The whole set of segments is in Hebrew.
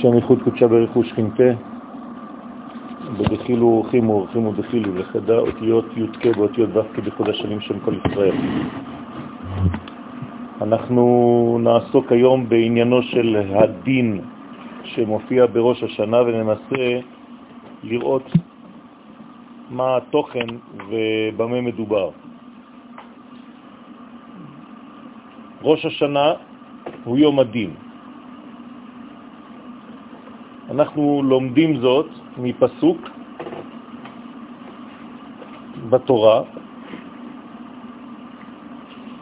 שם ייחוד קודשה ברכו שכינתה, בדחילו חימו חימו דחילו לחדה אותיות י"ק באותיות ו"ק בחוד השנים שם כל ישראל. אנחנו נעסוק היום בעניינו של הדין שמופיע בראש השנה וננסה לראות מה התוכן ובמה מדובר. ראש השנה הוא יום הדין. אנחנו לומדים זאת מפסוק בתורה,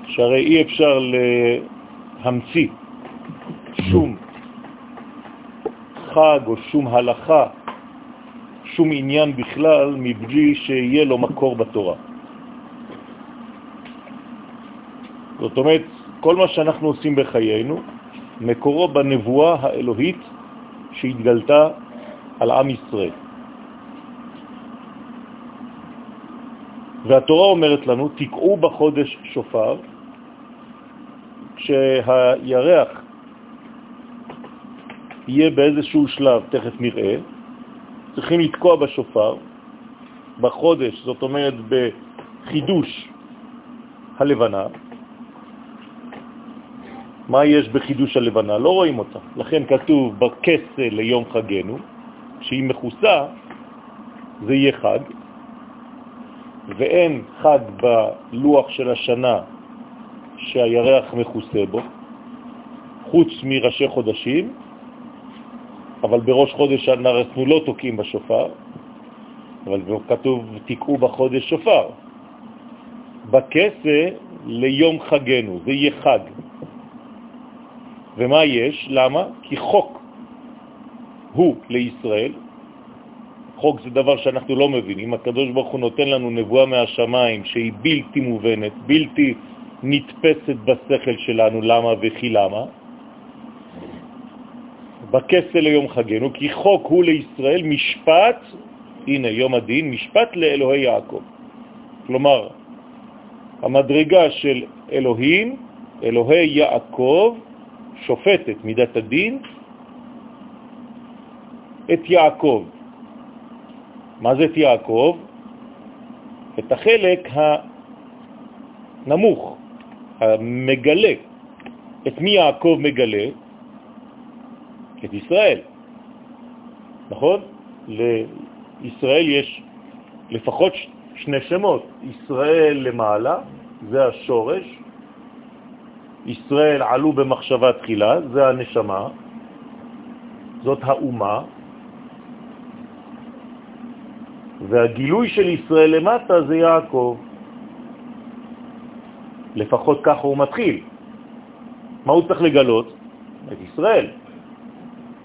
שהרי אי אפשר להמציא שום חג או שום הלכה, שום עניין בכלל, מבלי שיהיה לו מקור בתורה. זאת אומרת, כל מה שאנחנו עושים בחיינו, מקורו בנבואה האלוהית שהתגלתה על עם ישראל. והתורה אומרת לנו, תקעו בחודש שופר, כשהירח יהיה באיזשהו שלב, תכף נראה, צריכים לתקוע בשופר בחודש, זאת אומרת בחידוש הלבנה. מה יש בחידוש הלבנה? לא רואים אותה. לכן כתוב בכסה ליום חגנו, שהיא מכוסה, זה יהיה חג, ואין חג בלוח של השנה שהירח מכוסה בו, חוץ מראשי חודשים, אבל בראש חודש אנחנו לא תוקעים בשופר, אבל כתוב תקעו בחודש שופר. בכסה ליום חגנו, זה יהיה חג. ומה יש? למה? כי חוק הוא לישראל, חוק זה דבר שאנחנו לא מבינים, הקדוש ברוך הוא נותן לנו נבואה מהשמיים שהיא בלתי מובנת, בלתי נתפסת בשכל שלנו, למה וכי למה? בכסל ליום חגנו, כי חוק הוא לישראל משפט, הנה יום הדין, משפט לאלוהי יעקב. כלומר, המדרגה של אלוהים, אלוהי יעקב, שופטת מידת הדין את יעקב. מה זה את יעקב? את החלק הנמוך, המגלה. את מי יעקב מגלה? את ישראל. נכון? לישראל יש לפחות שני שמות. ישראל למעלה, זה השורש, ישראל עלו במחשבה תחילה, זה הנשמה, זאת האומה, והגילוי של ישראל למטה זה יעקב. לפחות ככה הוא מתחיל. מה הוא צריך לגלות? את ישראל.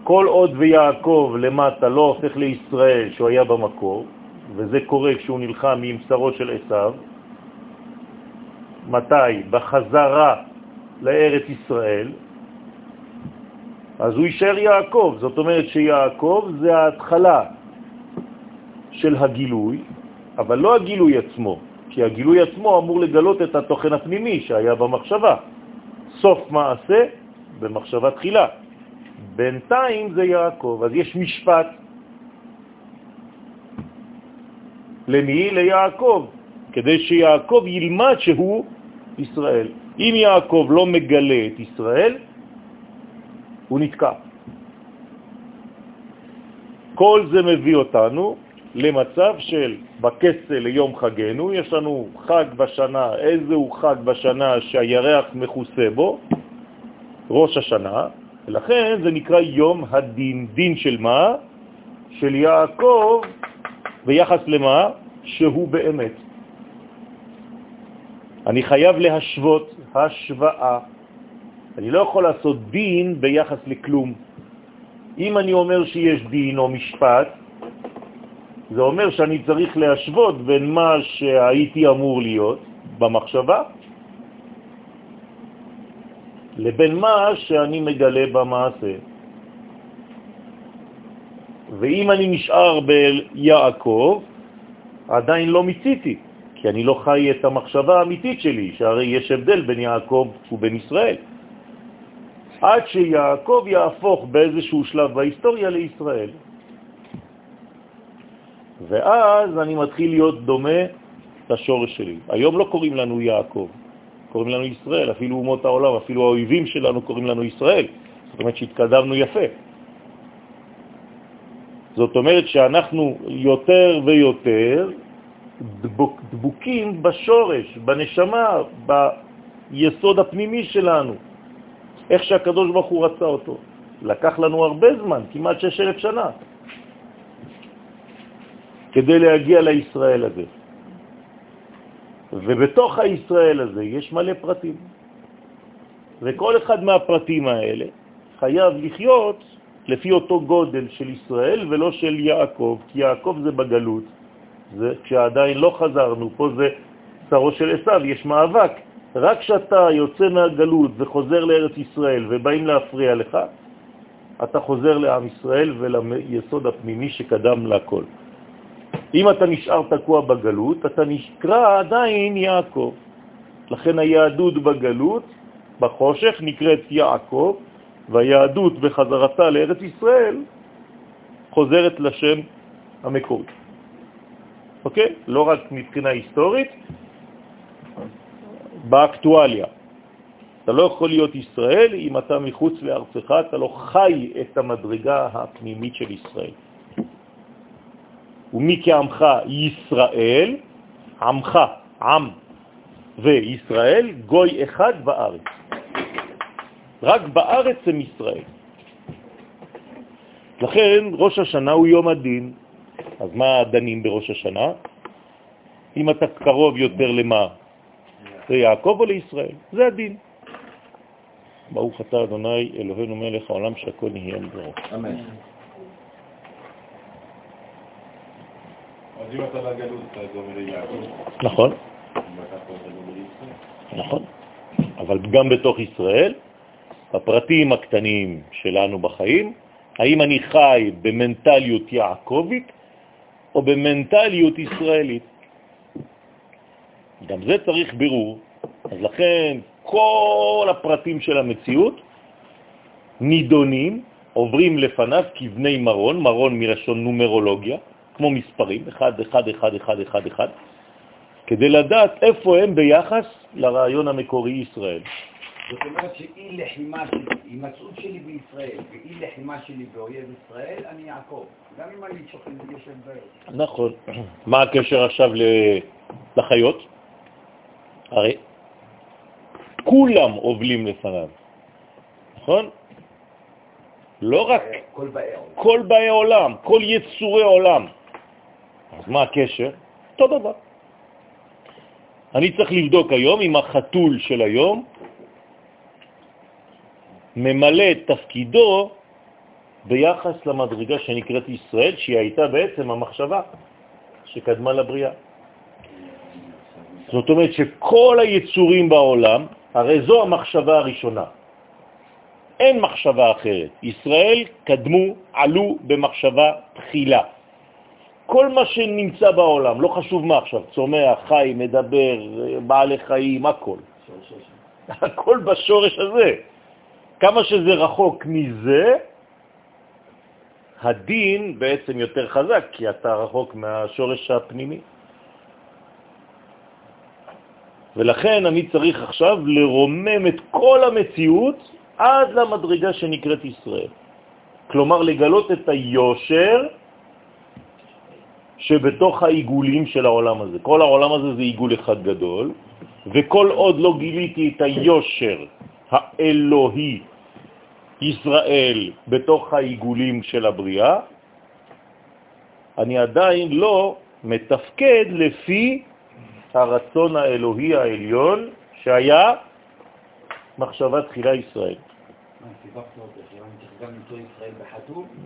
כל עוד ויעקב למטה לא הופך לישראל שהוא היה במקור, וזה קורה כשהוא נלחם עם שרו של עשיו, מתי? בחזרה לארץ ישראל, אז הוא יישאר יעקב. זאת אומרת שיעקב זה ההתחלה של הגילוי, אבל לא הגילוי עצמו, כי הגילוי עצמו אמור לגלות את התוכן הפנימי שהיה במחשבה. סוף מעשה במחשבה תחילה. בינתיים זה יעקב, אז יש משפט. למי? ליעקב, כדי שיעקב ילמד שהוא ישראל. אם יעקב לא מגלה את ישראל, הוא נתקע. כל זה מביא אותנו למצב של בכסה ליום חגנו, יש לנו חג בשנה, איזה הוא חג בשנה שהירח מכוסה בו? ראש השנה, ולכן זה נקרא יום הדין. דין של מה? של יעקב ביחס למה? שהוא באמת. אני חייב להשוות השוואה. אני לא יכול לעשות דין ביחס לכלום. אם אני אומר שיש דין או משפט, זה אומר שאני צריך להשוות בין מה שהייתי אמור להיות במחשבה לבין מה שאני מגלה במעשה. ואם אני נשאר ביעקב, עדיין לא מיציתי. כי אני לא חי את המחשבה האמיתית שלי, שהרי יש הבדל בין יעקב ובין ישראל. עד שיעקב יהפוך באיזשהו שלב בהיסטוריה לישראל. ואז אני מתחיל להיות דומה לשורש שלי. היום לא קוראים לנו יעקב, קוראים לנו ישראל, אפילו אומות העולם, אפילו האויבים שלנו קוראים לנו ישראל. זאת אומרת שהתקדמנו יפה. זאת אומרת שאנחנו יותר ויותר דבוק, דבוקים בשורש, בנשמה, ביסוד הפנימי שלנו, איך שהקדוש ברוך הוא רצה אותו. לקח לנו הרבה זמן, כמעט שש אלף שנה, כדי להגיע לישראל הזה. ובתוך הישראל הזה יש מלא פרטים. וכל אחד מהפרטים האלה חייב לחיות לפי אותו גודל של ישראל ולא של יעקב, כי יעקב זה בגלות, זה כשעדיין לא חזרנו, פה זה שרו של עשיו, יש מאבק. רק כשאתה יוצא מהגלות וחוזר לארץ ישראל ובאים להפריע לך, אתה חוזר לעם ישראל וליסוד הפנימי שקדם לכל. אם אתה נשאר תקוע בגלות, אתה נקרא עדיין יעקב. לכן היהדות בגלות, בחושך, נקראת יעקב, והיהדות בחזרתה לארץ ישראל חוזרת לשם המקורי. אוקיי? לא רק מבחינה היסטורית, באקטואליה. אתה לא יכול להיות ישראל אם אתה מחוץ לארצך, אתה לא חי את המדרגה הפנימית של ישראל. ומי כעמך ישראל, עמך, עם וישראל, גוי אחד בארץ. רק בארץ הם ישראל. לכן ראש השנה הוא יום הדין. אז מה דנים בראש השנה? אם אתה קרוב יותר למה? ליעקב או לישראל? זה הדין. ברוך אתה אדוני אלוהינו מלך העולם שהכל נהיה לדברו. אמן. ליעקב. נכון. נכון. אבל גם בתוך ישראל בפרטים הקטנים שלנו בחיים, האם אני חי במנטליות יעקבית או במנטליות ישראלית. גם זה צריך בירור. אז לכן כל הפרטים של המציאות נידונים, עוברים לפניו כבני מרון, מרון מלשון נומרולוגיה, כמו מספרים, 1, 1, 1, 1, 1, 1, כדי לדעת איפה הם ביחס לרעיון המקורי ישראל. זאת אומרת שאי לחימה שלי, הימצאות שלי בישראל ואי לחימה שלי באויב ישראל, אני יעקב. גם אם אני שוכן ויושב בארץ. נכון. מה הקשר עכשיו לחיות? הרי כולם עובלים לפניו, נכון? לא רק עולם, כל באי עולם, כל יצורי עולם. אז מה הקשר? אותו דבר. אני צריך לבדוק היום אם החתול של היום ממלא את תפקידו ביחס למדרגה שנקראת ישראל, שהיא הייתה בעצם המחשבה שקדמה לבריאה. זאת אומרת שכל היצורים בעולם, הרי זו המחשבה הראשונה. אין מחשבה אחרת. ישראל קדמו, עלו במחשבה תחילה. כל מה שנמצא בעולם, לא חשוב מה עכשיו, צומח, חי, מדבר, בעלי חיים, הכל. הכל בשורש הזה. כמה שזה רחוק מזה, הדין בעצם יותר חזק, כי אתה רחוק מהשורש הפנימי. ולכן אני צריך עכשיו לרומם את כל המציאות עד למדרגה שנקראת ישראל. כלומר, לגלות את היושר שבתוך העיגולים של העולם הזה. כל העולם הזה זה עיגול אחד גדול, וכל עוד לא גיליתי את היושר האלוהי ישראל בתוך העיגולים של הבריאה, אני עדיין לא מתפקד לפי הרצון האלוהי העליון שהיה מחשבה תחילה ישראל.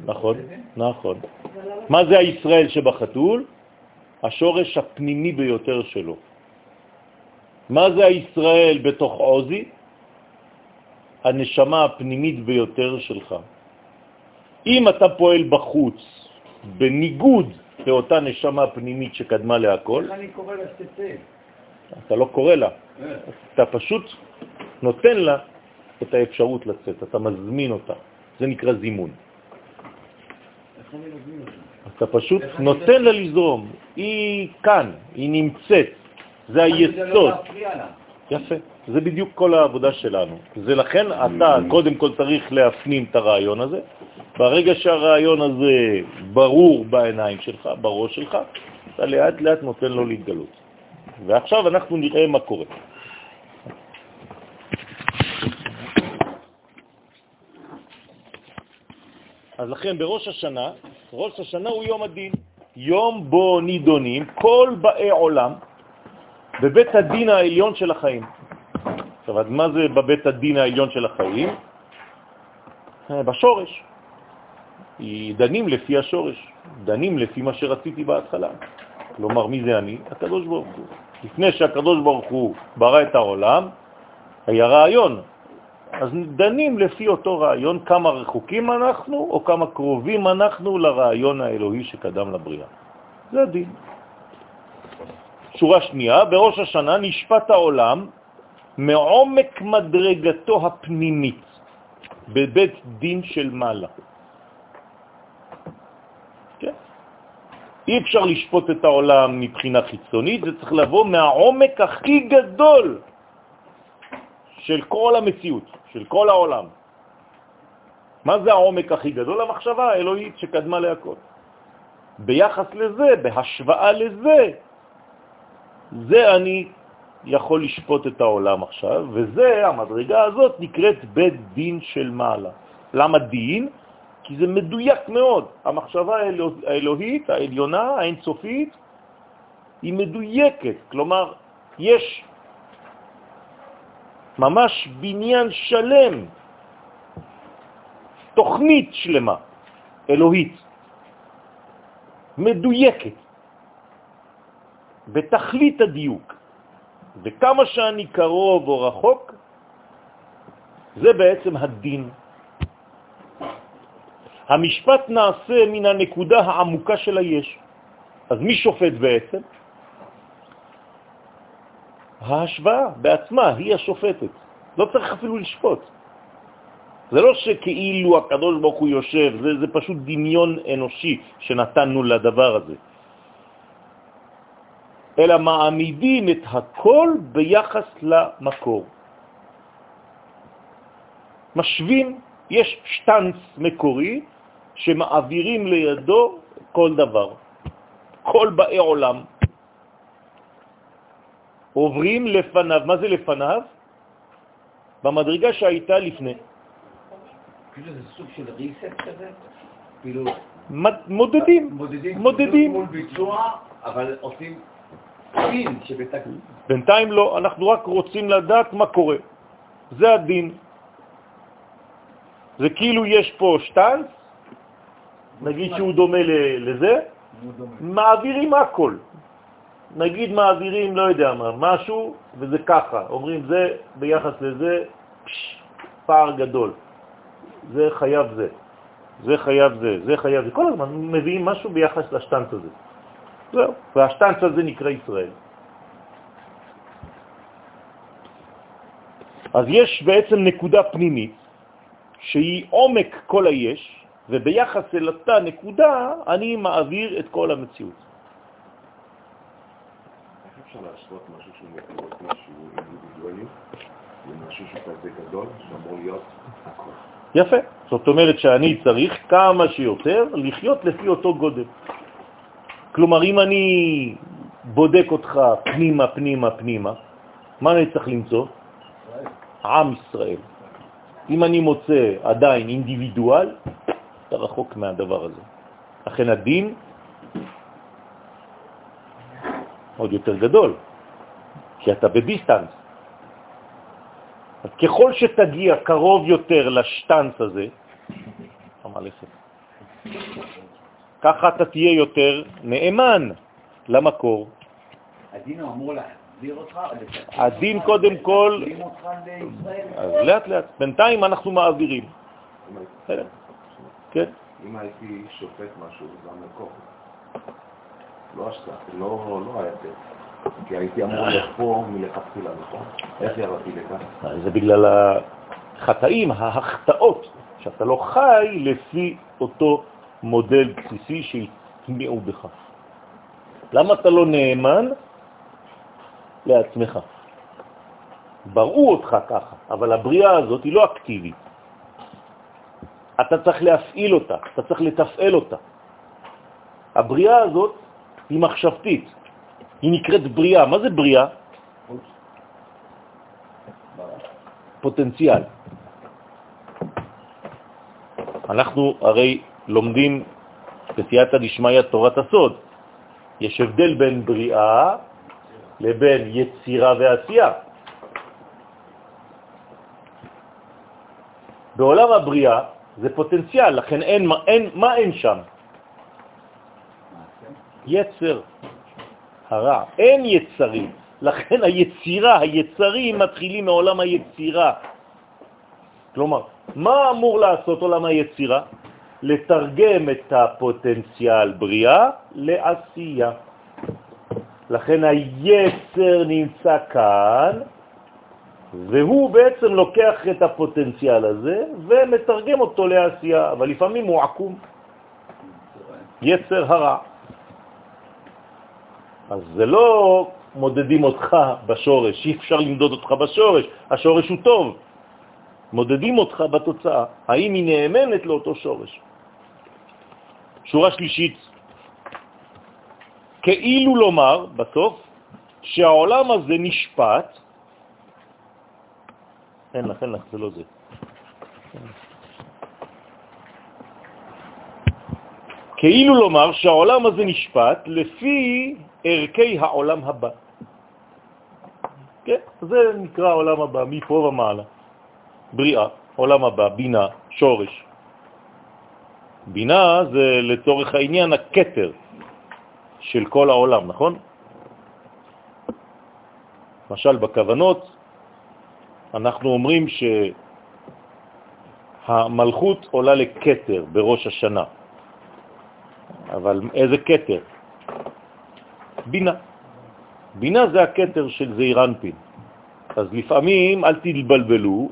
נכון, נכון. מה זה הישראל שבחתול? השורש הפנימי ביותר שלו. מה זה הישראל בתוך עוזי? הנשמה הפנימית ביותר שלך. אם אתה פועל בחוץ בניגוד לאותה נשמה פנימית שקדמה להכל, אני קורא לה שתצא? אתה לא קורא לה, אה. אתה פשוט נותן לה את האפשרות לצאת, אתה מזמין אותה. זה נקרא זימון. אתה פשוט נותן לה לזרום, היא כאן, היא נמצאת, זה לא היסוד. יפה, זה בדיוק כל העבודה שלנו. זה לכן אתה קודם כל צריך להפנים את הרעיון הזה. ברגע שהרעיון הזה ברור בעיניים שלך, בראש שלך, אתה לאט לאט נותן לו להתגלות. ועכשיו אנחנו נראה מה קורה. אז לכן בראש השנה, ראש השנה הוא יום הדין, יום בו נידונים כל באי עולם בבית הדין העליון של החיים. עכשיו, אז מה זה בבית הדין העליון של החיים? אה, בשורש. דנים לפי השורש, דנים לפי מה שרציתי בהתחלה. כלומר, מי זה אני? הקדוש ברוך הוא. לפני שהקדוש ברוך הוא ברא את העולם, היה רעיון. אז דנים לפי אותו רעיון כמה רחוקים אנחנו או כמה קרובים אנחנו לרעיון האלוהי שקדם לבריאה. זה הדין. שורה שנייה, בראש השנה נשפט העולם מעומק מדרגתו הפנימית בבית דין של מעלה. כן? אי אפשר לשפוט את העולם מבחינה חיצונית, זה צריך לבוא מהעומק הכי גדול של כל המציאות, של כל העולם. מה זה העומק הכי גדול? המחשבה האלוהית שקדמה להכל. ביחס לזה, בהשוואה לזה, זה אני יכול לשפוט את העולם עכשיו, וזה, המדרגה הזאת נקראת בית דין של מעלה. למה דין? כי זה מדויק מאוד. המחשבה האלוהית, העליונה, האינסופית, היא מדויקת. כלומר, יש ממש בניין שלם, תוכנית שלמה, אלוהית, מדויקת, בתכלית הדיוק. וכמה שאני קרוב או רחוק, זה בעצם הדין. המשפט נעשה מן הנקודה העמוקה של היש. אז מי שופט בעצם? ההשוואה בעצמה היא השופטת. לא צריך אפילו לשפוט. זה לא שכאילו הקדוש ברוך הוא יושב, זה, זה פשוט דמיון אנושי שנתנו לדבר הזה. אלא מעמידים את הכל ביחס למקור. משווים, יש שטנץ מקורי שמעבירים לידו כל דבר, כל באי עולם. עוברים לפניו, מה זה לפניו? במדרגה שהייתה לפני. כאילו זה סוג של ריסט כזה? כאילו... מודדים, מודדים. מודדים. מול ביצוע, אבל עושים דין שבתקדים. בינתיים לא, אנחנו רק רוצים לדעת מה קורה. זה הדין. זה כאילו יש פה שטנץ, נגיד שהוא דומה לזה, מעבירים הכל. נגיד מעבירים, לא יודע מה, משהו, וזה ככה. אומרים זה ביחס לזה, פש, פער גדול. זה חייב זה, זה חייב זה, זה חייב זה. כל הזמן מביאים משהו ביחס לשטנץ הזה. זהו, והשטנץ הזה נקרא ישראל. אז יש בעצם נקודה פנימית שהיא עומק כל היש, וביחס אל אותה נקודה אני מעביר את כל המציאות. אפשר להשוות משהו שהוא משהו אינדיבידואלי למשהו שהוא כזה גדול, שאמור להיות הכל? יפה. זאת אומרת שאני צריך כמה שיותר לחיות לפי אותו גודל. כלומר, אם אני בודק אותך פנימה, פנימה, פנימה, מה אני צריך למצוא? עם ישראל. אם אני מוצא עדיין אינדיבידואל, אתה רחוק מהדבר הזה. לכן הדין עוד יותר גדול, כי אתה בדיסטנס. אז ככל שתגיע קרוב יותר לשטנץ הזה, המלאכת, ככה אתה תהיה יותר נאמן למקור. הדין הוא אמור להחזיר אותך? הדין קודם כל, אז לאט לאט, בינתיים אנחנו מעבירים. כן. אם הייתי שופט משהו, זה המקור. לא השקעה, לא, לא היה טוב. כי הייתי אמור לפה מלכתחילה, נכון? איך ירדתי לכאן? זה בגלל חטאים, ההחטאות, שאתה לא חי לפי אותו מודל בסיסי שהטמיעו בך. למה אתה לא נאמן לעצמך? בראו אותך ככה, אבל הבריאה הזאת היא לא אקטיבית. אתה צריך להפעיל אותה, אתה צריך לתפעל אותה. הבריאה הזאת היא מחשבתית, היא נקראת בריאה. מה זה בריאה? פוטנציאל. אנחנו הרי לומדים בסייעתא דשמיא תורת הסוד. יש הבדל בין בריאה לבין יצירה ועשייה. בעולם הבריאה זה פוטנציאל, לכן אין, אין, מה אין שם? יצר, הרע. אין יצרים. לכן היצירה, היצרים מתחילים מעולם היצירה. כלומר, מה אמור לעשות עולם היצירה? לתרגם את הפוטנציאל בריאה לעשייה. לכן היצר נמצא כאן, והוא בעצם לוקח את הפוטנציאל הזה ומתרגם אותו לעשייה, אבל לפעמים הוא עקום. יצר הרע. אז זה לא מודדים אותך בשורש, אי אפשר למדוד אותך בשורש, השורש הוא טוב. מודדים אותך בתוצאה, האם היא נאמנת לאותו שורש. שורה שלישית, כאילו לומר בסוף שהעולם הזה נשפט, אין לך, אין לך, זה לא זה. כאילו לומר שהעולם הזה נשפט לפי ערכי העולם הבא. כן, זה נקרא העולם הבא, מפה ומעלה. בריאה, עולם הבא, בינה, שורש. בינה זה לצורך העניין הקטר של כל העולם, נכון? למשל בכוונות אנחנו אומרים שהמלכות עולה לקטר בראש השנה, אבל איזה קטר? בינה. בינה זה הקטר של זעירנפין. אז לפעמים, אל תתבלבלו,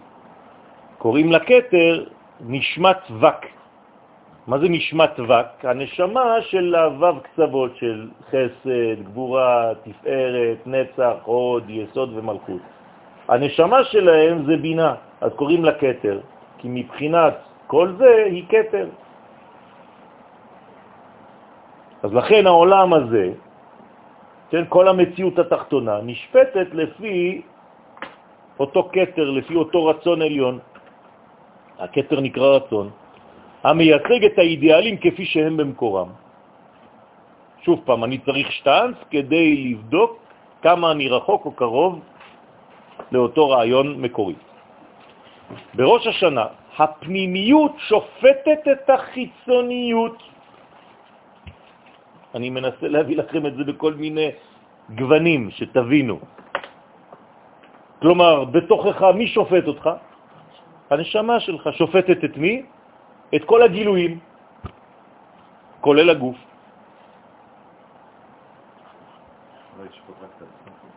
קוראים לקטר נשמת וק. מה זה נשמת וק? הנשמה של הוו קצוות של חסד, גבורה, תפארת, נצח, הוד, יסוד ומלכות. הנשמה שלהם זה בינה, אז קוראים לה קטר, כי מבחינת כל זה היא קטר. אז לכן העולם הזה, כן, כל המציאות התחתונה, נשפטת לפי אותו קטר, לפי אותו רצון עליון. הקטר נקרא רצון, המייצג את האידיאלים כפי שהם במקורם. שוב פעם, אני צריך שטאנס כדי לבדוק כמה אני רחוק או קרוב לאותו רעיון מקורי. בראש השנה הפנימיות שופטת את החיצוניות. אני מנסה להביא לכם את זה בכל מיני גוונים, שתבינו. כלומר, בתוכך, מי שופט אותך? הנשמה שלך שופטת את מי? את כל הגילויים, כולל הגוף.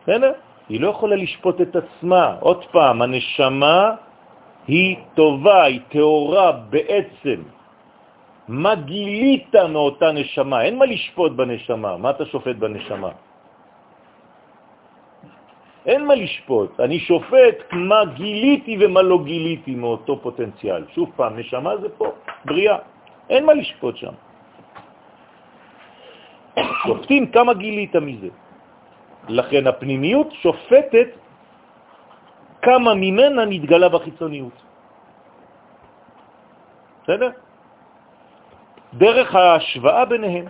בסדר? היא לא יכולה לשפוט את עצמה. עוד פעם, הנשמה היא טובה, היא תאורה בעצם. מה גילית מאותה נשמה? אין מה לשפוט בנשמה. מה אתה שופט בנשמה? אין מה לשפוט, אני שופט מה גיליתי ומה לא גיליתי מאותו פוטנציאל. שוב פעם, נשמה זה פה, בריאה, אין מה לשפוט שם. שופטים כמה גילית מזה. לכן הפנימיות שופטת כמה ממנה נתגלה בחיצוניות. בסדר? דרך ההשוואה ביניהם.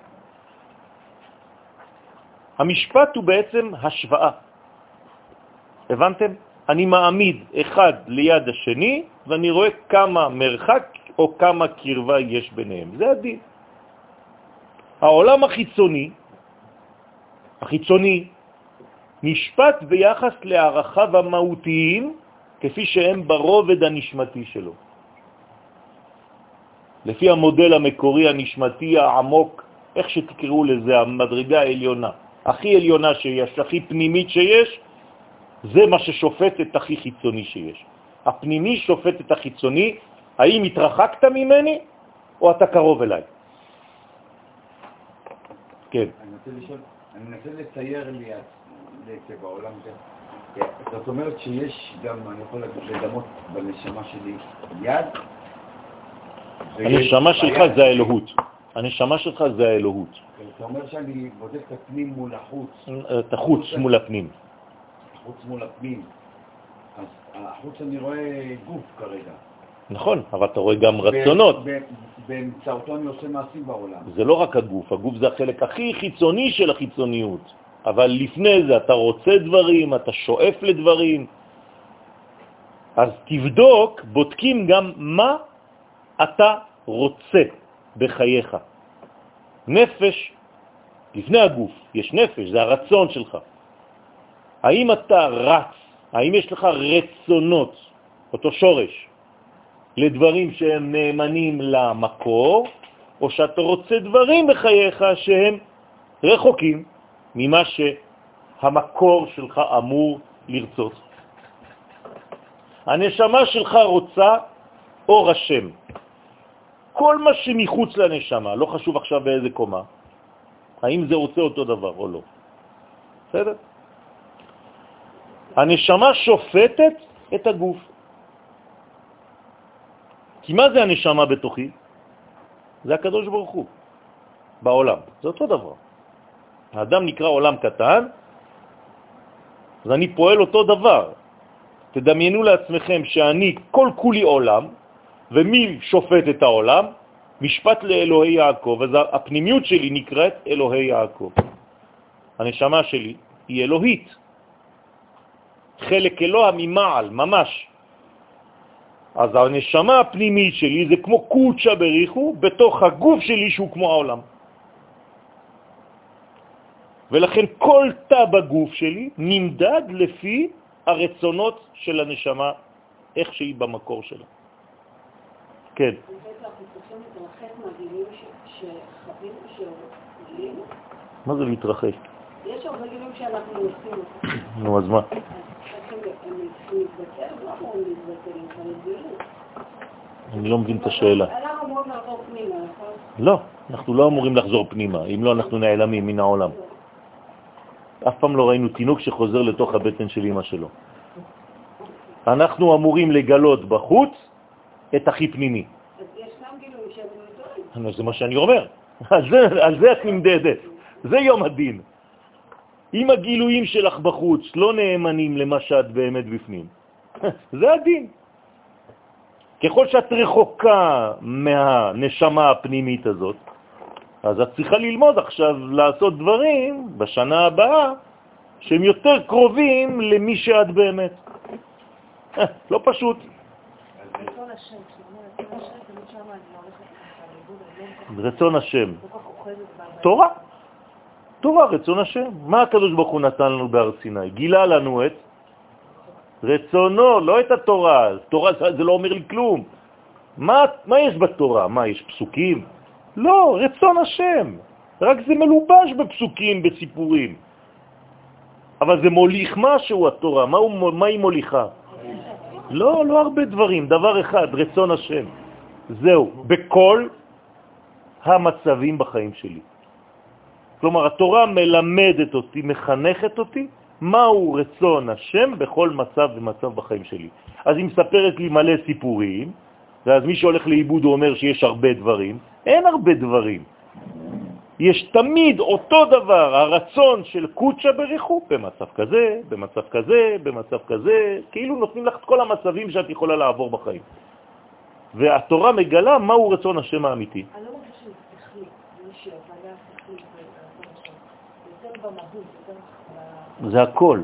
המשפט הוא בעצם השוואה. הבנתם? אני מעמיד אחד ליד השני ואני רואה כמה מרחק או כמה קרבה יש ביניהם. זה הדין. העולם החיצוני, החיצוני, נשפט ביחס לערכיו המהותיים כפי שהם ברובד הנשמתי שלו. לפי המודל המקורי הנשמתי העמוק, איך שתקראו לזה, המדרגה העליונה, הכי עליונה שיש, הכי פנימית שיש, זה מה ששופט את הכי חיצוני שיש. הפנימי שופט את החיצוני, האם התרחקת ממני או אתה קרוב אליי. כן. אני רוצה לשאול, אני מנסה לצייר לי בעולם זאת אומרת שיש גם, אני יכול לדמות בנשמה שלי יד. הנשמה שלך זה האלוהות. הנשמה שלך זה האלוהות. אתה אומר שאני בודק את הפנים מול החוץ. את החוץ מול הפנים. החוץ מול הפנים. אז החוץ אני רואה גוף כרגע. נכון, אבל אתה רואה גם רצונות. באמצעותו אני עושה מעשים בעולם. זה לא רק הגוף, הגוף זה החלק הכי חיצוני של החיצוניות. אבל לפני זה אתה רוצה דברים, אתה שואף לדברים. אז תבדוק, בודקים גם מה אתה רוצה בחייך. נפש, לפני הגוף, יש נפש, זה הרצון שלך. האם אתה רץ, האם יש לך רצונות, אותו שורש, לדברים שהם נאמנים למקור, או שאתה רוצה דברים בחייך שהם רחוקים ממה שהמקור שלך אמור לרצות. הנשמה שלך רוצה אור השם. כל מה שמחוץ לנשמה, לא חשוב עכשיו באיזה קומה, האם זה רוצה אותו דבר או לא. בסדר? הנשמה שופטת את הגוף. כי מה זה הנשמה בתוכי? זה הקדוש ברוך הוא בעולם, זה אותו דבר. האדם נקרא עולם קטן, אז אני פועל אותו דבר. תדמיינו לעצמכם שאני כל כולי עולם, ומי שופט את העולם? משפט לאלוהי יעקב, אז הפנימיות שלי נקראת אלוהי יעקב. הנשמה שלי היא אלוהית, חלק אלוה ממעל, ממש. אז הנשמה הפנימית שלי זה כמו קוצ'ה בריחו בתוך הגוף שלי שהוא כמו העולם. ולכן כל תא בגוף שלי נמדד לפי הרצונות של הנשמה, איך שהיא במקור שלה. כן. מה זה להתרחש? יש הרבה גילים שאנחנו עושים. נו, אז מה? אני לא מבין את השאלה. לא, אנחנו לא אמורים לחזור פנימה, אם לא אנחנו נעלמים מן העולם. אף פעם לא ראינו תינוק שחוזר לתוך הבטן של אמא שלו. אנחנו אמורים לגלות בחוץ את הכי פנימי. אז יש גם גילוי שאתם לא זה מה שאני אומר. על זה את נמדדת. זה יום הדין. אם הגילויים שלך בחוץ לא נאמנים למה שאת באמת בפנים, זה הדין. ככל שאת רחוקה מהנשמה הפנימית הזאת, אז את צריכה ללמוד עכשיו לעשות דברים בשנה הבאה שהם יותר קרובים למי שאת באמת. לא פשוט. רצון השם. תורה. תורה, רצון השם. מה הקדוש ברוך הוא נתן לנו בהר סיני? גילה לנו את רצונו, לא את התורה. תורה זה לא אומר לי כלום. מה, מה יש בתורה? מה, יש פסוקים? לא, רצון השם. רק זה מלובש בפסוקים, בסיפורים. אבל זה מוליך משהו, התורה. מה, הוא, מה היא מוליכה? לא, לא הרבה דברים. דבר אחד, רצון השם. זהו, בכל המצבים בחיים שלי. כלומר, התורה מלמדת אותי, מחנכת אותי, מהו רצון השם בכל מצב ומצב בחיים שלי. אז היא מספרת לי מלא סיפורים, ואז מי שהולך לאיבוד הוא אומר שיש הרבה דברים, אין הרבה דברים. יש תמיד אותו דבר, הרצון של קוצ'ה בריחו, במצב כזה, במצב כזה, במצב כזה, כאילו נותנים לך את כל המצבים שאת יכולה לעבור בחיים. והתורה מגלה מהו רצון השם האמיתי. אני לא מרגישה שזה שכלי, זה הבנה שכלית, יותר במהות, יותר... זה הכל,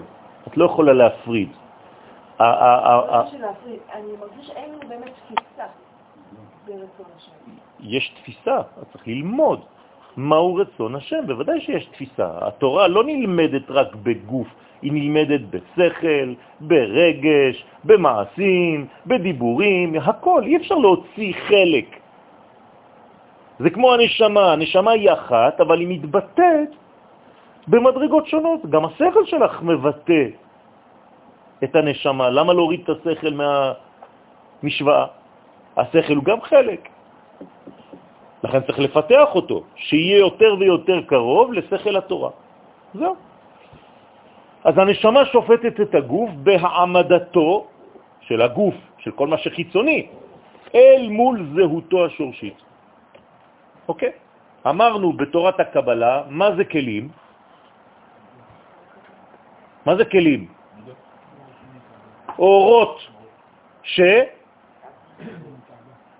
את לא יכולה להפריד. אני מרגיש שאין לנו באמת תפיסה ברצון השם. יש תפיסה, אז צריך ללמוד מהו רצון השם. בוודאי שיש תפיסה. התורה לא נלמדת רק בגוף, היא נלמדת בשכל, ברגש, במעשים, בדיבורים, הכל. אי אפשר להוציא חלק. זה כמו הנשמה, הנשמה היא אחת, אבל היא מתבטאת במדרגות שונות. גם השכל שלך מבטא את הנשמה. למה להוריד את השכל מה, משוואה. השכל הוא גם חלק. לכן צריך לפתח אותו, שיהיה יותר ויותר קרוב לשכל התורה. זהו. אז הנשמה שופטת את הגוף בהעמדתו של הגוף, של כל מה שחיצוני, אל מול זהותו השורשית. אוקיי? אמרנו בתורת הקבלה, מה זה כלים? מה זה כלים? אורות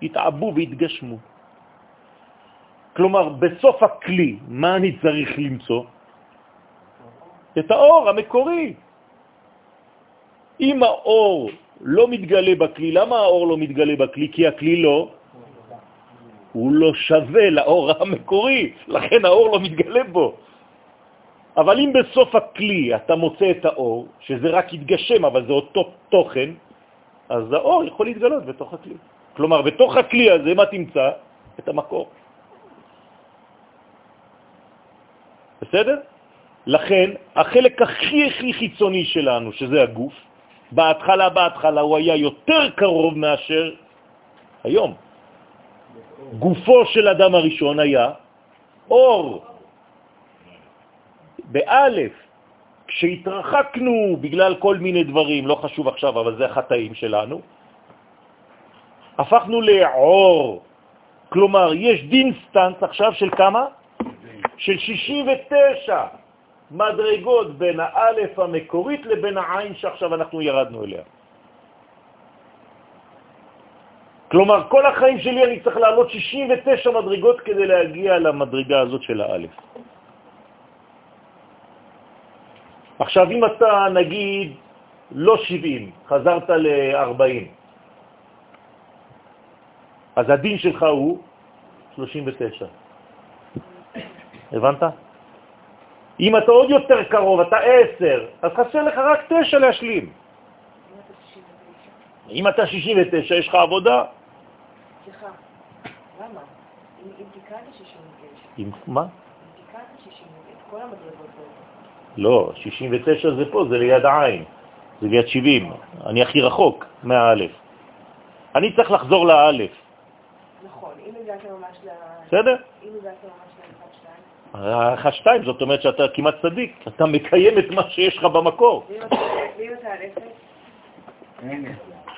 שהתעבו והתגשמו. כלומר, בסוף הכלי, מה אני צריך למצוא? את האור המקורי. אם האור לא מתגלה בכלי, למה האור לא מתגלה בכלי? כי הכלי לא, הוא לא שווה לאור המקורי, לכן האור לא מתגלה בו. אבל אם בסוף הכלי אתה מוצא את האור, שזה רק יתגשם, אבל זה אותו תוכן, אז האור יכול להתגלות בתוך הכלי. כלומר, בתוך הכלי הזה, מה תמצא? את המקור. בסדר? לכן, החלק הכי הכי חיצוני שלנו, שזה הגוף, בהתחלה, בהתחלה הוא היה יותר קרוב מאשר היום. גופו של אדם הראשון היה אור. באלף, כשהתרחקנו בגלל כל מיני דברים, לא חשוב עכשיו, אבל זה החטאים שלנו, הפכנו לעור. כלומר, יש דין סטנס עכשיו של כמה? של 69 מדרגות בין האלף המקורית לבין העין שעכשיו אנחנו ירדנו אליה. כלומר, כל החיים שלי אני צריך לעלות 69 מדרגות כדי להגיע למדרגה הזאת של האלף. עכשיו, אם אתה, נגיד, לא 70, חזרת ל-40, אז הדין שלך הוא 39. הבנת? אם אתה עוד יותר קרוב, אתה 10, אז חסר לך רק 9 להשלים. אם אתה 69, יש לך עבודה. סליחה, למה? אם תיקנת 69. עם מה? אם תיקנת 69, כל המדרגות לא, 69 זה פה, זה ליד העין, זה ליד 70. אני הכי רחוק מהאלף. אני צריך לחזור לאלף. נכון, אם הגעת ממש ל... בסדר? אם הגעת ממש ל-1-2. האחת שתיים, זאת אומרת שאתה כמעט צדיק, אתה מקיים את מה שיש לך במקור. ואם אתה על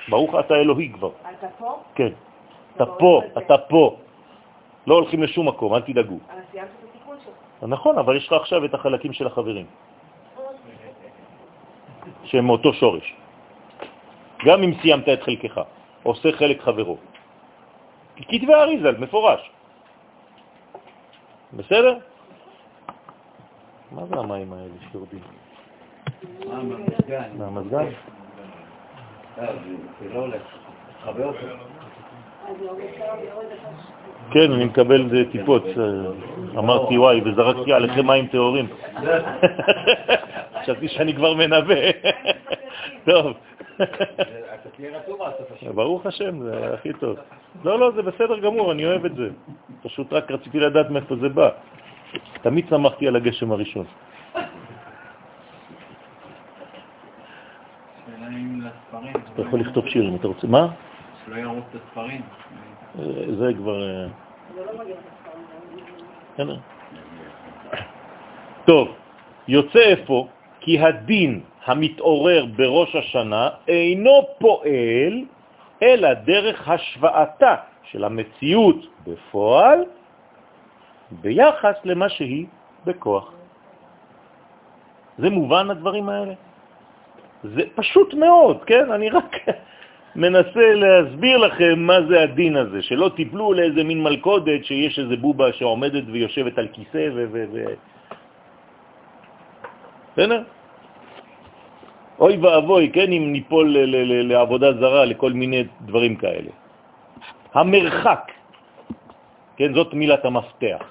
ברוך אתה אלוהי כבר. אתה פה, כן. אתה פה, אתה פה. לא הולכים לשום מקום, אל תדאגו. אז סיימת את. נכון, אבל יש לך עכשיו את החלקים של החברים, שהם מאותו שורש. גם אם סיימת את חלקך, עושה חלק חברו. כתבי אריזל, מפורש. בסדר? מה זה המים האלה שיורדים? מה, מהמזגן? מהמזגן? לא, כן, אני מקבל טיפות. אה, אמרתי, וואי, וזרקתי עליכם מים טהורים. חשבתי שאני כבר מנבא. טוב. ברוך השם, זה הכי טוב. לא, לא, זה בסדר גמור, אני אוהב את זה. פשוט רק רציתי לדעת מאיפה זה בא. תמיד שמחתי על הגשם הראשון. אתה יכול לכתוב שיר אם אתה רוצה. מה? זה כבר... אה. בסדר. טוב, יוצא אפוא כי הדין המתעורר בראש השנה אינו פועל אלא דרך השוואתה של המציאות בפועל ביחס למה שהיא בכוח. זה מובן הדברים האלה? זה פשוט מאוד, כן? אני רק מנסה להסביר לכם מה זה הדין הזה, שלא תיפלו לאיזה מין מלכודת שיש איזה בובה שעומדת ויושבת על כיסא ו... ו, ו... בסדר? אוי ואבוי, כן, אם ניפול ל- ל- ל- לעבודה זרה, לכל מיני דברים כאלה. המרחק, כן, זאת מילת המפתח,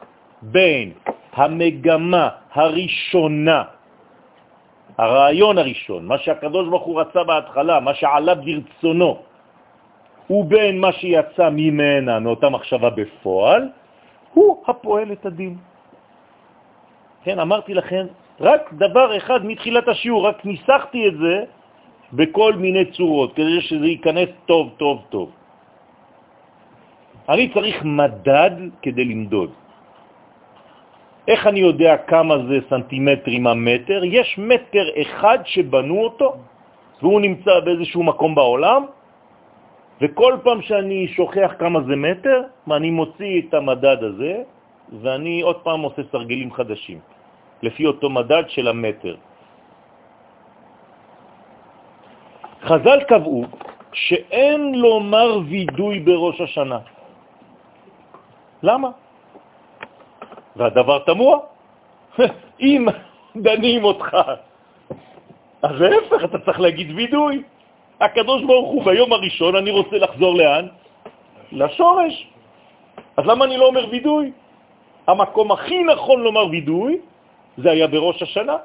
בין המגמה הראשונה, הרעיון הראשון, מה שהקדוש ברוך הוא רצה בהתחלה, מה שעלה ברצונו, ובין מה שיצא ממנה, מאותה מחשבה בפועל, הוא הפועל את הדין. כן, אמרתי לכם, רק דבר אחד מתחילת השיעור, רק ניסחתי את זה בכל מיני צורות, כדי שזה ייכנס טוב, טוב, טוב. אני צריך מדד כדי למדוד. איך אני יודע כמה זה סנטימטרים המטר? יש מטר אחד שבנו אותו, והוא נמצא באיזשהו מקום בעולם, וכל פעם שאני שוכח כמה זה מטר, אני מוציא את המדד הזה, ואני עוד פעם עושה סרגלים חדשים, לפי אותו מדד של המטר. חז"ל קבעו שאין לומר וידוי בראש השנה. למה? והדבר תמוה. אם דנים אותך, אז להפך, אתה צריך להגיד וידוי. הקדוש ברוך הוא ביום הראשון, אני רוצה לחזור לאן? לשורש. אז למה אני לא אומר וידוי? המקום הכי נכון לומר וידוי זה היה בראש השנה.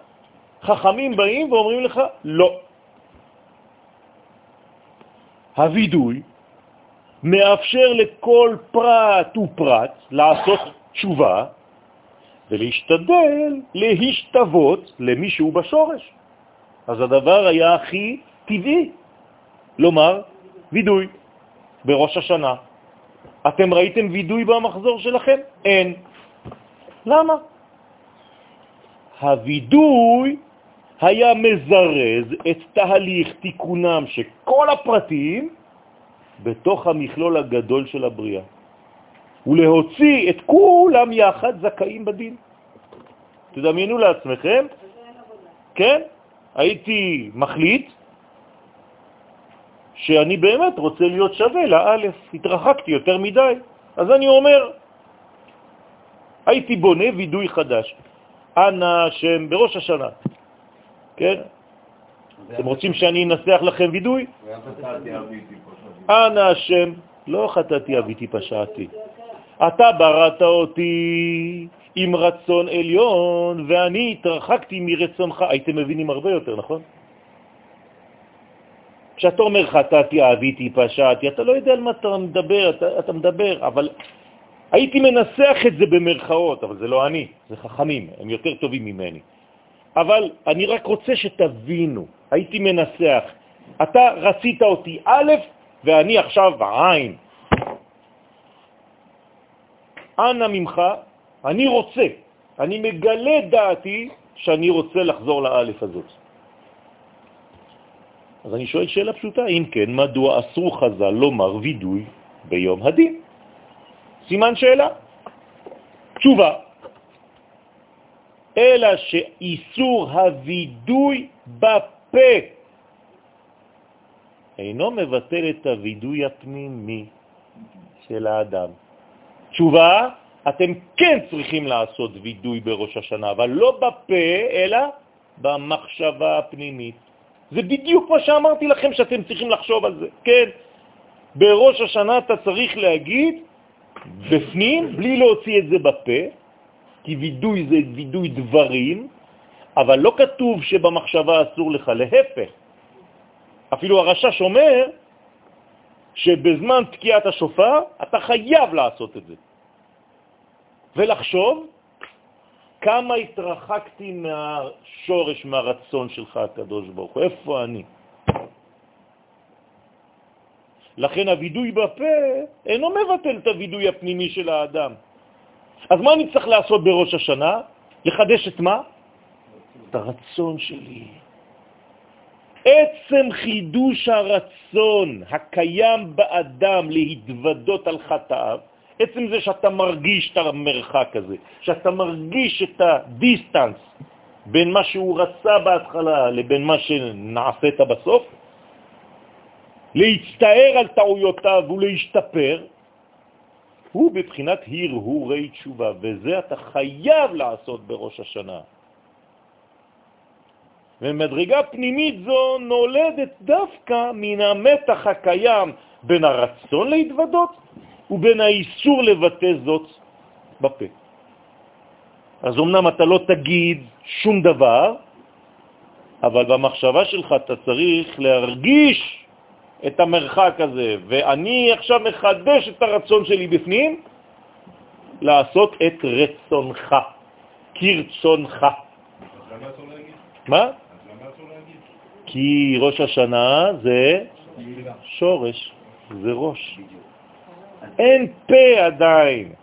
חכמים באים ואומרים לך, לא. הווידוי מאפשר לכל פרט ופרט לעשות תשובה ולהשתדל להשתוות למישהו בשורש. אז הדבר היה הכי טבעי, לומר וידוי בראש השנה. אתם ראיתם וידוי במחזור שלכם? אין. למה? הווידוי היה מזרז את תהליך תיקונם של כל הפרטים בתוך המכלול הגדול של הבריאה, ולהוציא את כולם יחד זכאים בדין. תדמיינו לעצמכם, כן, הייתי מחליט שאני באמת רוצה להיות שווה לאלף, התרחקתי יותר מדי, אז אני אומר, הייתי בונה וידוי חדש. אנא שם בראש השנה, כן? אתם רוצים שאני אנסח לכם וידוי? אנא השם, לא חטאתי אביתי פשעתי. אתה בראת אותי עם רצון עליון, ואני התרחקתי מרצונך. הייתם מבינים הרבה יותר, נכון? כשאתה אומר חטאתי, אהביתי, פשעתי, אתה לא יודע על מה אתה מדבר, אתה, אתה מדבר, אבל הייתי מנסח את זה במרכאות, אבל זה לא אני, זה חכמים, הם יותר טובים ממני. אבל אני רק רוצה שתבינו, הייתי מנסח, אתה רצית אותי א' ואני עכשיו עין. אנא ממך, אני רוצה, אני מגלה דעתי שאני רוצה לחזור לאלף הזאת. אז אני שואל שאלה פשוטה, אם כן, מדוע אסרו חז"ל לומר וידוי ביום הדין? סימן שאלה. תשובה, אלא שאיסור הווידוי בפה אינו מבטל את הווידוי הפנימי של האדם. תשובה, אתם כן צריכים לעשות וידוי בראש השנה, אבל לא בפה, אלא במחשבה הפנימית. זה בדיוק מה שאמרתי לכם שאתם צריכים לחשוב על זה. כן, בראש השנה אתה צריך להגיד בפנים, בלי להוציא את זה בפה, כי וידוי זה וידוי דברים, אבל לא כתוב שבמחשבה אסור לך, להפך. אפילו הרשש אומר שבזמן תקיעת השופר אתה חייב לעשות את זה. ולחשוב כמה התרחקתי מהשורש, מהרצון שלך, הקדוש ברוך הוא, איפה אני? לכן הווידוי בפה אינו מבטל את הווידוי הפנימי של האדם. אז מה אני צריך לעשות בראש השנה? לחדש את מה? את הרצון שלי. עצם חידוש הרצון הקיים באדם להתוודות על חטאיו, עצם זה שאתה מרגיש את המרחק הזה, שאתה מרגיש את הדיסטנס בין מה שהוא רצה בהתחלה לבין מה שנעשית בסוף, להצטער על טעויותיו ולהשתפר, הוא בבחינת הרהורי תשובה, וזה אתה חייב לעשות בראש השנה. ומדרגה פנימית זו נולדת דווקא מן המתח הקיים בין הרצון להתוודות ובין האיסור לבטא זאת בפה. אז אמנם אתה לא תגיד שום דבר, אבל במחשבה שלך אתה צריך להרגיש את המרחק הזה, ואני עכשיו מחדש את הרצון שלי בפנים, לעשות את רצונך, כרצונך. להגיד? מה? אז למה אסור להגיד? כי ראש השנה זה שורש, זה ראש. אין פה עדיין.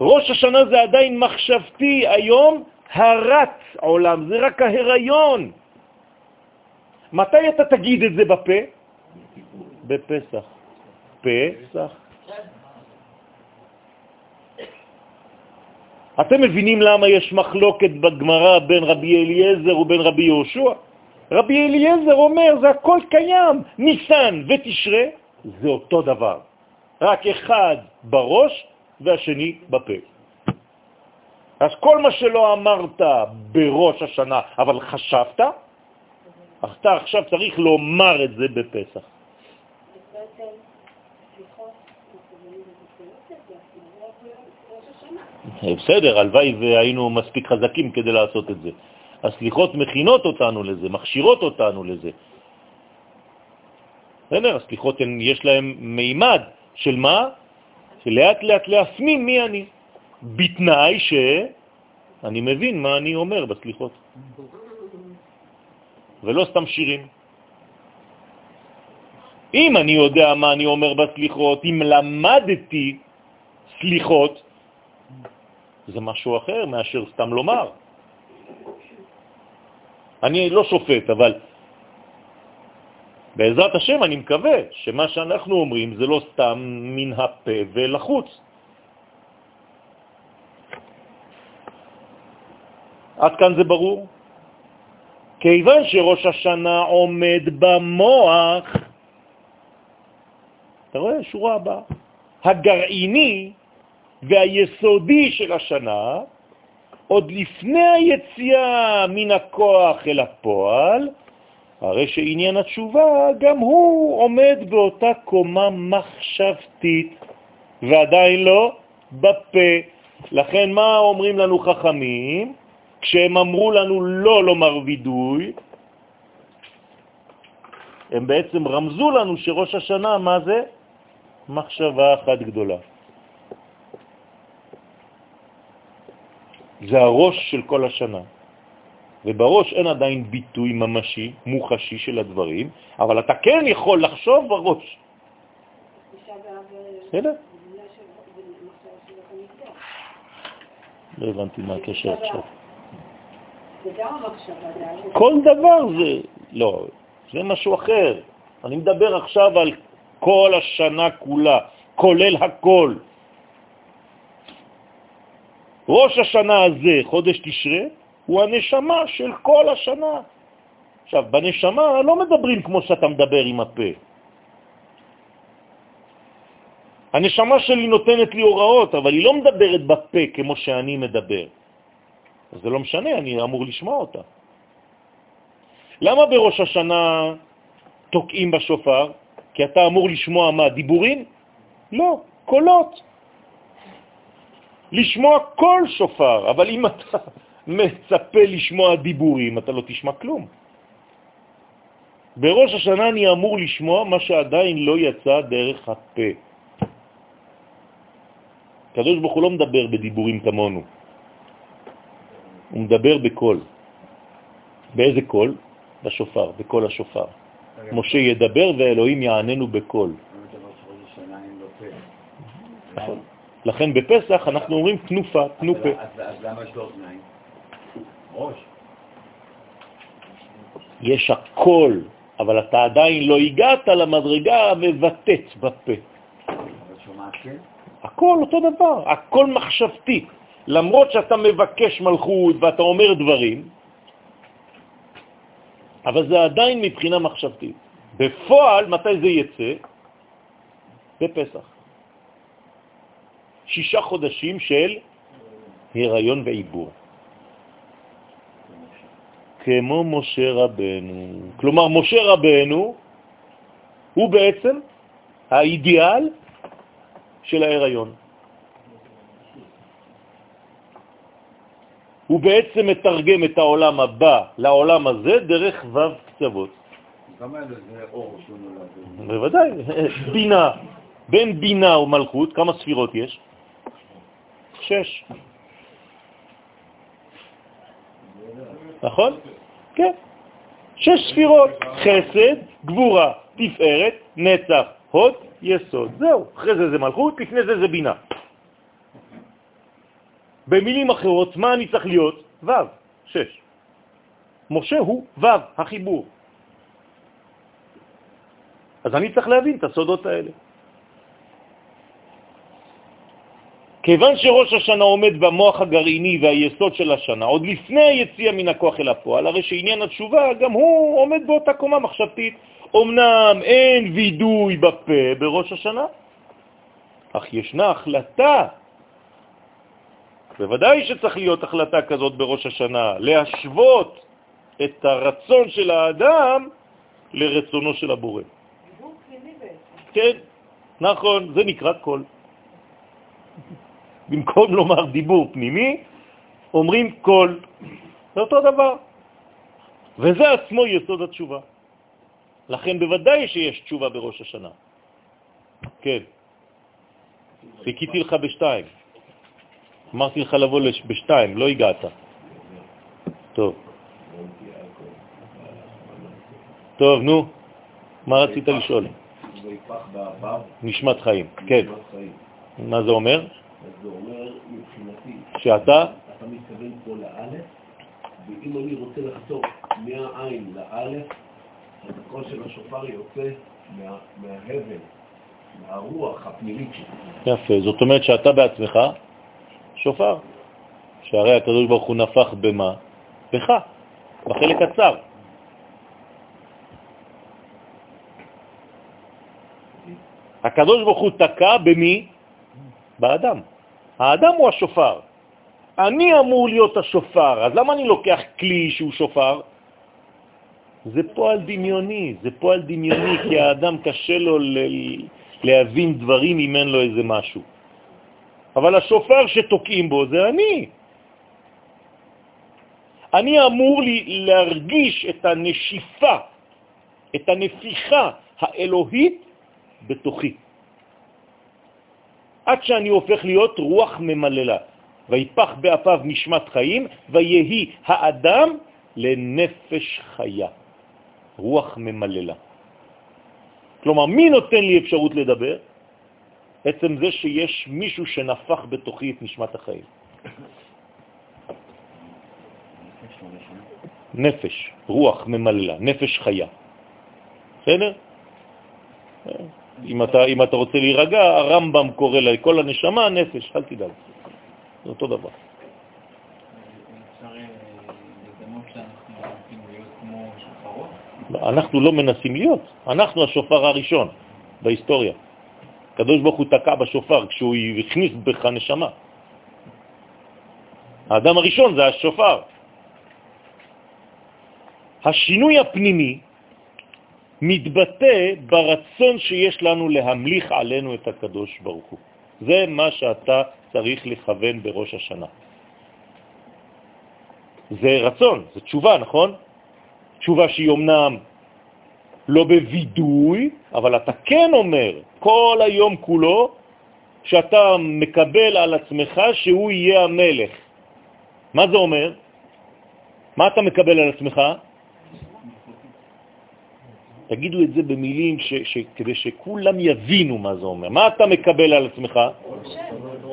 ראש השנה זה עדיין מחשבתי, היום הרת עולם, זה רק ההיריון. מתי אתה תגיד את זה בפה? בפסח. פסח. אתם מבינים למה יש מחלוקת בגמרא בין רבי אליעזר ובין רבי יהושע? רבי אליעזר אומר, זה הכל קיים, ניסן ותשרה, זה אותו דבר. רק אחד בראש והשני בפה. אז כל מה שלא אמרת בראש השנה, אבל חשבת, אתה עכשיו צריך לומר את זה בפסח. בעצם, סליחות, מתכוונים לבחינות, זה אפילו ראש השנה. בסדר, הלוואי והיינו מספיק חזקים כדי לעשות את זה. הסליחות מכינות אותנו לזה, מכשירות אותנו לזה. בסדר, הסליחות יש להן מימד של מה? שלאט לאט להפנים מי אני, בתנאי שאני מבין מה אני אומר בסליחות. ולא סתם שירים. אם אני יודע מה אני אומר בסליחות, אם למדתי סליחות, זה משהו אחר מאשר סתם לומר. אני לא שופט, אבל בעזרת השם אני מקווה שמה שאנחנו אומרים זה לא סתם מן הפה ולחוץ. עד כאן זה ברור? כיוון שראש השנה עומד במוח, אתה רואה? שורה הבאה. הגרעיני והיסודי של השנה, עוד לפני היציאה מן הכוח אל הפועל, הרי שעניין התשובה גם הוא עומד באותה קומה מחשבתית, ועדיין לא בפה. לכן מה אומרים לנו חכמים? כשהם אמרו לנו לא לומר וידוי, הם בעצם רמזו לנו שראש השנה, מה זה? מחשבה אחת גדולה. זה הראש של כל השנה. ובראש אין עדיין ביטוי ממשי, מוחשי של הדברים, אבל אתה כן יכול לחשוב בראש. בסדר? לא הבנתי מה הקשר עכשיו. כל דבר זה... לא, זה משהו אחר. אני מדבר עכשיו על כל השנה כולה, כולל הכל. ראש השנה הזה, חודש תשרה, הוא הנשמה של כל השנה. עכשיו, בנשמה לא מדברים כמו שאתה מדבר עם הפה. הנשמה שלי נותנת לי הוראות, אבל היא לא מדברת בפה כמו שאני מדבר. זה לא משנה, אני אמור לשמוע אותה. למה בראש השנה תוקעים בשופר? כי אתה אמור לשמוע מה, דיבורים? לא, קולות. לשמוע כל שופר, אבל אם אתה מצפה לשמוע דיבורים, אתה לא תשמע כלום. בראש השנה אני אמור לשמוע מה שעדיין לא יצא דרך הפה. הקדוש ברוך הוא לא מדבר בדיבורים כמונו, הוא מדבר בקול. באיזה קול? בשופר, בקול השופר. משה ידבר ואלוהים יעננו בקול. נכון. לכן בפסח אנחנו אומרים תנופה, תנו פה. אז למה יש לו אוזניים? ראש. יש הכל, אבל אתה עדיין לא הגעת למדרגה המבטאת בפה. כן? הכל אותו דבר, הכל מחשבתי. למרות שאתה מבקש מלכות ואתה אומר דברים, אבל זה עדיין מבחינה מחשבתית. בפועל, מתי זה יצא? בפסח. שישה חודשים של הריון ועיבור. כמו משה רבנו. כלומר, משה רבנו הוא בעצם האידיאל של ההיריון. הוא בעצם מתרגם את העולם הבא לעולם הזה דרך ו' קצוות. היה אור שהוא נולד? בוודאי, בינה. בין בינה ומלכות, כמה ספירות יש? שש. נכון? כן. שש ספירות, חסד, גבורה, תפארת, נצח, הוד, יסוד. זהו. אחרי זה זה מלכות, לפני זה זה בינה. במילים אחרות, מה אני צריך להיות? ו', שש. משה הוא ו', החיבור. אז אני צריך להבין את הסודות האלה. כיוון שראש השנה עומד במוח הגרעיני והיסוד של השנה, עוד לפני היציאה מן הכוח אל הפועל, הרי שעניין התשובה גם הוא עומד באותה קומה מחשבתית. אמנם אין וידוי בפה בראש השנה, אך ישנה החלטה, בוודאי שצריך להיות החלטה כזאת בראש השנה, להשוות את הרצון של האדם לרצונו של הבורא. כן, נכון, זה נקרא קול. במקום לומר דיבור פנימי, אומרים קול. זה אותו דבר. וזה עצמו יסוד התשובה. לכן בוודאי שיש תשובה בראש השנה. כן. חיכיתי לך בשתיים. אמרתי לך לבוא בשתיים, לא הגעת. טוב. טוב, נו, מה רצית לשאול? נשמת חיים. כן. מה זה אומר? אז זה אומר מבחינתי, שאתה? אתה מתכוון פה לאלף, ואם אני רוצה לחזור מהעין לאלף, אז הקול של השופר יוצא מה, מההבל, מהרוח הפנימית שלי. יפה, זאת אומרת שאתה בעצמך שופר, שהרי הקדוש ברוך הוא נפח במה? בך, בחלק הצר. הקדוש ברוך הוא תקע במי? באדם. האדם הוא השופר. אני אמור להיות השופר, אז למה אני לוקח כלי שהוא שופר? זה פועל דמיוני, זה פועל דמיוני, כי האדם קשה לו ל- להבין דברים אם אין לו איזה משהו. אבל השופר שתוקעים בו זה אני. אני אמור לי להרגיש את הנשיפה, את הנפיחה האלוהית בתוכי. עד שאני הופך להיות רוח ממללה. ויפח באפיו נשמת חיים, ויהי האדם לנפש חיה. רוח ממללה. כלומר, מי נותן לי אפשרות לדבר? עצם זה שיש מישהו שנפח בתוכי את נשמת החיים. נפש, רוח ממללה, נפש חיה. בסדר? אם אתה, אם אתה רוצה להירגע, הרמב"ם קורא לכל הנשמה נפש, אל תדאג. זה אותו דבר. אנחנו לא מנסים להיות, אנחנו השופר הראשון בהיסטוריה. הקדוש ברוך הוא תקע בשופר כשהוא הכניס בך נשמה. האדם הראשון זה השופר. השינוי הפנימי מתבטא ברצון שיש לנו להמליך עלינו את הקדוש ברוך הוא. זה מה שאתה צריך לכוון בראש השנה. זה רצון, זה תשובה, נכון? תשובה שהיא אומנם לא בווידוי, אבל אתה כן אומר כל היום כולו שאתה מקבל על עצמך שהוא יהיה המלך. מה זה אומר? מה אתה מקבל על עצמך? תגידו את זה במילים ש, ש, כדי שכולם יבינו מה זה אומר. מה אתה מקבל על עצמך?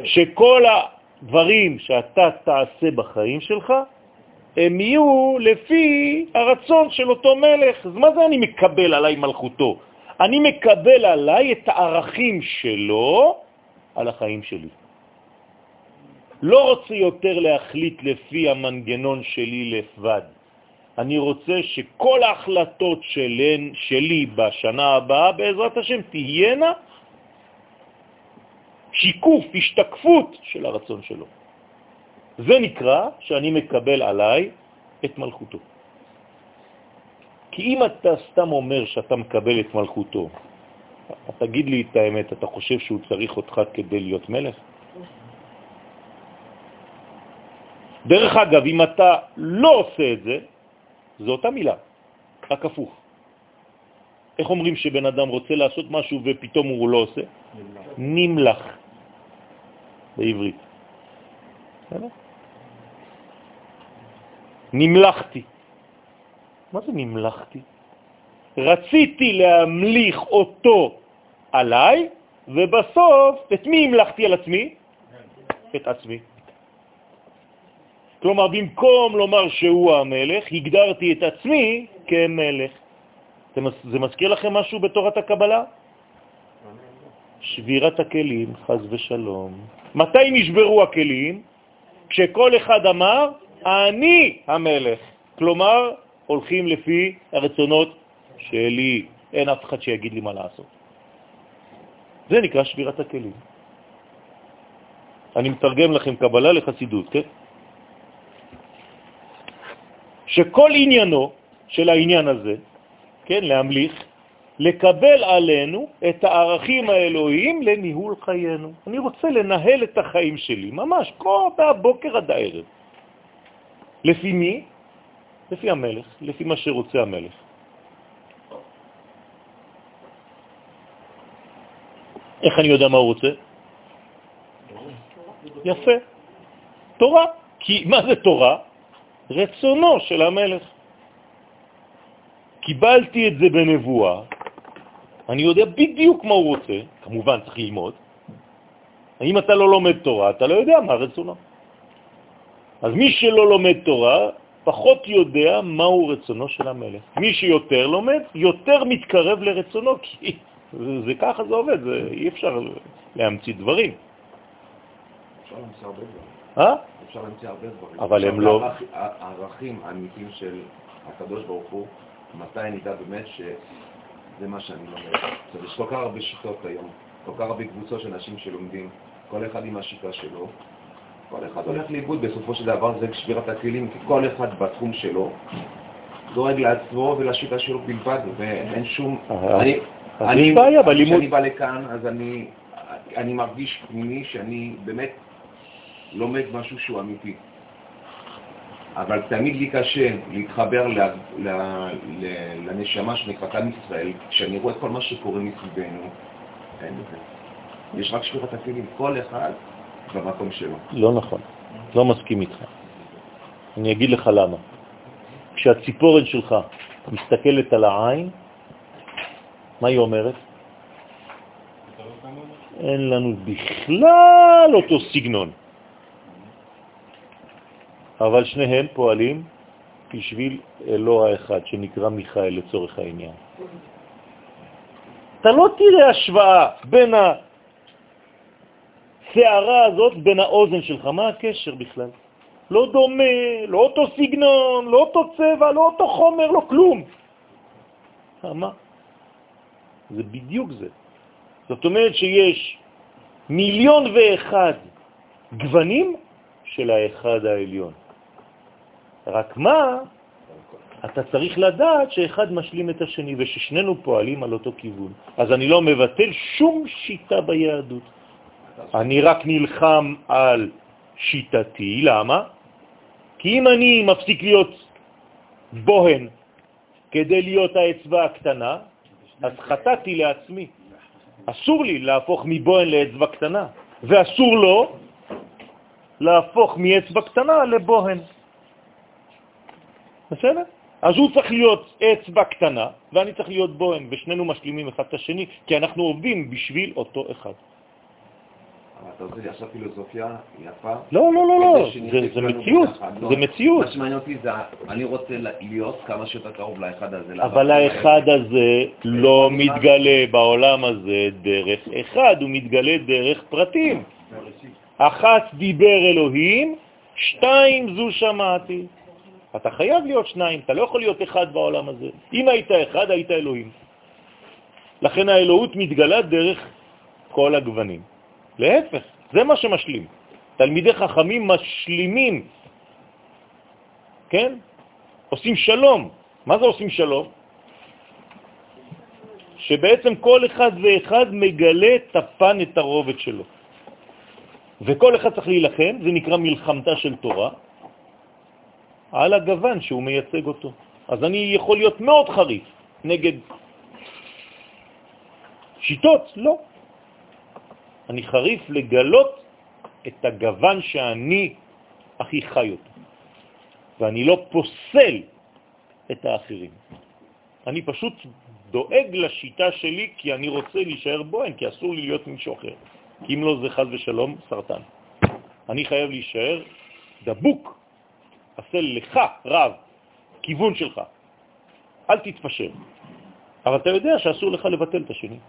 שכל הדברים שאתה תעשה בחיים שלך, הם יהיו לפי הרצון של אותו מלך. אז מה זה אני מקבל עליי מלכותו? אני מקבל עליי את הערכים שלו על החיים שלי. לא רוצה יותר להחליט לפי המנגנון שלי לבד. אני רוצה שכל ההחלטות שלן, שלי בשנה הבאה, בעזרת השם, תהיינה שיקוף, השתקפות של הרצון שלו. זה נקרא שאני מקבל עליי את מלכותו. כי אם אתה סתם אומר שאתה מקבל את מלכותו, תגיד לי את האמת, אתה חושב שהוא צריך אותך כדי להיות מלך? דרך אגב, אם אתה לא עושה את זה, זו אותה מילה, רק הפוך. איך אומרים שבן אדם רוצה לעשות משהו ופתאום הוא לא עושה? נמלח, בעברית. בסדר? נמלחתי. מה זה נמלכתי? רציתי להמליך אותו עליי, ובסוף, את מי המלכתי על עצמי? את עצמי. כלומר, במקום לומר שהוא המלך, הגדרתי את עצמי כמלך. זה מזכיר לכם משהו בתורת הקבלה? שבירת הכלים, חז ושלום. מתי נשברו הכלים? כשכל אחד אמר, אני המלך. כלומר, הולכים לפי הרצונות שלי. אין אף אחד שיגיד לי מה לעשות. זה נקרא שבירת הכלים. אני מתרגם לכם קבלה לחסידות, כן? שכל עניינו של העניין הזה, כן, להמליך, לקבל עלינו את הערכים האלוהיים לניהול חיינו. אני רוצה לנהל את החיים שלי, ממש, כל מהבוקר עד הערב. לפי מי? לפי המלך, לפי מה שרוצה המלך. איך אני יודע מה הוא רוצה? יפה. תורה. כי מה זה תורה? רצונו של המלך. קיבלתי את זה בנבואה, אני יודע בדיוק מה הוא רוצה, כמובן צריך ללמוד. אם אתה לא לומד תורה, אתה לא יודע מה רצונו. אז מי שלא לומד תורה, פחות יודע מהו רצונו של המלך. מי שיותר לומד, יותר מתקרב לרצונו, כי זה, זה ככה זה עובד, זה, אי אפשר להמציא דברים. אפשר להמציא הרבה דברים. אפשר להמציא הרבה דברים. אבל הם לא- הערכ- הערכים האמיתיים של הקדוש ברוך הוא, מתי נדע באמת שזה מה שאני לומד. עכשיו, יש כל כך הרבה שיטות היום, כל כך הרבה קבוצות של אנשים שלומדים, כל אחד עם השיטה שלו. כל אחד הולך לאיבוד, בסופו של דבר זה שבירת הכלים, כי כל אחד בתחום שלו דואג לעצמו ולשיטה שלו בלבד, ואין שום... אני- אני-. כשאני בא לכאן, אז אני, אני מרגיש פנימי שאני באמת לומד משהו שהוא אמיתי. אבל תמיד לי קשה להתחבר ל, ל, ל, לנשמה שנקראת עם ישראל, כשאני רואה את כל מה שקורה מסביבנו, אין לזה. יש רק שבירת הכלים, כל אחד במקום שלו. לא נכון, לא מסכים איתך. אני אגיד לך למה. כשהציפורת שלך מסתכלת על העין, מה היא אומרת? אין לנו בכלל אותו סגנון. אבל שניהם פועלים בשביל אלוה האחד, שנקרא מיכאל לצורך העניין. אתה לא תראה השוואה בין השערה הזאת, בין האוזן שלך. מה הקשר בכלל? לא דומה, לא אותו סגנון, לא אותו צבע, לא אותו חומר, לא כלום. אה, מה? זה בדיוק זה. זאת אומרת שיש מיליון ואחד גוונים של האחד העליון. רק מה, אתה צריך לדעת שאחד משלים את השני וששנינו פועלים על אותו כיוון. אז אני לא מבטל שום שיטה ביהדות. אני רק נלחם על שיטתי, למה? כי אם אני מפסיק להיות בוהן כדי להיות האצבע הקטנה, אז חטאתי לעצמי. אסור לי להפוך מבוהן לאצבע קטנה, ואסור לו להפוך מאצבע קטנה לבוהן. בסדר? אז הוא צריך להיות אצבע קטנה, ואני צריך להיות בוהן, ושנינו משלימים אחד את השני, כי אנחנו עובדים בשביל אותו אחד. אתה רוצה לי עכשיו פילוסופיה יפה? לא, לא, לא, לא, זה, מציאות. לא, זה מציאות. מה שמעניין אותי זה, אני רוצה להיות כמה שיותר קרוב לאחד הזה. אבל האחד הזה לא מתגלה בעולם הזה דרך אחד, הוא מתגלה דרך פרטים. אחת דיבר אלוהים, שתיים זו שמעתי. אתה חייב להיות שניים, אתה לא יכול להיות אחד בעולם הזה. אם היית אחד, היית אלוהים. לכן האלוהות מתגלה דרך כל הגוונים. להפך, זה מה שמשלים. תלמידי חכמים משלימים, כן? עושים שלום. מה זה עושים שלום? שבעצם כל אחד ואחד מגלה את הפן, את הרובד שלו. וכל אחד צריך להילחם, זה נקרא מלחמתה של תורה, על הגוון שהוא מייצג אותו. אז אני יכול להיות מאוד חריף נגד שיטות, לא. אני חריף לגלות את הגוון שאני הכי חי אותו. ואני לא פוסל את האחרים. אני פשוט דואג לשיטה שלי כי אני רוצה להישאר בוהן, כי אסור לי להיות מישהו אחר. כי אם לא זה חז ושלום סרטן. אני חייב להישאר דבוק, עשה לך רב, כיוון שלך. אל תתפשר. אבל אתה יודע שאסור לך לבטל את השני.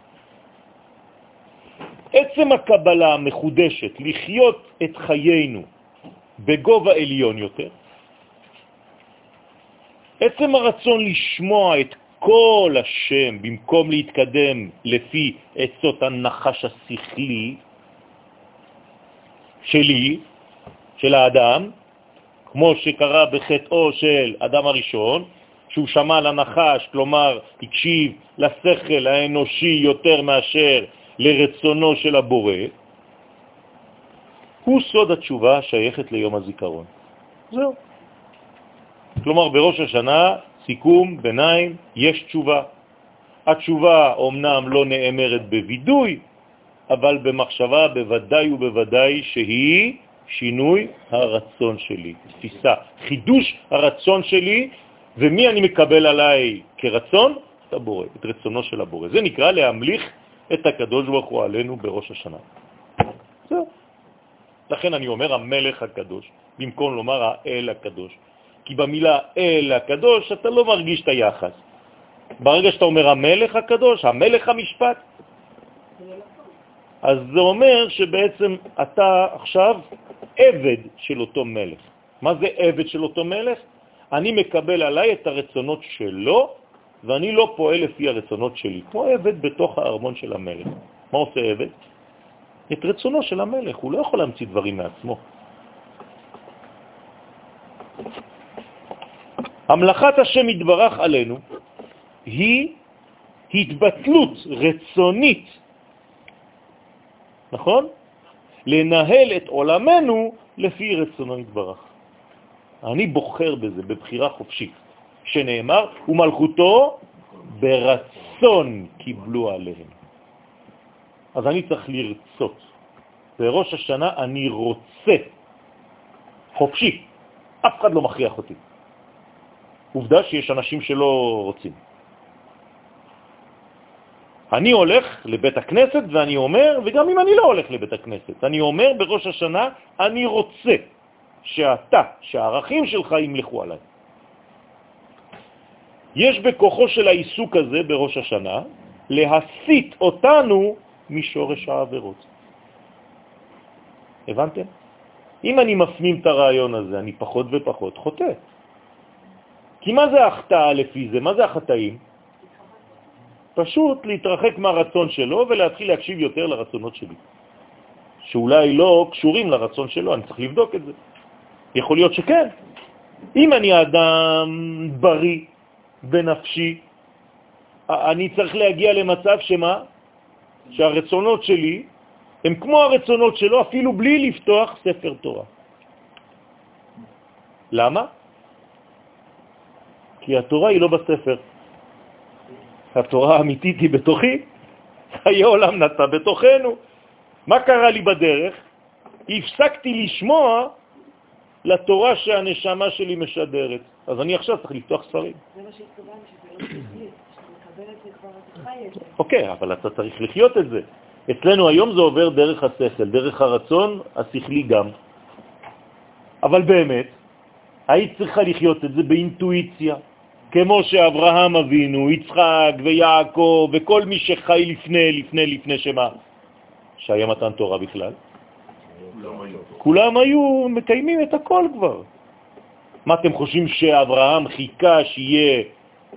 עצם הקבלה המחודשת לחיות את חיינו בגובה עליון יותר, עצם הרצון לשמוע את כל השם במקום להתקדם לפי עצות הנחש השכלי שלי, של האדם, כמו שקרה בחטאו של אדם הראשון, שהוא שמע לנחש, כלומר הקשיב לשכל האנושי יותר מאשר לרצונו של הבורא, הוא סוד התשובה שייכת ליום הזיכרון. זהו. כלומר, בראש השנה, סיכום, ביניים, יש תשובה. התשובה אומנם לא נאמרת בווידוי, אבל במחשבה בוודאי ובוודאי שהיא שינוי הרצון שלי, תפיסה, חידוש הרצון שלי, ומי אני מקבל עליי כרצון? את הבורא, את רצונו של הבורא. זה נקרא להמליך את הקדוש ברוך הוא עלינו בראש השנה. זהו. לכן אני אומר המלך הקדוש, במקום לומר האל הקדוש. כי במילה אל הקדוש אתה לא מרגיש את היחס. ברגע שאתה אומר המלך הקדוש, המלך המשפט, אז זה אומר שבעצם אתה עכשיו עבד של אותו מלך. מה זה עבד של אותו מלך? אני מקבל עליי את הרצונות שלו, ואני לא פועל לפי הרצונות שלי, כמו עבד בתוך הארמון של המלך. מה עושה עבד? את רצונו של המלך, הוא לא יכול להמציא דברים מעצמו. המלאכת השם יתברך עלינו היא התבטלות רצונית, נכון? לנהל את עולמנו לפי רצונו יתברך. אני בוחר בזה, בבחירה חופשית, שנאמר, ומלכותו ברצון קיבלו עליהם. אז אני צריך לרצות. בראש השנה אני רוצה, חופשי, אף אחד לא מכריח אותי. עובדה שיש אנשים שלא רוצים. אני הולך לבית הכנסת ואני אומר, וגם אם אני לא הולך לבית הכנסת, אני אומר בראש השנה, אני רוצה שאתה, שהערכים שלך ימלכו עליי. יש בכוחו של העיסוק הזה בראש השנה להסיט אותנו משורש העבירות. הבנתם? אם אני מפנים את הרעיון הזה, אני פחות ופחות חוטא. כי מה זה החטאה לפי זה? מה זה החטאים? פשוט להתרחק מהרצון שלו ולהתחיל להקשיב יותר לרצונות שלי, שאולי לא קשורים לרצון שלו, אני צריך לבדוק את זה. יכול להיות שכן. אם אני אדם בריא בנפשי, אני צריך להגיע למצב שמה? שהרצונות שלי הם כמו הרצונות שלו אפילו בלי לפתוח ספר תורה. למה? כי התורה היא לא בספר. התורה האמיתית היא בתוכי, חיי עולם נטע בתוכנו. מה קרה לי בדרך? הפסקתי לשמוע לתורה שהנשמה שלי משדרת. אז אני עכשיו צריך לפתוח ספרים. זה מה שהתכוון, שזה לא תכלית, שאתה מקבל את זה כבר, אתה חי את זה. אוקיי, אבל אתה צריך לחיות את זה. אצלנו היום זה עובר דרך השכל, דרך הרצון, השכלי גם. אבל באמת, היית צריכה לחיות את זה באינטואיציה, כמו שאברהם אבינו, יצחק ויעקב וכל מי שחי לפני, לפני, לפני שמה? שהיה מתן תורה בכלל. כולם היו מקיימים את הכל כבר. מה אתם חושבים שאברהם חיכה שיהיה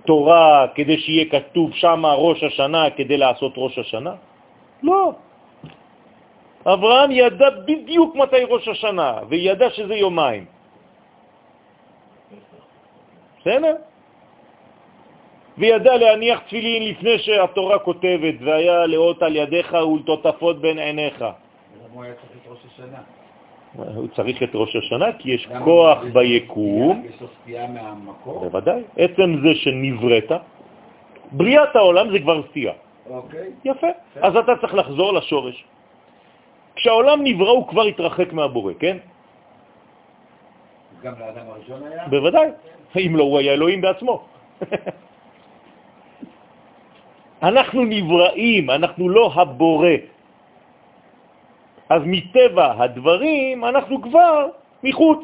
תורה כדי שיהיה כתוב שם ראש השנה כדי לעשות ראש השנה? לא. אברהם ידע בדיוק מתי ראש השנה, וידע שזה יומיים. בסדר? וידע להניח תפילין לפני שהתורה כותבת, והיה לאות על ידיך ולטוטפות בין עיניך. למה הוא היה צריך את ראש השנה? הוא צריך את ראש השנה כי יש כוח ביקום, יש לו סטייה מהמקור? בוודאי, עצם זה שנבראת, בריאת העולם זה כבר סטייה. אוקיי. יפה. אז אתה צריך לחזור לשורש. כשהעולם נברא הוא כבר התרחק מהבורא, כן? גם לאדם הראשון היה? בוודאי. אם לא, הוא היה אלוהים בעצמו. אנחנו נבראים, אנחנו לא הבורא. אז מטבע הדברים אנחנו כבר מחוץ.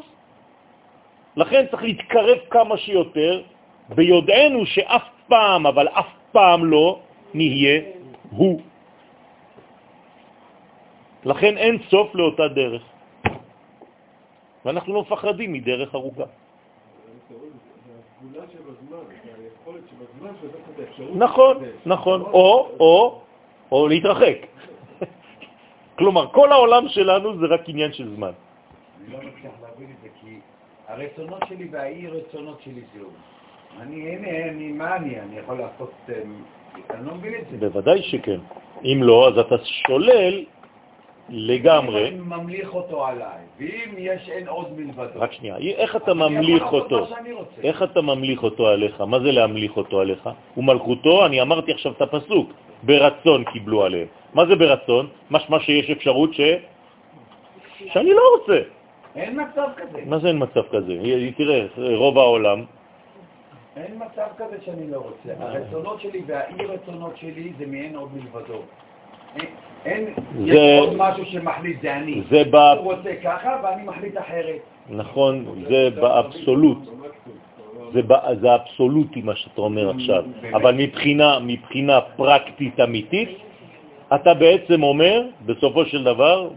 לכן צריך להתקרב כמה שיותר, ביודענו שאף פעם, אבל אף פעם לא, נהיה הוא. לכן אין סוף לאותה דרך. ואנחנו לא מפחדים מדרך ארוכה. נכון, נכון, או, או, או להתרחק. כלומר, כל העולם שלנו זה רק עניין של זמן. אני לא מצליח להבין את זה, כי הרצונות שלי והאי רצונות שלי זהו. אני, הנה, אני, מה אני? אני יכול לעשות... אמ, אני לא מבין את זה. בוודאי שכן. אם לא, אז אתה שולל לגמרי. אני ממליך אותו עליי, ואם יש אין עוד מלבדו. רק שנייה, איך אתה ממליך אותו? איך אתה ממליך אותו עליך? מה זה להמליך אותו עליך? ומלכותו, אני אמרתי עכשיו את הפסוק, ברצון קיבלו עליהם. מה זה ברצון? משמע שיש אפשרות ש... שאני לא רוצה. אין מצב כזה. מה זה אין מצב כזה? תראה, רוב העולם... אין מצב כזה שאני לא רוצה. הרצונות שלי והאי רצונות שלי זה מעין עוד מלבדו. אין, יש עוד משהו שמחליט, זה אני. זה ב... הוא רוצה ככה ואני מחליט אחרת. נכון, זה באבסולוט. זה, זה אבסולוטי מה שאתה אומר עכשיו. אבל מבחינה, מבחינה פרקטית אמיתית, אתה בעצם אומר, בסופו של דבר,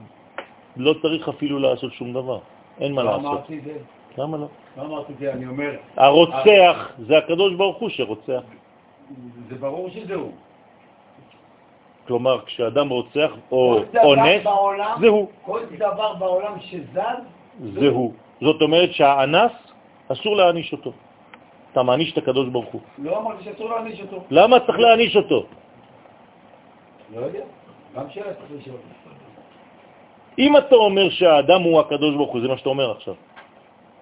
לא צריך אפילו לעשות שום דבר. אין מה לא לעשות. אמרתי זה. למה לא? לא אמרתי זה, אני אומר... הרוצח זה הקדוש ברוך הוא שרוצח. זה ברור שזה הוא. כלומר, כשאדם רוצח או אונס, זה הוא. כל דבר בעולם שזז, זה הוא. זאת אומרת שהאנס, אסור להעניש אותו. אתה מעניש את הקדוש ברוך הוא. לא אמרתי שאסור להעניש אותו. למה צריך להעניש אותו? לא יודע. גם שאלה צריך לשאול. אם אתה אומר שהאדם הוא הקדוש ברוך הוא, זה מה שאתה אומר עכשיו.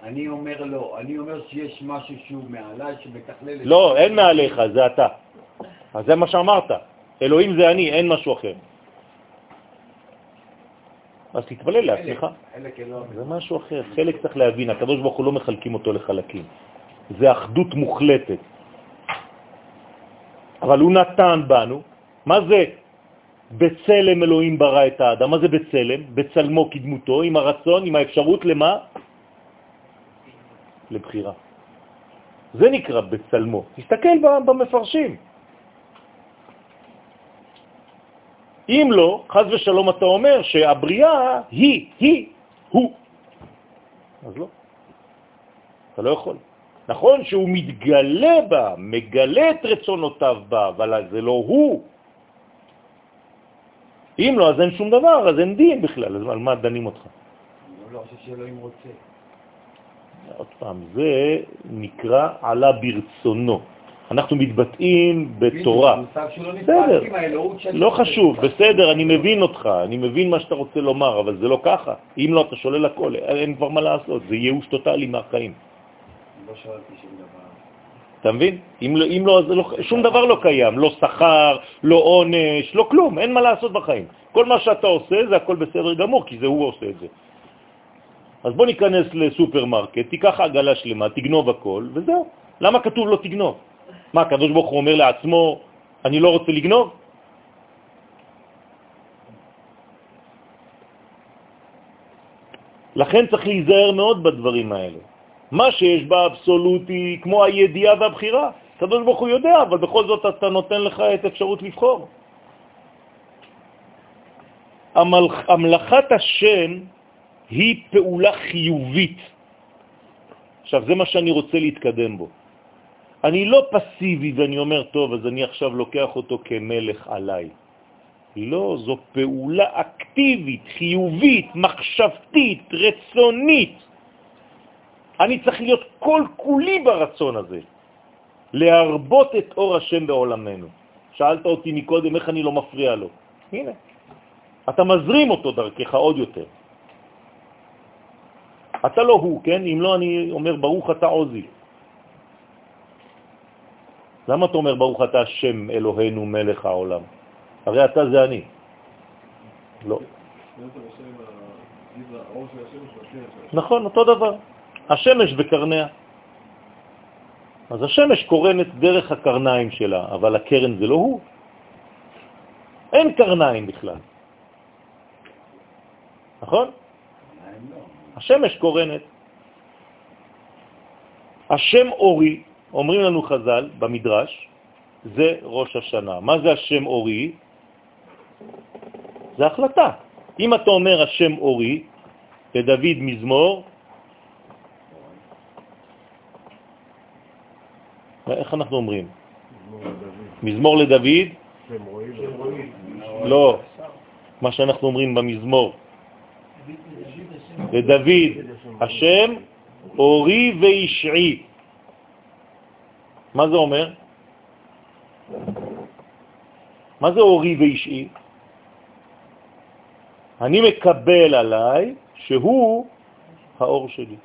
אני אומר לא. אני אומר שיש משהו שהוא מעליי שמתכלל... לא, אין מעליך, זה אתה. אז זה מה שאמרת. אלוהים זה אני, אין משהו אחר. אז תתפלל לעצמך. זה משהו אחר. חלק צריך להבין, הקדוש ברוך הוא לא מחלקים אותו לחלקים. זה אחדות מוחלטת. אבל הוא נתן בנו, מה זה בצלם אלוהים ברא את האדם? מה זה בצלם? בצלמו כדמותו, עם הרצון, עם האפשרות למה? לבחירה. זה נקרא בצלמו. תסתכל במפרשים. אם לא, חז ושלום אתה אומר שהבריאה היא, היא, הוא. אז לא. אתה לא יכול. נכון שהוא מתגלה בה, מגלה את רצונותיו בה, אבל זה לא הוא. אם לא, אז אין שום דבר, אז אין דין בכלל, אז על מה דנים אותך? אני לא חושב שאלוהים רוצה. עוד פעם, זה נקרא עלה ברצונו. אנחנו מתבטאים בתורה. בסדר, לא. חשוב, בסדר, אני מבין אותך, אני מבין מה שאתה רוצה לומר, אבל זה לא ככה. אם לא, אתה שולל הכל, אין כבר מה לעשות, זה ייאוש טוטלי מהחיים. לא. אתה מבין? אם לא, אם לא, אז לא, שום דבר לא קיים, לא שכר, לא עונש, לא כלום, אין מה לעשות בחיים. כל מה שאתה עושה זה הכל בסדר גמור, כי זה הוא עושה את זה. אז בוא ניכנס לסופרמרקט, תיקח עגלה שלמה, תגנוב הכל, וזהו. למה כתוב לא תגנוב? מה, הקדוש ברוך הוא אומר לעצמו, אני לא רוצה לגנוב? לכן צריך להיזהר מאוד בדברים האלה. מה שיש באבסולוטי, כמו הידיעה והבחירה. הקדוש ברוך הוא יודע, אבל בכל זאת אתה נותן לך את אפשרות לבחור. המלכ... המלאכת השם היא פעולה חיובית. עכשיו, זה מה שאני רוצה להתקדם בו. אני לא פסיבי ואני אומר, טוב, אז אני עכשיו לוקח אותו כמלך עליי. לא, זו פעולה אקטיבית, חיובית, מחשבתית, רצונית. אני צריך להיות כל כולי ברצון הזה, להרבות את אור השם בעולמנו. שאלת אותי מקודם איך אני לא מפריע לו. הנה, אתה מזרים אותו דרכך עוד יותר. אתה לא הוא, כן? אם לא, אני אומר, ברוך אתה עוזי. למה אתה אומר, ברוך אתה השם אלוהינו מלך העולם? הרי אתה זה אני. לא. נכון, אותו דבר. השמש וקרניה. אז השמש קורנת דרך הקרניים שלה, אבל הקרן זה לא הוא. אין קרניים בכלל. נכון? השמש קורנת. השם אורי, אומרים לנו חז"ל במדרש, זה ראש השנה. מה זה השם אורי? זה החלטה. אם אתה אומר השם אורי, לדוד מזמור, איך אנחנו אומרים? מזמור לדוד? לא, מה שאנחנו אומרים במזמור. לדוד השם אורי וישעי. מה זה אומר? מה זה אורי וישעי? אני מקבל עליי שהוא האור שלי.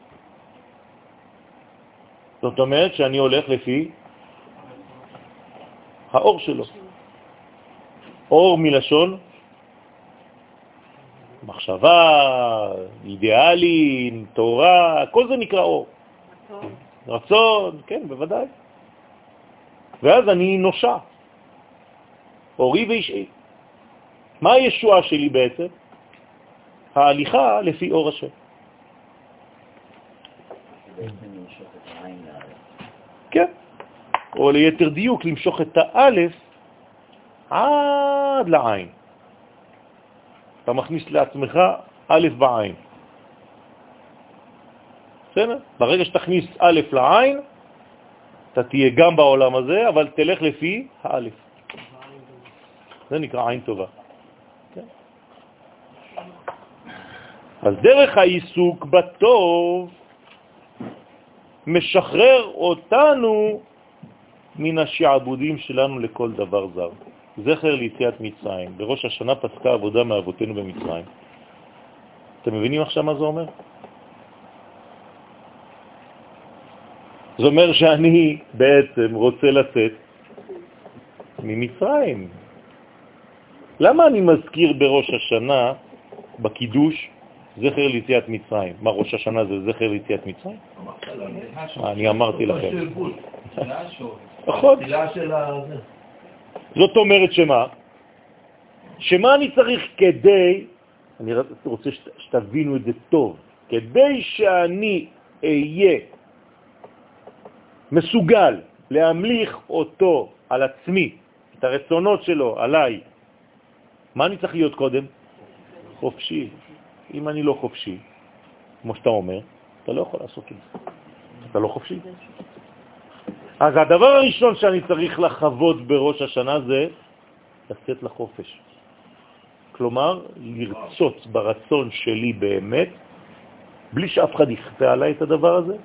זאת אומרת שאני הולך לפי האור שלו. אור מלשון מחשבה, אידיאלים, תורה, כל זה נקרא אור. רצון. רצון, כן, בוודאי. ואז אני נושע, אורי ואישי. מה הישועה שלי בעצם? ההליכה לפי אור השם. כן, או ליתר דיוק, למשוך את האלף עד לעין. אתה מכניס לעצמך א' בעין. בסדר? ברגע שתכניס א' לעין, אתה תהיה גם בעולם הזה, אבל תלך לפי האלף. זה נקרא עין טובה. כן? אז דרך העיסוק בטוב משחרר אותנו מן השעבודים שלנו לכל דבר זר. זכר ליציאת מצרים. בראש השנה פסקה עבודה מאבותינו במצרים. אתם מבינים עכשיו מה זה אומר? זה אומר שאני בעצם רוצה לצאת ממצרים. למה אני מזכיר בראש השנה, בקידוש, זכר ליציאת מצרים? מה, ראש השנה זה זכר ליציאת מצרים? אני אמרתי לכם. נכון. זאת אומרת שמה? שמה אני צריך כדי, אני רוצה שתבינו את זה טוב, כדי שאני אהיה מסוגל להמליך אותו על עצמי, את הרצונות שלו עליי, מה אני צריך להיות קודם? חופשי. אם אני לא חופשי, כמו שאתה אומר, אתה לא יכול לעשות את זה. אתה לא חופשי. אז הדבר הראשון שאני צריך לחוות בראש השנה זה לצאת לחופש. כלומר, לרצות ברצון שלי באמת, בלי שאף אחד יכפה עליי את הדבר הזה,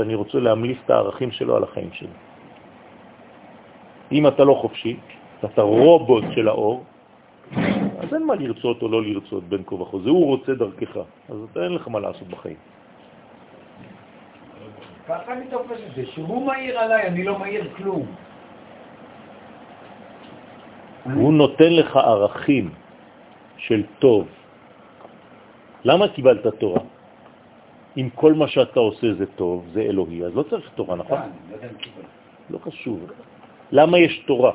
שאני רוצה להמליך את הערכים שלו על החיים שלי. אם אתה לא חופשי, אתה רובוט של האור, אז אין מה לרצות או לא לרצות בין כה וכה, זה הוא רוצה דרכך, אז אתה אין לך מה לעשות בחיים. ככה אני תופס את זה, שהוא מהיר עליי, אני לא מהיר כלום. הוא נותן לך ערכים של טוב. למה קיבלת תורה? אם כל מה שאתה עושה זה טוב, זה אלוהי, אז לא צריך תורה, נכון? לא, לא חשוב. למה יש תורה?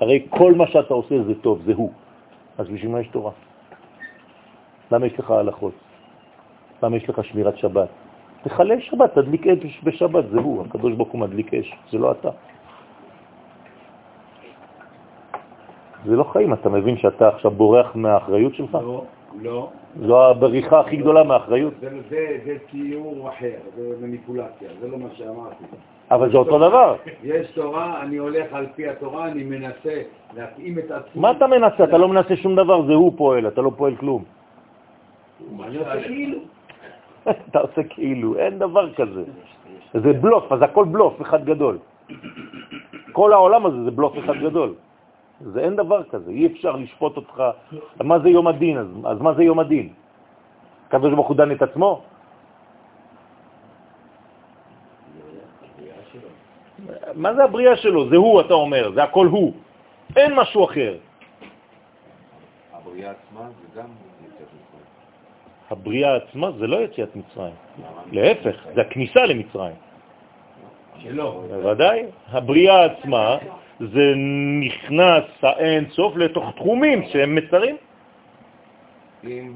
הרי כל מה שאתה עושה זה טוב, זה הוא. אז בשביל מה יש תורה? למה יש לך הלכות? למה יש לך שמירת שבת? תחלל שבת, תדליק אש בשבת, זה הוא, הקדוש ברוך הוא מדליק אש, זה לא אתה. זה לא חיים, אתה מבין שאתה עכשיו בורח מהאחריות שלך? לא, לא. זו הבריחה הכי גדולה מהאחריות. זה, זה, זה ציור אחר, זה מניפולציה, זה לא מה שאמרתי. אבל זה אותו דבר. יש תורה, אני הולך על פי התורה, אני מנסה להתאים את עצמי. מה אתה מנסה? אתה לא מנסה שום דבר, זה הוא פועל, אתה לא פועל כלום. אני עושה כאילו. אתה עושה כאילו, אין דבר כזה. זה בלוף, אז הכל בלוף אחד גדול. כל העולם הזה זה בלוף אחד גדול. זה אין דבר כזה, אי אפשר לשפוט אותך. מה זה יום הדין? אז, אז מה זה יום הדין? הקדוש ברוך הוא דן את עצמו? מה זה הבריאה שלו? זה הוא, אתה אומר, זה הכל הוא. אין משהו אחר. הבריאה עצמה זה גם הבריאה עצמה זה לא יציאת מצרים. להפך, זה הכניסה למצרים. שלא. בוודאי. הבריאה עצמה זה נכנס האין סוף לתוך תחומים שהם מצרים. אם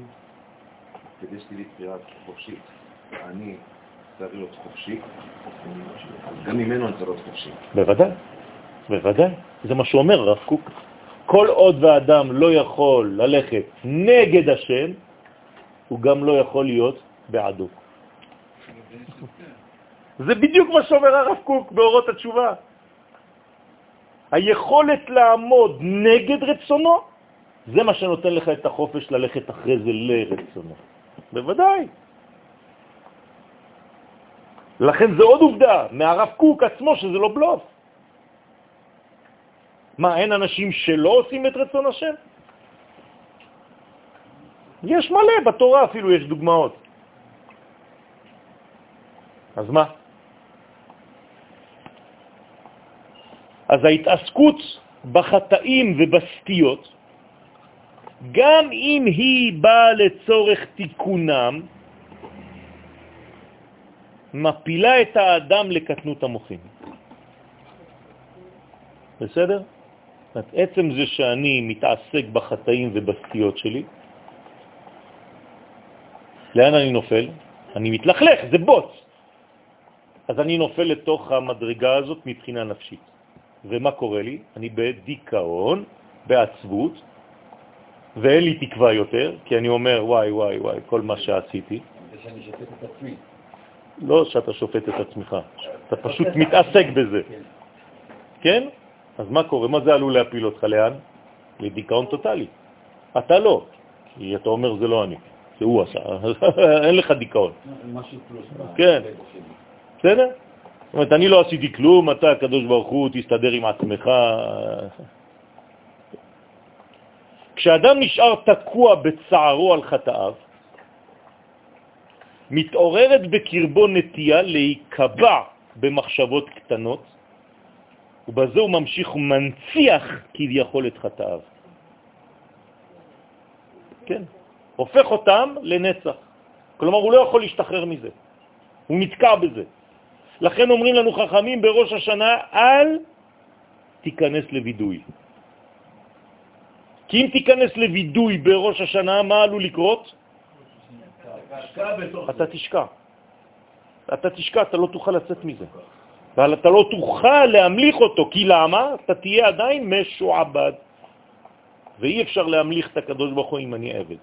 כדי שתהיה לי בחירה חופשית, אני צריך להיות חופשי, אז גם ממנו אני צריך להיות חופשי. בוודאי, בוודאי. זה מה שאומר הרב קוק. כל עוד והאדם לא יכול ללכת נגד השם, הוא גם לא יכול להיות בעדו. זה בדיוק מה שאומר הרב קוק באורות התשובה. היכולת לעמוד נגד רצונו, זה מה שנותן לך את החופש ללכת אחרי זה לרצונו. בוודאי. לכן זה עוד עובדה מהרב קוק עצמו שזה לא בלוף. מה, אין אנשים שלא עושים את רצון השם? יש מלא, בתורה אפילו יש דוגמאות. אז מה? אז ההתעסקות בחטאים ובסטיות, גם אם היא באה לצורך תיקונם, מפילה את האדם לקטנות המוחים. בסדר? זאת עצם זה שאני מתעסק בחטאים ובסטיות שלי, לאן אני נופל? אני מתלכלך, זה בוץ. אז אני נופל לתוך המדרגה הזאת מבחינה נפשית. ומה קורה לי? אני בדיכאון, בעצבות, ואין לי תקווה יותר, כי אני אומר, וואי, וואי, וואי, כל מה שעשיתי. שאני שופט את עצמי. לא שאתה שופט את עצמך, אתה פשוט מתעסק בזה. כן? אז מה קורה? מה זה עלול להפיל אותך? לאן? לדיכאון טוטלי. אתה לא, כי אתה אומר זה לא אני, זה הוא עשה, אין לך דיכאון. משהו פלוס. כן. בסדר? זאת אומרת, אני לא עשיתי כלום, אתה, הקדוש ברוך הוא, תסתדר עם עצמך. כשאדם נשאר תקוע בצערו על חטאיו, מתעוררת בקרבו נטייה להיקבע במחשבות קטנות, ובזה הוא ממשיך ומנציח כביכול את חטאיו. כן, הופך אותם לנצח. כלומר, הוא לא יכול להשתחרר מזה, הוא נתקע בזה. לכן אומרים לנו חכמים בראש השנה, אל תיכנס לוידוי. כי אם תיכנס לוידוי בראש השנה, מה עלול לקרות? אתה תשקע. אתה תשקע, אתה לא תוכל לצאת מזה. אבל אתה לא תוכל להמליך אותו, כי למה? אתה תהיה עדיין משועבד. ואי אפשר להמליך את הקדוש ברוך הוא אם אני עבד.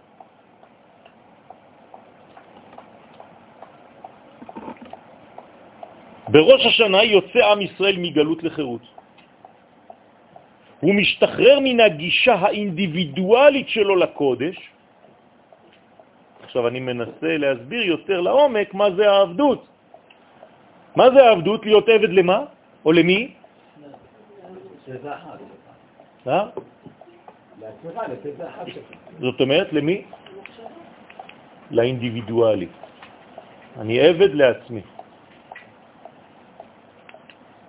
בראש השנה יוצא עם ישראל מגלות לחירות. הוא משתחרר מן הגישה האינדיבידואלית שלו לקודש. עכשיו אני מנסה להסביר יותר לעומק מה זה העבדות. מה זה העבדות? להיות עבד למה? או למי? אה? זאת אומרת, למי? לאינדיבידואלי. אני עבד לעצמי.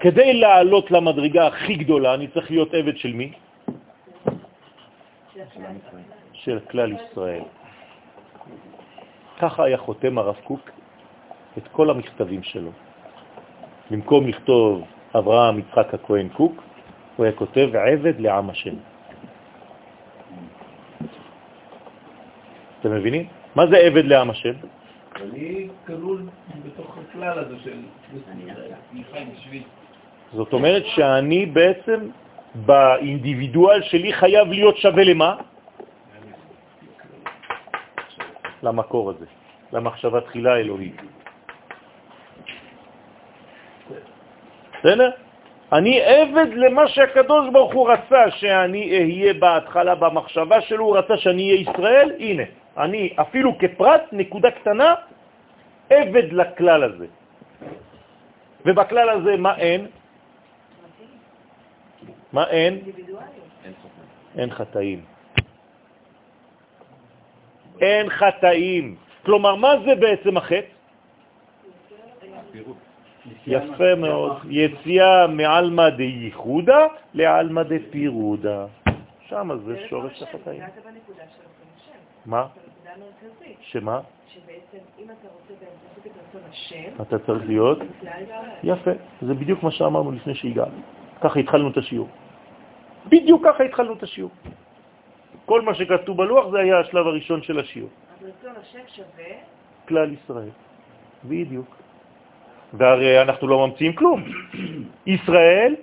כדי לעלות למדרגה הכי גדולה, אני צריך להיות עבד של מי? של כלל ישראל. ככה היה חותם הרב קוק את כל המכתבים שלו. במקום לכתוב אברהם יצחק הכהן קוק, הוא היה כותב עבד לעם השם. אתם מבינים? מה זה עבד לעם השם? אני כלול בתוך הכלל הזה של... זאת אומרת שאני בעצם באינדיבידואל שלי חייב להיות שווה למה? למקור הזה, למחשבה תחילה אלוהית. בסדר? אני עבד למה שהקדוש ברוך הוא רצה שאני אהיה בהתחלה במחשבה שלו, הוא רצה שאני אהיה ישראל, הנה, אני אפילו כפרט, נקודה קטנה, עבד לכלל הזה. ובכלל הזה מה אין? מה אין? אין חטאים. אין חטאים. כלומר, מה זה בעצם החטא? יפה מאוד. יציאה מעלמא דייחודה לעלמא דפירודה. שם זה שורש החטאים. מה? שמה? שבעצם בעצם, אם אתה רוצה לעשות את רצון השם, אתה צריך להיות. יפה, זה בדיוק מה שאמרנו לפני שהגענו. ככה התחלנו את השיעור. בדיוק ככה התחלנו את השיעור. כל מה שכתוב בלוח זה היה השלב הראשון של השיעור. אז רצון השם שווה, כלל ישראל. בדיוק. והרי אנחנו לא ממציאים כלום. ישראל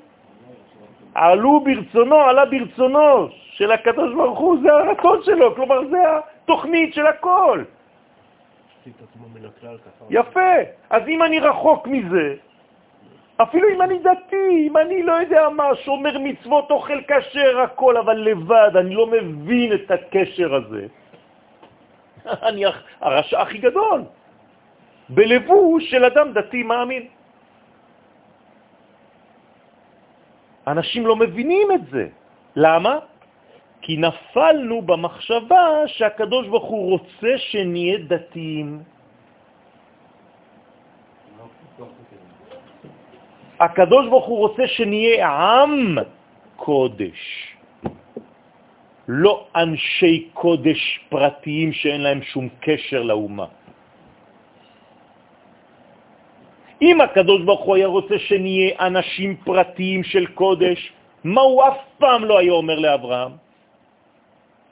עלו ברצונו, עלה ברצונו של הקדוש ברוך הוא, זה הרצון שלו, כלומר זה התוכנית של הכל. יפה. אז אם אני רחוק מזה, אפילו אם אני דתי, אם אני לא יודע מה, שומר מצוות, אוכל כשר, הכל, אבל לבד, אני לא מבין את הקשר הזה. אני הרשע הכי גדול. בלבוש של אדם דתי מאמין. אנשים לא מבינים את זה. למה? כי נפלנו במחשבה שהקדוש ברוך הוא רוצה שנהיה דתיים. הקדוש ברוך הוא רוצה שנהיה עם קודש, לא אנשי קודש פרטיים שאין להם שום קשר לאומה. אם הקדוש ברוך הוא היה רוצה שנהיה אנשים פרטיים של קודש, מה הוא אף פעם לא היה אומר לאברהם?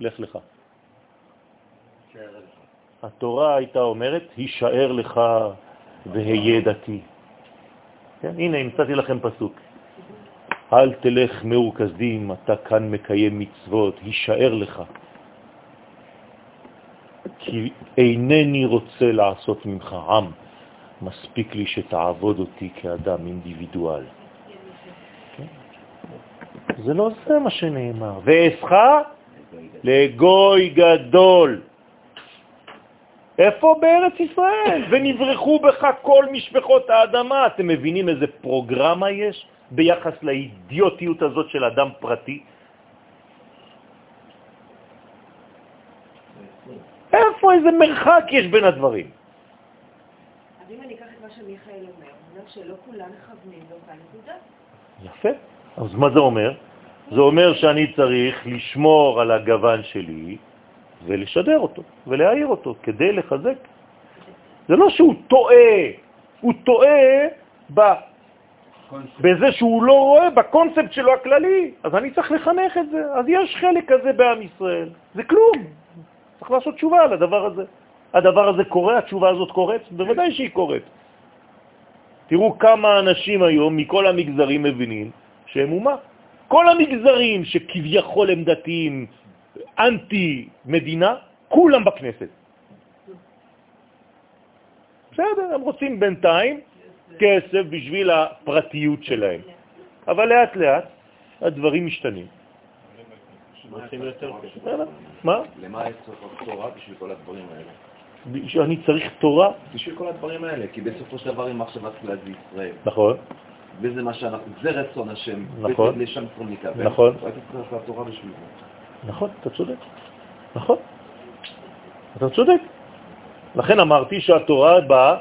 לך לך. התורה הייתה אומרת, הישאר לך והיה דתי. כן, הנה, המצאתי לכם פסוק. אל תלך מאור אתה כאן מקיים מצוות, הישאר לך. כי אינני רוצה לעשות ממך עם, מספיק לי שתעבוד אותי כאדם אינדיבידואל. כן? זה לא זה מה שנאמר. ואסך לגוי גדול. איפה בארץ ישראל? ונברחו בך כל משפחות האדמה. אתם מבינים איזה פרוגרמה יש ביחס לאידיוטיות הזאת של אדם פרטי? איפה איזה מרחק יש בין הדברים? אז אם אני אקח את מה שמיכאל אומר, הוא אומר שלא כולם מכוונים לאותה נקודה. יפה. אז מה זה אומר? זה אומר שאני צריך לשמור על הגוון שלי ולשדר אותו ולהעיר אותו כדי לחזק. זה לא שהוא טועה, הוא טועה ב... בזה שהוא לא רואה בקונספט שלו הכללי, אז אני צריך לחנך את זה. אז יש חלק כזה בעם ישראל, זה כלום. צריך לעשות תשובה על הדבר הזה. הדבר הזה קורה, התשובה הזאת קורית? בוודאי שהיא קורית. תראו כמה אנשים היום מכל המגזרים מבינים שהם אומה. כל המגזרים שכביכול הם דתיים, אנטי מדינה, כולם בכנסת. בסדר, הם רוצים בינתיים כסף בשביל הפרטיות שלהם. אבל לאט לאט הדברים משתנים. מה? למה יש צריך תורה בשביל כל הדברים האלה? אני צריך תורה, בשביל כל הדברים האלה, כי בסופו של דבר אם מחשבת כלל זה ישראל. נכון, וזה מה שאנחנו, זה רצון השם. נכון. לשם להיכוון. נכון. הייתי צריך לעשות תורה בשביל זה. נכון, אתה צודק. נכון. אתה צודק. לכן אמרתי שהתורה באה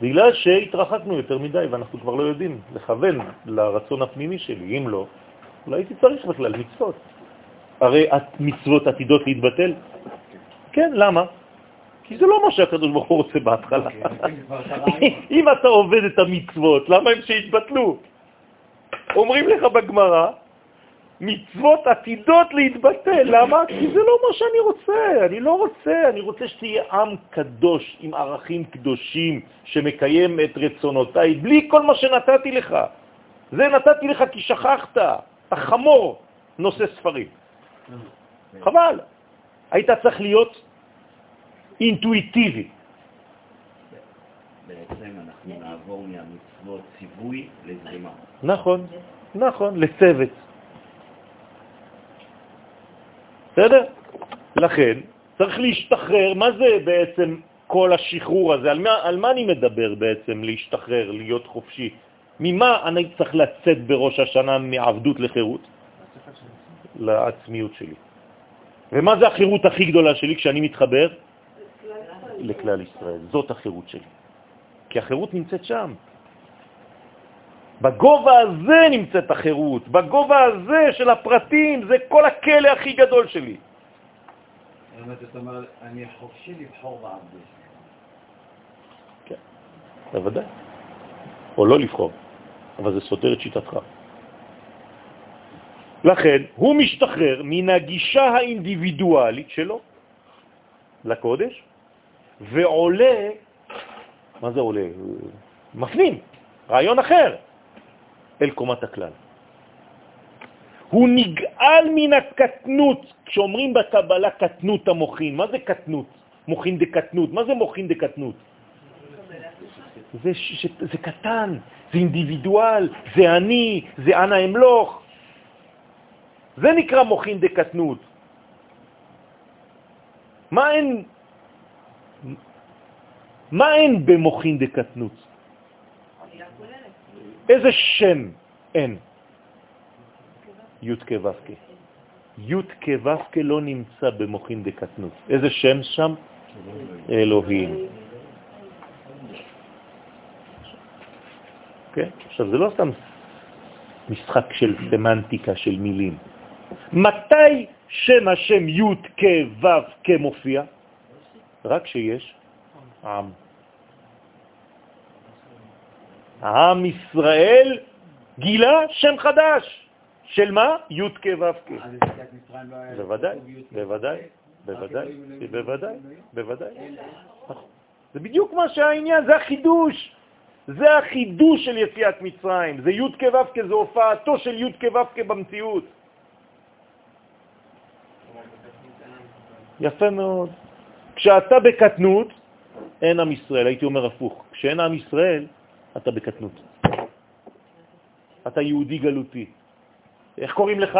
בגלל שהתרחקנו יותר מדי ואנחנו כבר לא יודעים לכוון לרצון הפנימי שלי. אם לא, אולי הייתי צריך בכלל מצוות. הרי מצוות עתידות להתבטל. כן, למה? כי זה לא מה שהקדוש ברוך הוא רוצה בהתחלה. אם אתה עובד את המצוות, למה הם שיתבטלו? אומרים לך בגמרא, מצוות עתידות להתבטל. למה? כי זה לא מה שאני רוצה. אני לא רוצה, אני רוצה שתהיה עם קדוש עם ערכים קדושים שמקיים את רצונותיי בלי כל מה שנתתי לך. זה נתתי לך כי שכחת. אתה חמור נושא ספרים. חבל. היית צריך להיות אינטואיטיבי. בעצם אנחנו נעבור מהמצוות ציווי לזרימה. נכון, נכון, לצוות. בסדר? לכן צריך להשתחרר, מה זה בעצם כל השחרור הזה? על מה, על מה אני מדבר בעצם להשתחרר, להיות חופשי? ממה אני צריך לצאת בראש השנה מעבדות לחירות? לעצמיות שלי. ומה זה החירות הכי גדולה שלי כשאני מתחבר? לכלל ישראל. זאת החירות שלי. כי החירות נמצאת שם. בגובה הזה נמצאת החירות, בגובה הזה של הפרטים, זה כל הכלא הכי גדול שלי. באמת אתה אומר, אני חופשי לבחור בעבדות. בוודאי. או לא לבחור, אבל זה סותר את שיטתך. לכן הוא משתחרר מן הגישה האינדיבידואלית שלו לקודש, ועולה, מה זה עולה? מפנים, רעיון אחר, אל קומת הכלל. הוא נגאל מן הקטנות, כשאומרים בקבלה קטנות המוחין, מה זה קטנות? מוחין דקטנות, מה זה מוחין דקטנות? זה, ש, זה קטן, זה אינדיבידואל, זה אני, זה אנא אמלוך. זה נקרא מוחין דקטנות. מה אין, מה אין במוחין דקטנות? איזה שם אין? י' כו' י' כו' לא נמצא במוחין דקטנות. איזה שם שם? אלוהים. כן? עכשיו, זה לא סתם משחק של סמנטיקה של מילים. מתי שם השם י' כו' כמופיע? רק שיש עם. עם ישראל גילה שם חדש. של מה? י' כ' ו' כ'. בוודאי, בוודאי, בוודאי, בוודאי, בוודאי. זה בדיוק מה שהעניין, זה החידוש. זה החידוש של יציאת מצרים. זה י' כ' ו' כ', זה הופעתו של י' כ' ו' כ' במציאות. יפה מאוד. כשאתה בקטנות, אין עם ישראל. הייתי אומר הפוך. כשאין עם ישראל, אתה בקטנות. אתה יהודי גלותי. איך קוראים לך?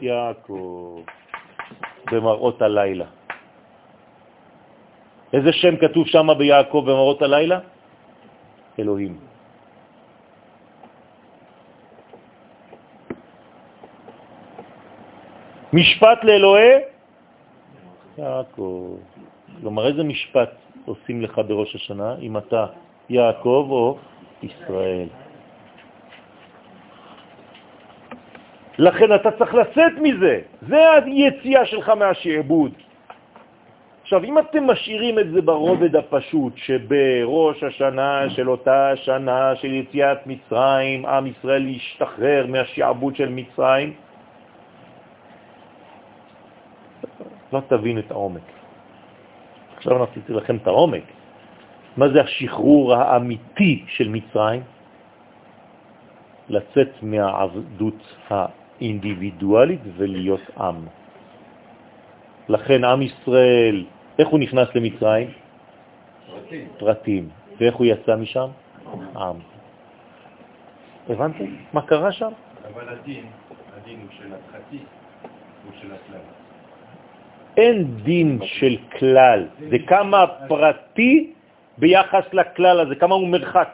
יעקב, במראות הלילה. איזה שם כתוב שם ביעקב במראות הלילה? אלוהים. משפט לאלוהי יעקב. כלומר, איזה משפט עושים לך בראש השנה אם אתה יעקב או ישראל? לכן אתה צריך לצאת מזה, זה היציאה שלך מהשעבוד. עכשיו, אם אתם משאירים את זה ברובד הפשוט, שבראש השנה של אותה שנה של יציאת מצרים, עם ישראל ישתחרר מהשעבוד של מצרים, לא תבין את העומק. עכשיו נעשיתי לכם את העומק. מה זה השחרור האמיתי של מצרים? לצאת מהעבדות האינדיבידואלית ולהיות עם. לכן עם ישראל, איך הוא נכנס למצרים? פרטים. פרטים. ואיך הוא יצא משם? עם. הבנתם מה קרה שם? אבל הדין, הדין הוא של הפרטי, הוא של הכלל. אין דין של כלל, זה כמה פרטי ביחס לכלל הזה, כמה הוא מרחק,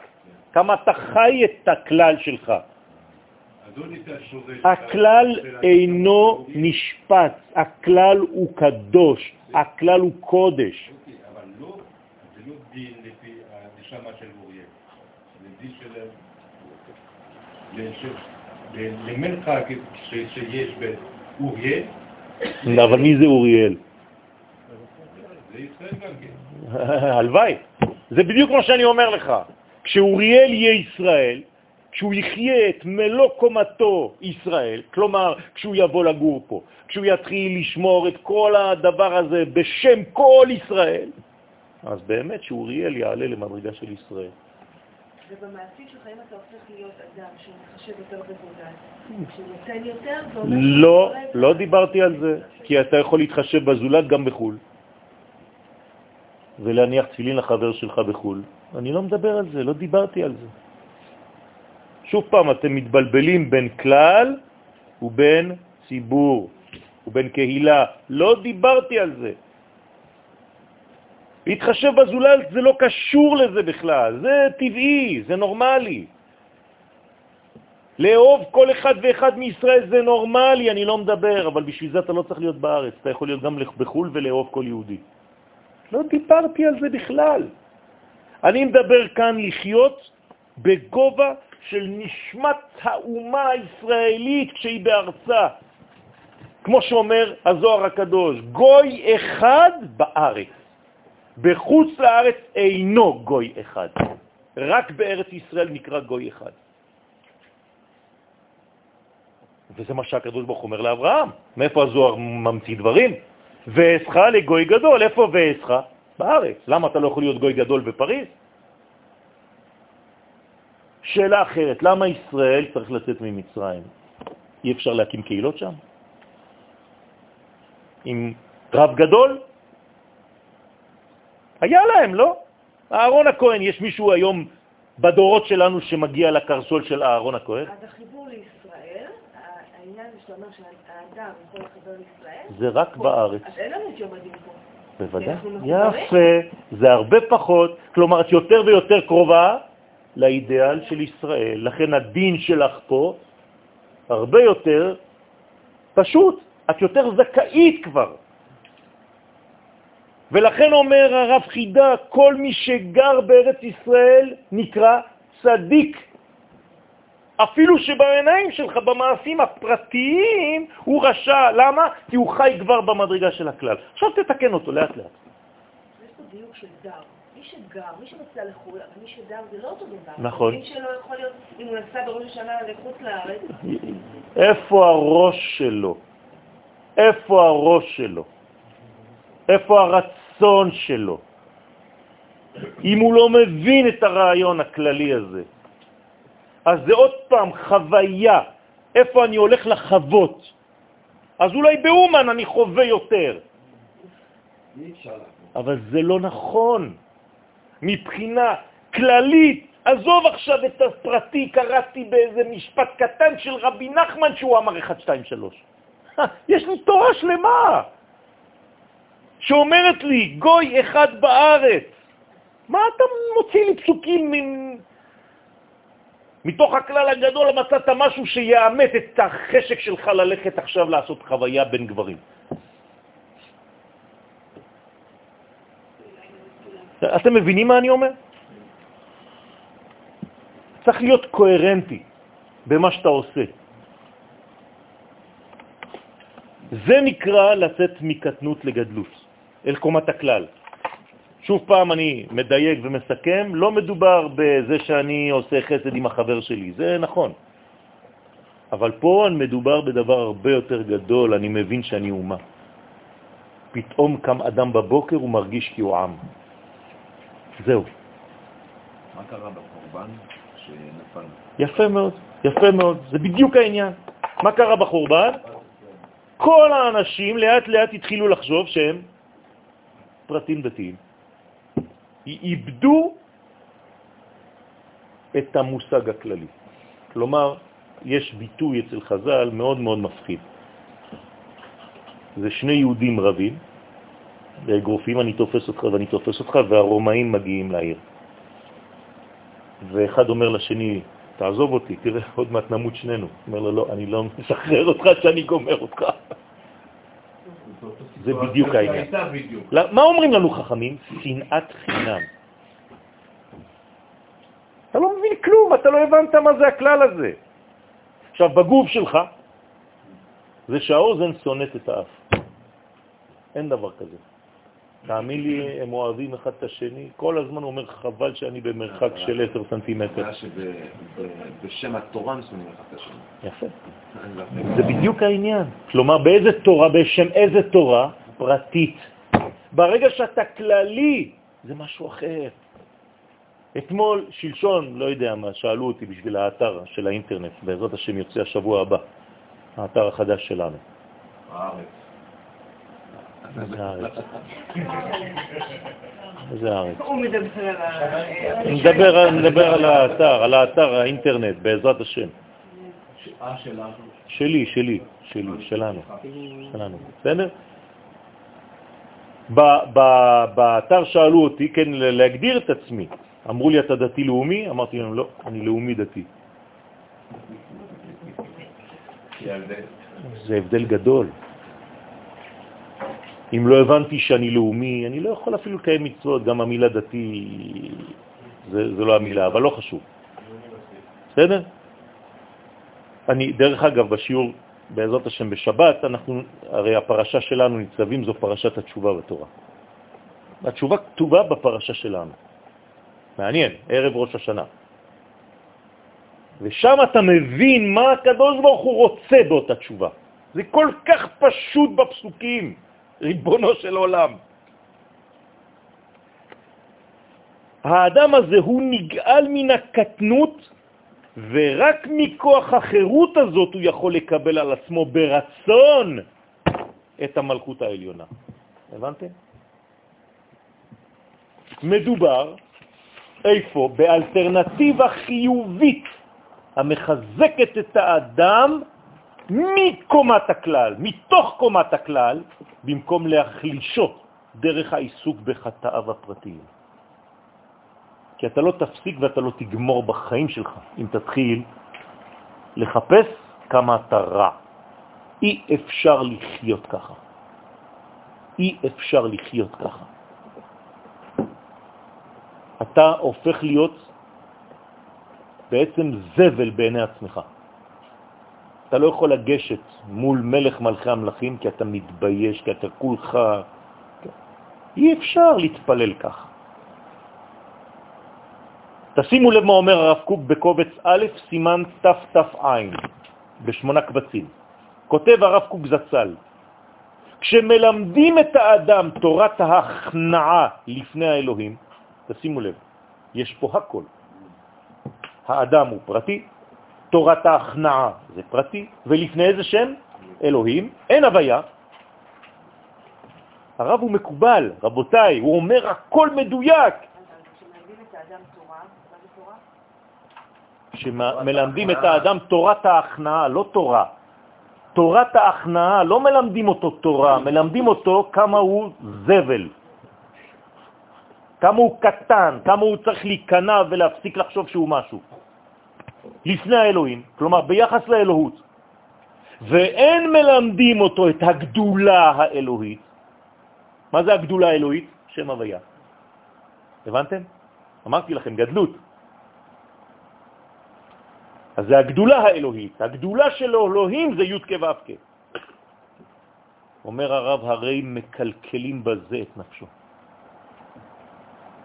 כמה אתה חי את הכלל שלך. הכלל אינו נשפט, הכלל הוא קדוש, הכלל הוא קודש. אוקיי, אבל לא, זה לא דין לפי הנשמה של אוריאל, זה דין של... למרחק שיש באוריאל. אבל מי זה אוריאל? זה ישראל גם כן. הלוואי. זה בדיוק מה שאני אומר לך. כשאוריאל יהיה ישראל, כשהוא יחיה את מלוא קומתו ישראל, כלומר, כשהוא יבוא לגור פה, כשהוא יתחיל לשמור את כל הדבר הזה בשם כל ישראל, אז באמת שאוריאל יעלה למדרגה של ישראל. ובמעשים שלך, אם אתה הופך להיות אדם שמחשב יותר בזולת, שנותן יותר. לא, לא דיברתי על זה, כי אתה יכול להתחשב בזולת גם בחו"ל, ולהניח תפילין לחבר שלך בחו"ל. אני לא מדבר על זה, לא דיברתי על זה. שוב פעם, אתם מתבלבלים בין כלל ובין ציבור ובין קהילה. לא דיברתי על זה. להתחשב בזולת זה לא קשור לזה בכלל, זה טבעי, זה נורמלי. לאהוב כל אחד ואחד מישראל זה נורמלי, אני לא מדבר, אבל בשביל זה אתה לא צריך להיות בארץ, אתה יכול להיות גם בחו"ל ולאהוב כל יהודי. לא דיברתי על זה בכלל. אני מדבר כאן לחיות בגובה של נשמת האומה הישראלית כשהיא בארצה. כמו שאומר הזוהר הקדוש, גוי אחד בארץ. בחוץ לארץ אינו גוי אחד. רק בארץ ישראל נקרא גוי אחד. וזה מה שהקדוש ברוך אומר לאברהם. מאיפה הזוהר ממציא דברים? ואסך לגוי גדול. איפה ואסך? בארץ. למה אתה לא יכול להיות גוי גדול בפריז? שאלה אחרת, למה ישראל צריך לצאת ממצרים? אי אפשר להקים קהילות שם? עם רב גדול? היה להם, לא? אהרון הכהן, יש מישהו היום בדורות שלנו שמגיע לקרסול של אהרון הכהן? אז החיבור לישראל, העניין שאתה אומר שהאדם יכול לחבר לישראל, זה רק בארץ. אז אין לנו את יום הדין פה. בוודאי. יפה. זה הרבה פחות, כלומר, את יותר ויותר קרובה לאידאל של ישראל. לכן הדין שלך פה הרבה יותר פשוט. את יותר זכאית כבר. ולכן אומר הרב חידה, כל מי שגר בארץ ישראל נקרא צדיק. אפילו שבעיניים שלך, במעשים הפרטיים, הוא רשע. למה? כי הוא חי כבר במדרגה של הכלל. עכשיו תתקן אותו לאט לאט. יש פה דיוק של דר. מי שגר, מי שנוסע לחו"ל, אבל מי שדר זה לא אותו דבר. נכון. הדין שלו יכול להיות, אם הוא נסע בראש השנה לחוץ לארץ, איפה הראש שלו? איפה הראש שלו? איפה הרצון שלו? אם הוא לא מבין את הרעיון הכללי הזה, אז זה עוד פעם חוויה, איפה אני הולך לחוות. אז אולי באומן אני חווה יותר. אבל זה לא נכון. מבחינה כללית, עזוב עכשיו את הפרטי, קראתי באיזה משפט קטן של רבי נחמן שהוא אמר 1, 2, 3. יש לי תורה שלמה שאומרת לי, גוי אחד בארץ. מה אתה מוציא לי פסוקים מ... מתוך הכלל הגדול מצאת משהו שיאמת את החשק שלך ללכת עכשיו לעשות חוויה בין גברים. אתם מבינים מה אני אומר? צריך להיות קוהרנטי במה שאתה עושה. זה נקרא לצאת מקטנות לגדלות, אל קומת הכלל. שוב פעם אני מדייק ומסכם, לא מדובר בזה שאני עושה חסד עם החבר שלי, זה נכון. אבל פה מדובר בדבר הרבה יותר גדול, אני מבין שאני אומה. פתאום קם אדם בבוקר, הוא מרגיש כי הוא עם. זהו. מה קרה בקורבן שנפל? יפה מאוד, יפה מאוד, זה בדיוק העניין. מה קרה בחורבן? כל האנשים לאט לאט התחילו לחשוב שהם פרטים דתיים. איבדו את המושג הכללי. כלומר, יש ביטוי אצל חז"ל מאוד מאוד מפחיד. זה שני יהודים רבים, באגרופים, אני תופס אותך ואני תופס אותך, והרומאים מגיעים לעיר. ואחד אומר לשני, תעזוב אותי, תראה, עוד מעט נמות שנינו. אומר לו, לא, אני לא משחרר אותך שאני גומר אותך. זה בדיוק העניין. מה אומרים לנו חכמים? שנאת חינם. אתה לא מבין כלום, אתה לא הבנת מה זה הכלל הזה. עכשיו, בגוף שלך, זה שהאוזן שונאת את האף. אין דבר כזה. תאמין לי, הם אוהבים אחד את השני. כל הזמן אומר, חבל שאני במרחק של 10 סנטימטר. היה שבשם התורה מסוימים אחד את השני. יפה. זה בדיוק העניין. כלומר, באיזה תורה, בשם איזה תורה? פרטית. ברגע שאתה כללי, זה משהו אחר. אתמול, שלשון, לא יודע מה, שאלו אותי בשביל האתר של האינטרנט, בעזרת השם יוצא השבוע הבא, האתר החדש שלנו. הארץ. איזה הארץ? איזה הארץ? הוא מדבר על ה... מדבר, על- האתר, על האתר האינטרנט, בעזרת השם. אה. שלי, שלי, שלי, שלנו, שלנו, בסדר? ב- ב- באתר שאלו אותי, כן, להגדיר את עצמי. אמרו לי, אתה דתי-לאומי? אמרתי להם, לא, אני לאומי-דתי. זה הבדל גדול. אם לא הבנתי שאני לאומי, אני לא יכול אפילו לקיים מצוות, גם המילה דתי זה, זה לא המילה, אבל לא חשוב. בסדר? אני, דרך אגב, בשיעור בעזרת השם בשבת, אנחנו, הרי הפרשה שלנו, ניצבים, זו פרשת התשובה בתורה. התשובה כתובה בפרשה שלנו. מעניין, ערב ראש השנה. ושם אתה מבין מה הקדוש ברוך הוא רוצה באותה תשובה. זה כל כך פשוט בפסוקים, ריבונו של עולם. האדם הזה הוא נגאל מן הקטנות, ורק מכוח החירות הזאת הוא יכול לקבל על עצמו ברצון את המלכות העליונה. הבנתם? מדובר איפה? באלטרנטיבה חיובית המחזקת את האדם מקומת הכלל, מתוך קומת הכלל, במקום להחלישו דרך העיסוק בחטאיו הפרטיים. כי אתה לא תפסיק ואתה לא תגמור בחיים שלך אם תתחיל לחפש כמה אתה רע. אי אפשר לחיות ככה. אי אפשר לחיות ככה. אתה הופך להיות בעצם זבל בעיני עצמך. אתה לא יכול לגשת מול מלך מלכי המלכים כי אתה מתבייש, כי אתה כולך... אי אפשר להתפלל כך. תשימו לב מה אומר הרב קוק בקובץ א', סימן תת"ע, בשמונה קבצים. כותב הרב קוק זצ"ל, כשמלמדים את האדם תורת ההכנעה לפני האלוהים, תשימו לב, יש פה הכל. האדם הוא פרטי, תורת ההכנעה זה פרטי, ולפני איזה שם? אלוהים, אין הוויה. הרב הוא מקובל, רבותיי, הוא אומר הכל מדויק. שמלמדים את האדם תורת ההכנעה, לא תורה. תורת ההכנעה, לא מלמדים אותו תורה, מלמדים אותו כמה הוא זבל, כמה הוא קטן, כמה הוא צריך להיכנע ולהפסיק לחשוב שהוא משהו. לפני האלוהים, כלומר ביחס לאלוהות. ואין מלמדים אותו את הגדולה האלוהית. מה זה הגדולה האלוהית? שם הוויה. הבנתם? אמרתי לכם, גדלות. אז זה הגדולה האלוהית. הגדולה של אלוהים זה י' כו' אומר הרב, הרי מקלקלים בזה את נפשו.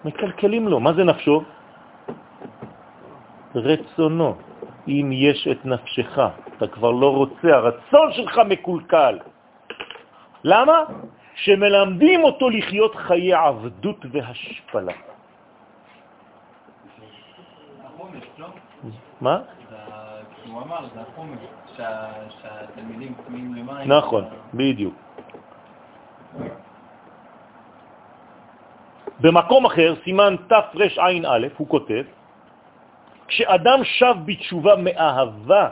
מקלקלים לו. מה זה נפשו? רצונו. אם יש את נפשך, אתה כבר לא רוצה, הרצון שלך מקולקל. למה? שמלמדים אותו לחיות חיי עבדות והשפלה. מה? הוא אמר, זה החומש, שהתלמידים צמאים למים. נכון, בדיוק. במקום אחר, סימן תרע"א, הוא כותב, כשאדם שב בתשובה מאהבה,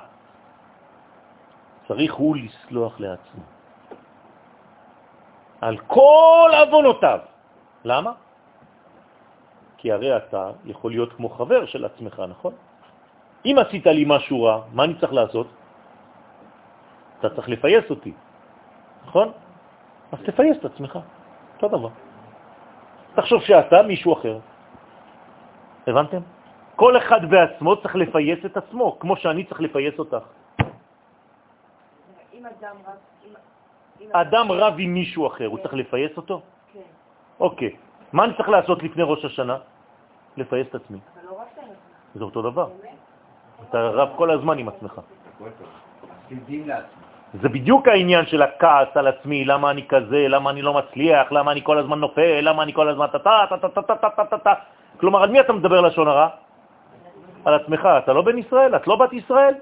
צריך הוא לסלוח לעצמו. על כל אבונותיו. למה? כי הרי אתה יכול להיות כמו חבר של עצמך, נכון? אם עשית לי משהו רע, מה אני צריך לעשות? אתה צריך לפייס אותי, נכון? אז תפייס את עצמך, אותו דבר. תחשוב שאתה מישהו אחר. הבנתם? כל אחד בעצמו צריך לפייס את עצמו, כמו שאני צריך לפייס אותך. אם אדם רב... אדם רב עם מישהו אחר, הוא צריך לפייס אותו? כן. אוקיי. מה אני צריך לעשות לפני ראש השנה? לפייס את עצמי. אבל לא עצמך. זה אותו דבר. אתה רב כל הזמן עם עצמך. זה בדיוק העניין של הכעס על עצמי, למה אני כזה, למה אני לא מצליח, למה אני כל הזמן נופל, למה אני כל הזמן טה-טה-טה-טה-טה-טה-טה. כלומר, על מי אתה מדבר לשון הרע? על עצמך. אתה לא בן ישראל? את לא בת ישראל?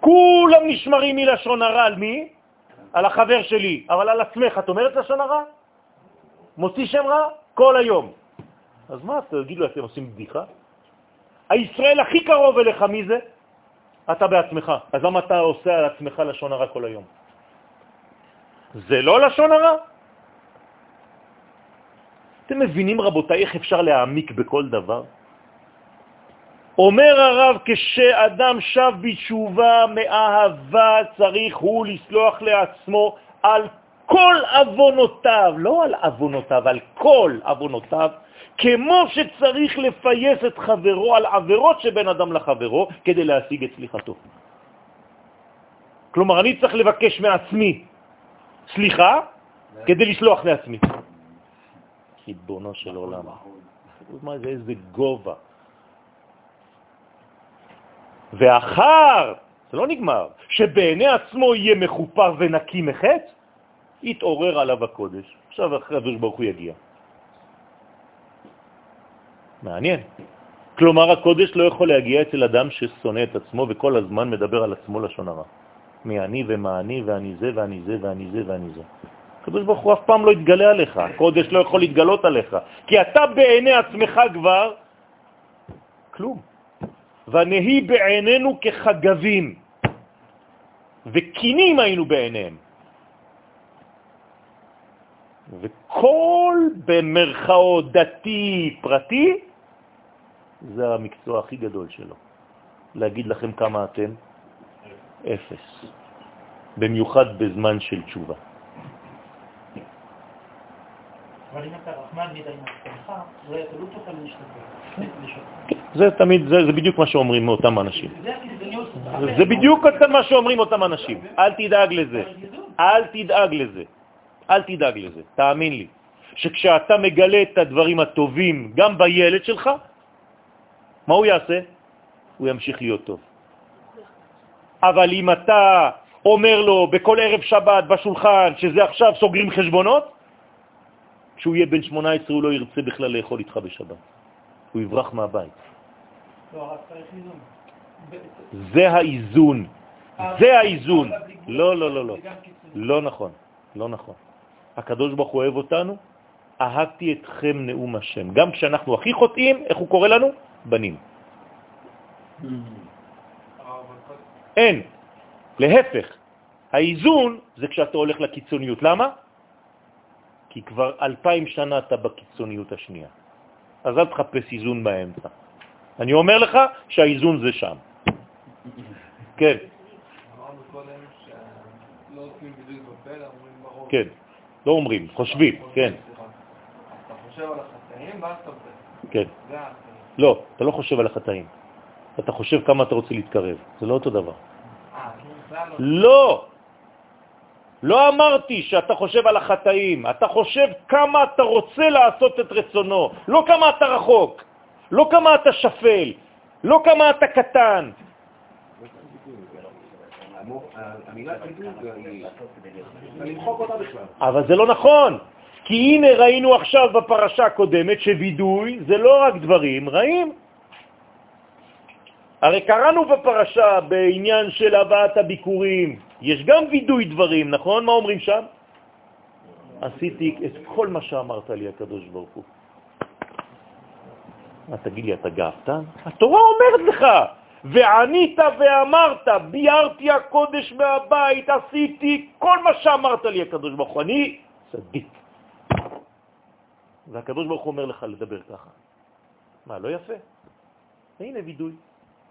כולם נשמרים מלשון הרע. על מי? על החבר שלי. אבל על עצמך, את אומרת לשון הרע? מוציא שם רע? כל היום. אז מה, תגידו, אתם עושים בדיחה? הישראל הכי קרוב אליך, מי זה? אתה בעצמך. אז למה אתה עושה על עצמך לשון הרע כל היום? זה לא לשון הרע? אתם מבינים, רבותיי, איך אפשר להעמיק בכל דבר? אומר הרב, כשאדם שב בתשובה מאהבה, צריך הוא לסלוח לעצמו על כל אבונותיו, לא על אבונותיו, על כל אבונותיו, כמו שצריך לפייס את חברו על עבירות שבין אדם לחברו כדי להשיג את סליחתו. כלומר, אני צריך לבקש מעצמי סליחה כדי לשלוח לעצמי. ריבונו של עולם. מה זה, איזה גובה. ואחר, זה לא נגמר, שבעיני עצמו יהיה מחופר ונקי מחץ, יתעורר עליו הקודש. עכשיו הקדוש ברוך הוא יגיע. מעניין. כלומר, הקודש לא יכול להגיע אצל אדם ששונא את עצמו וכל הזמן מדבר על עצמו לשון הרע. מי אני ומה אני ואני זה ואני זה ואני זה ואני זה. הקדוש ברוך הוא אף פעם לא יתגלה עליך, הקודש לא יכול להתגלות עליך, כי אתה בעיני עצמך כבר כלום. ונהי בעינינו כחגבים, וקינים היינו בעיניהם. וכל במרכאות דתי פרטי, זה המקצוע הכי גדול שלו. להגיד לכם כמה אתם? אפס. במיוחד בזמן של תשובה. אבל אם אתה רחמן מדי עם עצמך, זה לא תוכל להשתתף. זה תמיד, זה, זה בדיוק מה שאומרים מאותם אנשים. זה בדיוק מה שאומרים אותם אנשים. אל תדאג לזה. אל תדאג לזה. אל תדאג לזה. תאמין לי. שכשאתה מגלה את הדברים הטובים גם בילד שלך, מה הוא יעשה? הוא ימשיך להיות טוב. אבל אם אתה אומר לו בכל ערב שבת בשולחן שזה עכשיו סוגרים חשבונות, כשהוא יהיה בן 18 הוא לא ירצה בכלל לאכול איתך בשבת. הוא יברח מהבית. לא, זה האיזון. זה האיזון. לא, לא, לא, לא. לא נכון. לא נכון. הקדוש ברוך הוא אוהב אותנו, אהבתי אתכם נאום השם. גם כשאנחנו הכי חוטאים, איך הוא קורא לנו? בנים. אין. להפך, האיזון זה כשאתה הולך לקיצוניות. למה? כי כבר אלפיים שנה אתה בקיצוניות השנייה. אז אל תחפש איזון באמצע. אני אומר לך שהאיזון זה שם. כן. בראש. כן, לא אומרים, חושבים, כן. אתה חושב על החטאים ואז אתה. כן. לא, אתה לא חושב על החטאים. אתה חושב כמה אתה רוצה להתקרב. זה לא אותו דבר. אה, בכלל לא. לא! אמרתי שאתה חושב על החטאים, אתה חושב כמה אתה רוצה לעשות את רצונו, לא כמה אתה רחוק, לא כמה אתה שפל, לא כמה אתה קטן. אבל זה לא נכון, כי הנה ראינו עכשיו בפרשה הקודמת שווידוי זה לא רק דברים רעים. הרי קראנו בפרשה בעניין של הבאת הביקורים, יש גם וידוי דברים, נכון? מה אומרים שם? עשיתי את כל מה שאמרת לי, הקדוש ברוך הוא. מה, תגיד לי, אתה גאוותן? התורה אומרת לך, וענית ואמרת, ביארתי הקודש מהבית, עשיתי כל מה שאמרת לי, הקדוש ברוך הוא. אני צדיק. והקדוש ברוך הוא אומר לך לדבר ככה. מה, לא יפה? הנה וידוי.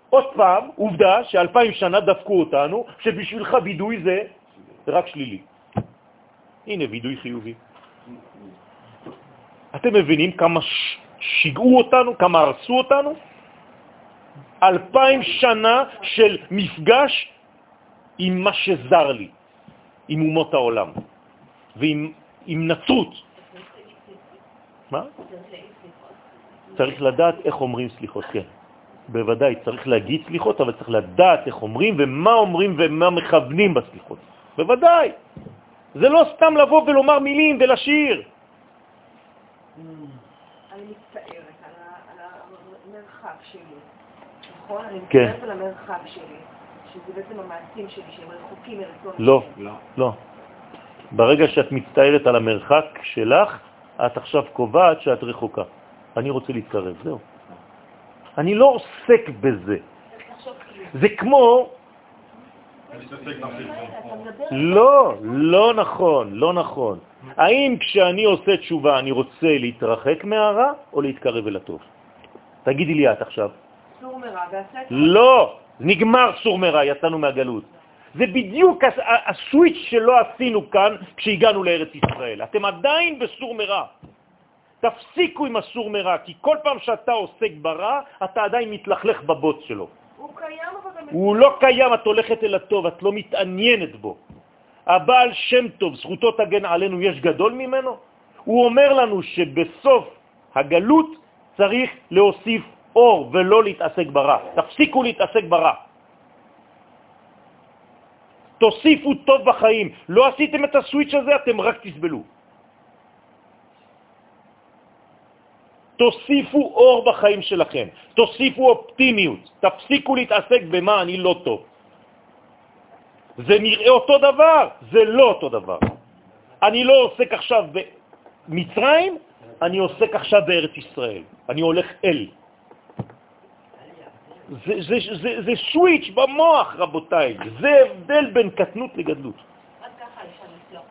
עוד פעם, עובדה שאלפיים שנה דפקו אותנו, שבשבילך וידוי זה רק שלילי. הנה וידוי חיובי. אתם מבינים כמה. שיגעו אותנו, כמה הרסו אותנו? אלפיים שנה של מפגש עם מה שזר לי, עם אומות העולם ועם עם נצרות. מה? צריך לדעת איך אומרים סליחות, כן. בוודאי, צריך להגיד סליחות, אבל צריך לדעת איך אומרים ומה אומרים ומה מכוונים בסליחות. בוודאי. זה לא סתם לבוא ולומר מילים ולשיר. אני מצטערת על המרחב שלי, נכון? אני כן. מצטערת על המרחב שלי, שזה בעצם המעשים שלי, שהם רחוקים מרצון לא. לא. לא. ברגע שאת מצטערת על המרחק שלך, את עכשיו קובעת שאת רחוקה. אני רוצה להתקרב, זהו. אני לא עוסק בזה. זה כמו... לא, לא נכון, לא נכון. האם כשאני עושה תשובה אני רוצה להתרחק מהרע או להתקרב אל הטוב? תגידי לי את עכשיו. סור מרע ועשה לא, נגמר סור מרע, יצאנו מהגלות. זה בדיוק הסוויץ' שלא עשינו כאן כשהגענו לארץ ישראל. אתם עדיין בסור מרע. תפסיקו עם הסור מרע, כי כל פעם שאתה עוסק ברע, אתה עדיין מתלכלך בבוץ שלו. הוא קיים, אבל. הוא לא קיים, את הולכת אל הטוב, את לא מתעניינת בו. הבעל שם טוב, זכותו תגן עלינו, יש גדול ממנו? הוא אומר לנו שבסוף הגלות צריך להוסיף אור ולא להתעסק ברע. תפסיקו להתעסק ברע. תוסיפו טוב בחיים. לא עשיתם את הסוויץ' הזה, אתם רק תסבלו. תוסיפו אור בחיים שלכם, תוסיפו אופטימיות, תפסיקו להתעסק במה אני לא טוב. זה נראה אותו דבר, זה לא אותו דבר. אני לא עוסק עכשיו במצרים, אני עוסק עכשיו בארץ ישראל. אני הולך אל. זה, זה, זה, זה סוויץ' במוח, רבותיי. זה הבדל בין קטנות לגדלות.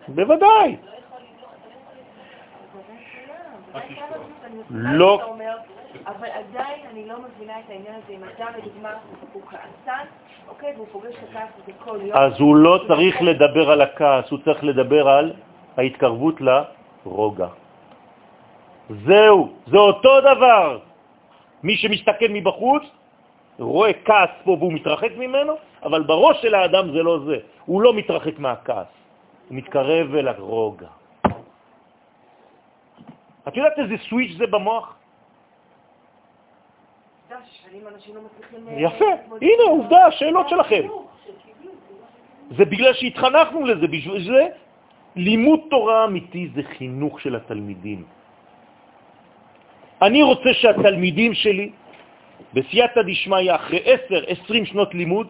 בוודאי. לא יכול לסלוח, אתה לא לסלוח. לא. אתה אבל עדיין אני לא מבינה את העניין הזה. אם אדם, לדוגמה, הוא כעסן, אוקיי, והוא פוגש את הכעס הזה כל יום. אז הוא לא צריך לדבר על הכעס, הוא צריך לדבר על ההתקרבות לרוגע. זהו, זה אותו דבר. מי שמסתכל מבחוץ רואה כעס פה והוא מתרחק ממנו, אבל בראש של האדם זה לא זה. הוא לא מתרחק מהכעס, הוא מתקרב אל הרוגע. את יודעת איזה סוויץ' זה במוח? לא. אה, יפה, הנה עובדה, השאלות שלכם. החינוך שקיבלו, זה לא- בגלל שהתחנכנו לזה, בשביל זה לימוד תורה אמיתי זה חינוך של התלמידים. אני רוצה שהתלמידים שלי, בסייעתא דשמיא, אחרי 10-20 שנות לימוד,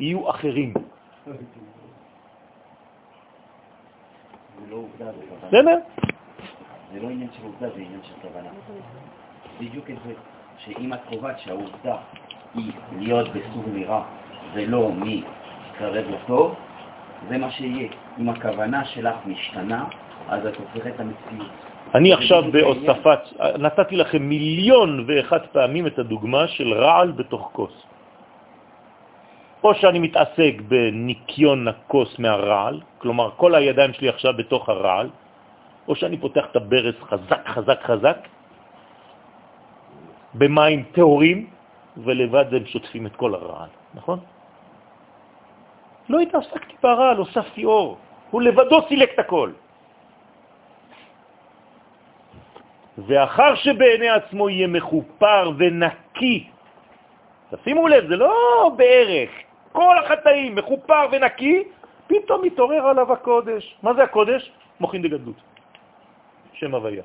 יהיו אחרים. זה לא עובדה, זה כוונה. בסדר? זה לא עניין של עובדה, זה עניין של כוונה. בדיוק את זה, שאם את קובעת שהעובדה היא להיות בסוג מרע ולא מקרב לטוב, זה מה שיהיה. אם הכוונה שלך משתנה, אז את הופכת את המציאות. אני עכשיו בהוספת, נתתי לכם מיליון ואחת פעמים את הדוגמה של רעל בתוך כוס. או שאני מתעסק בניקיון הכוס מהרעל, כלומר כל הידיים שלי עכשיו בתוך הרעל, או שאני פותח את הברס חזק חזק חזק, במים טהורים, ולבד הם שוטפים את כל הרעל, נכון? לא התעסקתי ברעל, הוספתי אור. הוא לבדו סילק את הכל. ואחר שבעיני עצמו יהיה מחופר ונקי, תשימו לב, זה לא בערך, כל החטאים מחופר ונקי, פתאום מתעורר עליו הקודש. מה זה הקודש? מוכין דגדלות, שם הוויה.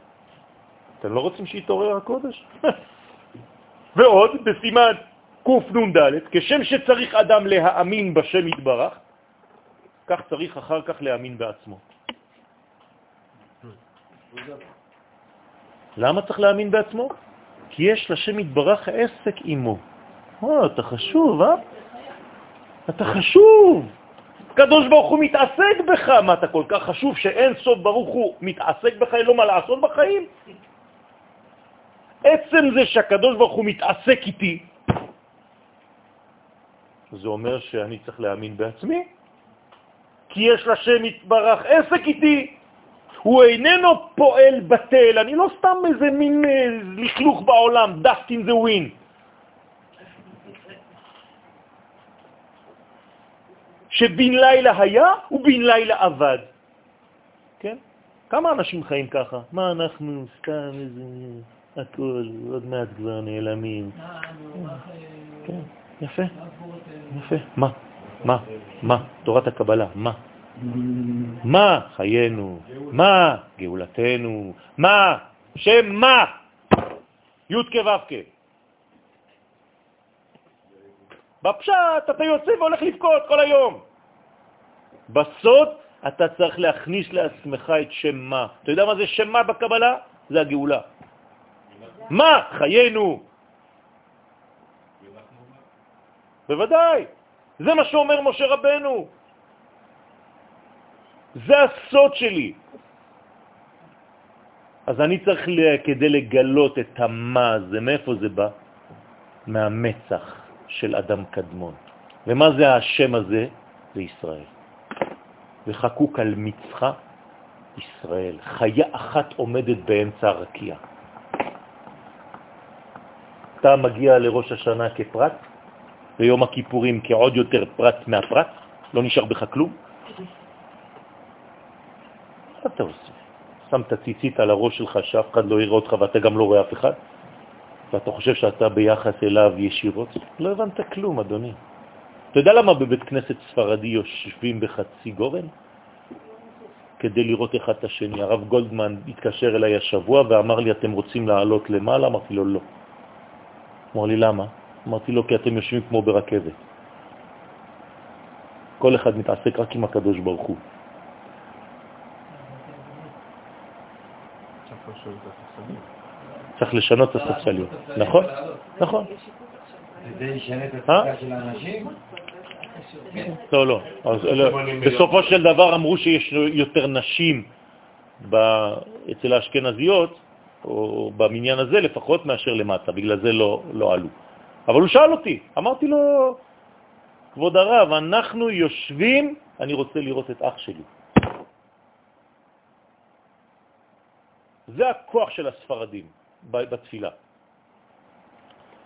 אתם לא רוצים שיתעורר הקודש? ועוד, בסימן קנ"ד, כשם שצריך אדם להאמין בשם יתברך, כך צריך אחר כך להאמין בעצמו. למה צריך להאמין בעצמו? כי יש לשם יתברך עסק עמו. או, אתה חשוב, אה? אתה חשוב. הקדוש ברוך הוא מתעסק בך. מה, אתה כל כך חשוב שאין סוף ברוך הוא מתעסק בך, אין לו מה לעשות בחיים? עצם זה שהקדוש ברוך הוא מתעסק איתי, זה אומר שאני צריך להאמין בעצמי, כי יש לשם יתברך עסק איתי. הוא איננו פועל בטל, אני לא סתם איזה מין אה, לכלוך בעולם, dust the wind. שבין לילה היה ובין לילה עבד. כן? כמה אנשים חיים ככה? מה אנחנו סתם איזה... הכל, עוד מעט כבר נעלמים. כן, יפה, יפה. מה? מה? מה? תורת הקבלה, מה? מה חיינו? מה גאולתנו? מה? שם מה? י' כו' בפשט אתה יוצא והולך לבכות כל היום. בסוד אתה צריך להכניס לעצמך את שם מה. אתה יודע מה זה שם מה בקבלה? זה הגאולה. מה חיינו? בוודאי. זה מה שאומר משה רבנו. זה הסוד שלי. אז אני צריך, כדי לגלות את המה הזה, מאיפה זה בא? מהמצח של אדם קדמון. ומה זה השם הזה? זה ישראל. וחקוק על מצחה ישראל. חיה אחת עומדת באמצע הרקיע. אתה מגיע לראש השנה כפרט, ביום הכיפורים כעוד יותר פרט מהפרט, לא נשאר בך כלום? מה אתה עושה? שם את הציצית על הראש שלך שאף אחד לא יראה אותך ואתה גם לא רואה אף אחד? ואתה חושב שאתה ביחס אליו ישירות? לא הבנת כלום, אדוני. אתה יודע למה בבית כנסת ספרדי יושבים בחצי גורן? כדי לראות אחד את השני. הרב גולדמן התקשר אליי השבוע ואמר לי, אתם רוצים לעלות למעלה? אמרתי לו, לא. אמר לי, למה? אמרתי לו, כי אתם יושבים כמו ברכבת. כל אחד מתעסק רק עם הקדוש ברוך הוא. צריך לשנות את הספסלים. נכון, נכון. זה ישנה את? התפיסה של האנשים? לא, לא. בסופו של דבר אמרו שיש יותר נשים אצל האשכנזיות, או במניין הזה לפחות, מאשר למטה, בגלל זה לא, לא עלו. אבל הוא שאל אותי, אמרתי לו, כבוד הרב, אנחנו יושבים, אני רוצה לראות את אח שלי. זה הכוח של הספרדים בתפילה.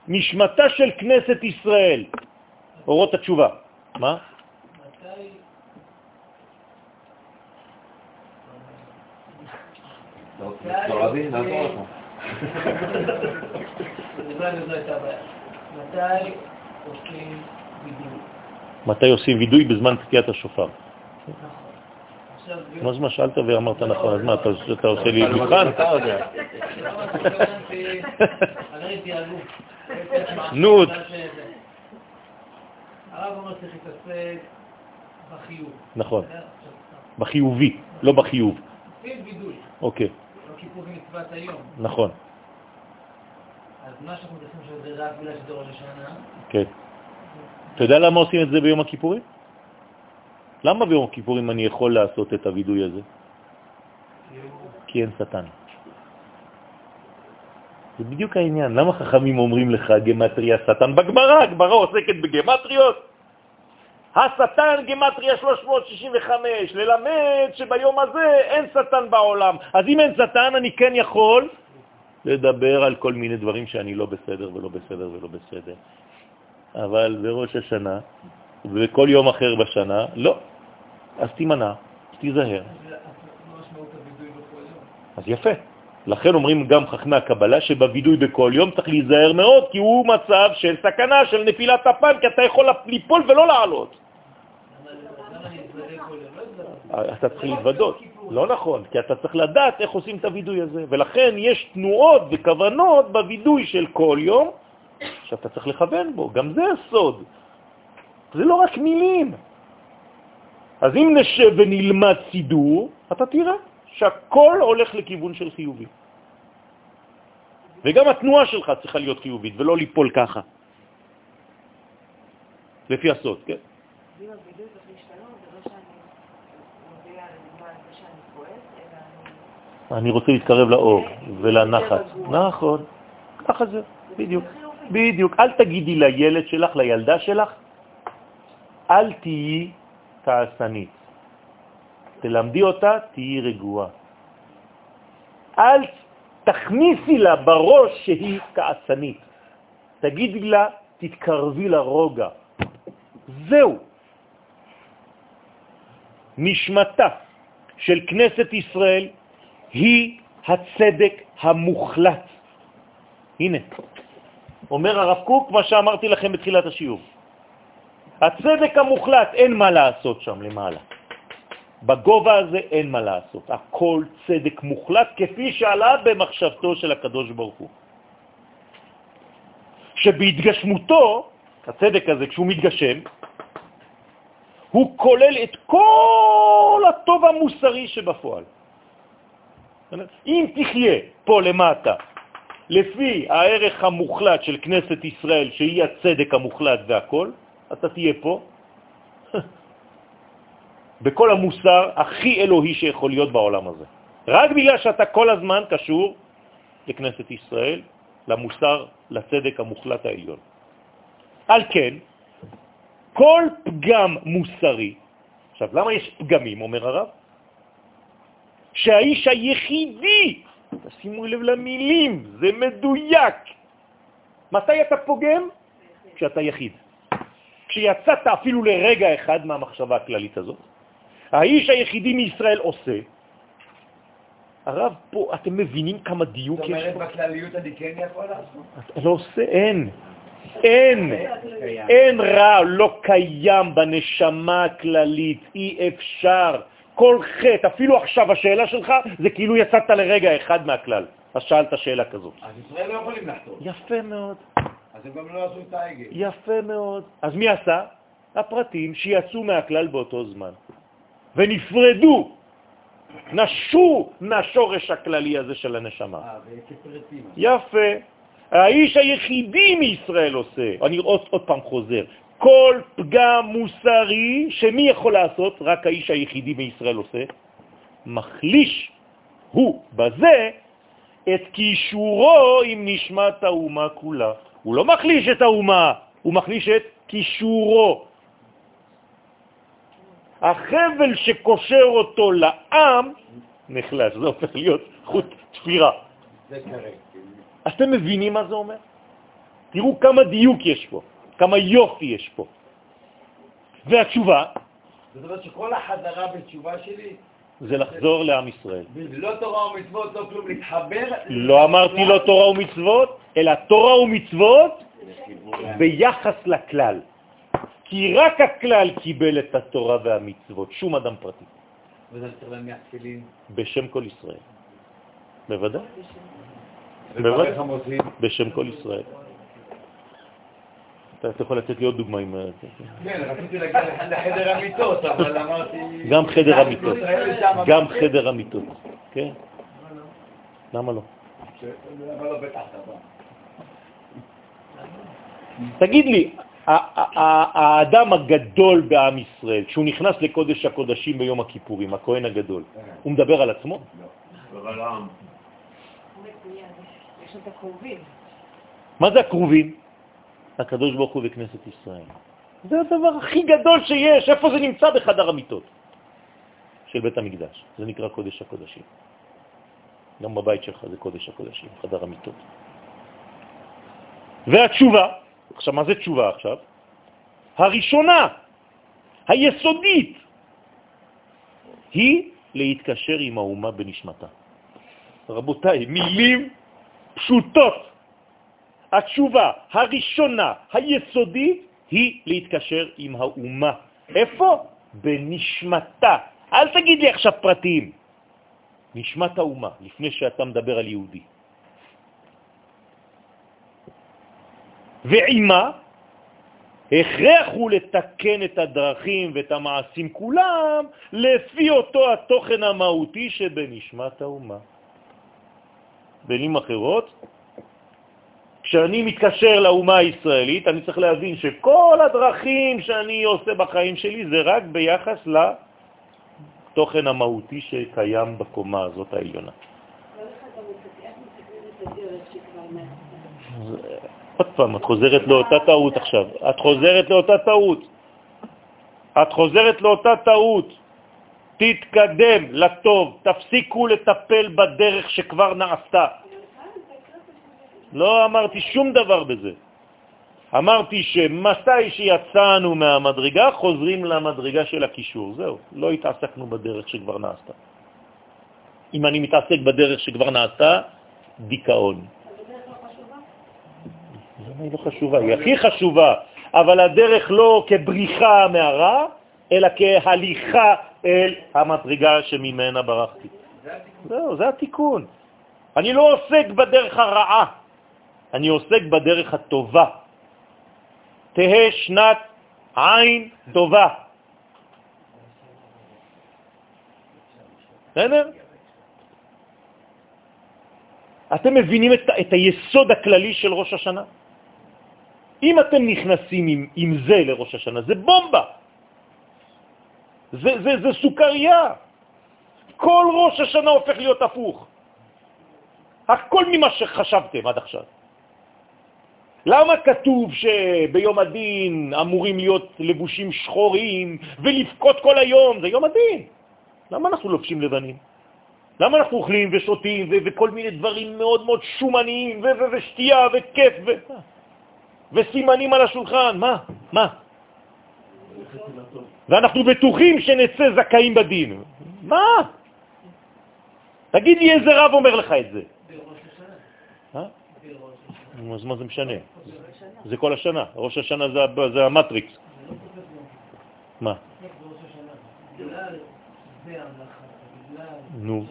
נשמתה של כנסת ישראל, אורות התשובה. מה? מתי... מתי עושים בידוד? מתי עושים וידוי בזמן תקיעת השופר? מה זה מה שאלת ואמרת נכון, אז מה, אתה עושה לי מבחן? נו. הרב אומר צריך להתעסק בחיוב. נכון, בחיובי, לא בחיוב. אוקיי. נכון, אז מה שאנחנו מתייחסים שזה רק בגלל שזה ראש השנה, כן. אתה יודע למה עושים את זה ביום הכיפורים? למה ביום הכיפורים אני יכול לעשות את הווידוי הזה? כי אין שטן. זה בדיוק העניין. למה חכמים אומרים לך גמטריה שטן? בגמרא, הגמרא עוסקת בגמטריות. השטן גמטריה 365, ללמד שביום הזה אין שטן בעולם. אז אם אין שטן, אני כן יכול לדבר על כל מיני דברים שאני לא בסדר ולא בסדר ולא בסדר. אבל בראש השנה, וכל יום אחר בשנה, לא. אז תימנע, תיזהר. אז יפה. לכן אומרים גם חכמי הקבלה שבווידוי בכל יום צריך להיזהר מאוד, כי הוא מצב של סכנה, של נפילת הפן, כי אתה יכול ליפול ולא לעלות. אתה צריך להתוודות. לא נכון, כי אתה צריך לדעת איך עושים את הווידוי הזה. ולכן יש תנועות וכוונות בווידוי של כל יום, שאתה צריך לכוון בו. גם זה הסוד. זה לא רק מילים. אז אם נשב ונלמד סידור, אתה תראה שהכל הולך לכיוון של חיובי. וגם התנועה שלך צריכה להיות חיובית, ולא ליפול ככה. לפי הסוד, כן? לא אני... רוצה להתקרב לאור ולנחת. נכון, ככה זה, בדיוק. בדיוק. אל תגידי לילד שלך, לילדה שלך, אל תהיי כעסנית. תלמדי אותה, תהיי רגועה. אל תכניסי לה בראש שהיא כעסנית. תגידי לה, תתקרבי לרוגע. זהו. נשמתה של כנסת ישראל היא הצדק המוחלט. הנה, אומר הרב קוק מה שאמרתי לכם בתחילת השיעור. הצדק המוחלט, אין מה לעשות שם למעלה. בגובה הזה אין מה לעשות. הכל צדק מוחלט כפי שעלה במחשבתו של הקדוש ברוך הוא. שבהתגשמותו, הצדק הזה, כשהוא מתגשם, הוא כולל את כל הטוב המוסרי שבפועל. אם תחיה פה למטה לפי הערך המוחלט של כנסת ישראל, שהיא הצדק המוחלט והכל, אתה תהיה פה בכל המוסר הכי אלוהי שיכול להיות בעולם הזה. רק בגלל שאתה כל הזמן קשור לכנסת ישראל, למוסר, לצדק המוחלט העליון. על כן, כל פגם מוסרי, עכשיו, למה יש פגמים, אומר הרב? שהאיש היחידי, תשימו לב למילים, זה מדויק. מתי אתה פוגם? כשאתה יחיד. כשיצאת אפילו לרגע אחד מהמחשבה הכללית הזאת, האיש היחידי מישראל עושה, הרב, פה אתם מבינים כמה דיוק זאת יש אומרת, פה? בכלליות אני כן יכול לעשות? אתה לא עושה, אין. אין. אין רע, לא קיים בנשמה הכללית, אי אפשר. כל חטא, אפילו עכשיו השאלה שלך, זה כאילו יצאת לרגע אחד מהכלל. אז שאלת שאלה כזאת. אז ישראל לא יכולים לחתור. יפה מאוד, אז הם גם לא עשו את העגל. יפה מאוד. אז מי עשה? הפרטים שיצאו מהכלל באותו זמן. ונפרדו, נשו מהשורש הכללי הזה של הנשמה. אה, וכפרטים. יפה. האיש היחידי מישראל עושה, אני עוד, עוד פעם חוזר, כל פגם מוסרי שמי יכול לעשות? רק האיש היחידי מישראל עושה, מחליש הוא בזה את קישורו עם נשמת האומה כולה. הוא לא מחליש את האומה, הוא מחליש את קישורו. החבל שקושר אותו לעם נחלש, זה הופך להיות חוט תפירה. כרגע. אז אתם מבינים מה זה אומר? תראו כמה דיוק יש פה, כמה יופי יש פה. והתשובה זאת אומרת שכל החזרה בתשובה שלי, זה לחזור לעם ישראל. לא תורה ומצוות, לא כלום, להתחבר. לא אמרתי לא תורה ומצוות, אלא תורה ומצוות ביחס לכלל. כי רק הכלל קיבל את התורה והמצוות, שום אדם פרטי, וזה צריך להניח תפילין. בשם כל ישראל. בוודאי, בוודאי. בשם כל ישראל. אתה יכול לתת לי עוד דוגמה עם... אה, כן, רציתי להגיע לחדר המיטות, אבל אמרתי... גם חדר המיטות, ישראל שם, גם חדר המיטות, כן? למה לא? לא. תגיד לי, האדם הגדול בעם ישראל, כשהוא נכנס לקודש הקודשים ביום הכיפורים, הכהן הגדול, הוא מדבר על עצמו? אבל העם. יש שם את הקרובים. מה זה הקרובים? הקדוש ברוך הוא וכנסת ישראל. זה הדבר הכי גדול שיש, איפה זה נמצא? בחדר המיטות של בית המקדש. זה נקרא קודש הקודשים. גם בבית שלך זה קודש הקודשים, חדר המיטות. והתשובה, עכשיו מה זה תשובה עכשיו? הראשונה, היסודית, היא להתקשר עם האומה בנשמתה. רבותיי, מילים פשוטות. התשובה הראשונה, היסודית, היא להתקשר עם האומה. איפה? בנשמתה. אל תגיד לי עכשיו פרטים. נשמת האומה, לפני שאתה מדבר על יהודי. ועימה, הכרח הוא לתקן את הדרכים ואת המעשים כולם לפי אותו התוכן המהותי שבנשמת האומה. במילים אחרות, כשאני מתקשר לאומה הישראלית, אני צריך להבין שכל הדרכים שאני עושה בחיים שלי זה רק ביחס לתוכן המהותי שקיים בקומה הזאת העליונה. עוד פעם, את חוזרת לאותה טעות עכשיו. את חוזרת לאותה טעות. את חוזרת לאותה טעות. תתקדם לטוב, תפסיקו לטפל בדרך שכבר נעשתה. לא אמרתי שום דבר בזה. אמרתי שמתי שיצאנו מהמדרגה, חוזרים למדרגה של הקישור. זהו, לא התעסקנו בדרך שכבר נעשתה. אם אני מתעסק בדרך שכבר נעשתה, דיכאון. למה היא לא חשובה? היא הכי חשובה, אבל הדרך לא כבריחה מהרע, אלא כהליכה אל המדרגה שממנה ברחתי. זהו, זה התיקון. אני לא עוסק בדרך הרעה, אני עוסק בדרך הטובה. תהא שנת עין טובה. בסדר? אתם מבינים את, את היסוד הכללי של ראש השנה? אם אתם נכנסים עם, עם זה לראש השנה, זה בומבה. זה, זה, זה סוכריה. כל ראש השנה הופך להיות הפוך. הכל ממה שחשבתם עד עכשיו. למה כתוב שביום הדין אמורים להיות לבושים שחורים ולבכות כל היום? זה יום הדין. למה אנחנו לובשים לבנים? למה אנחנו אוכלים ושותים וכל מיני דברים מאוד מאוד שומניים ושתייה וכיף ו- וסימנים על השולחן? מה? מה? ואנחנו בטוחים שנצא זכאים בדין. מה? תגיד לי איזה רב אומר לך את זה. אז מה זה משנה? זה כל השנה. ראש השנה זה, המטריקס. מה? נו.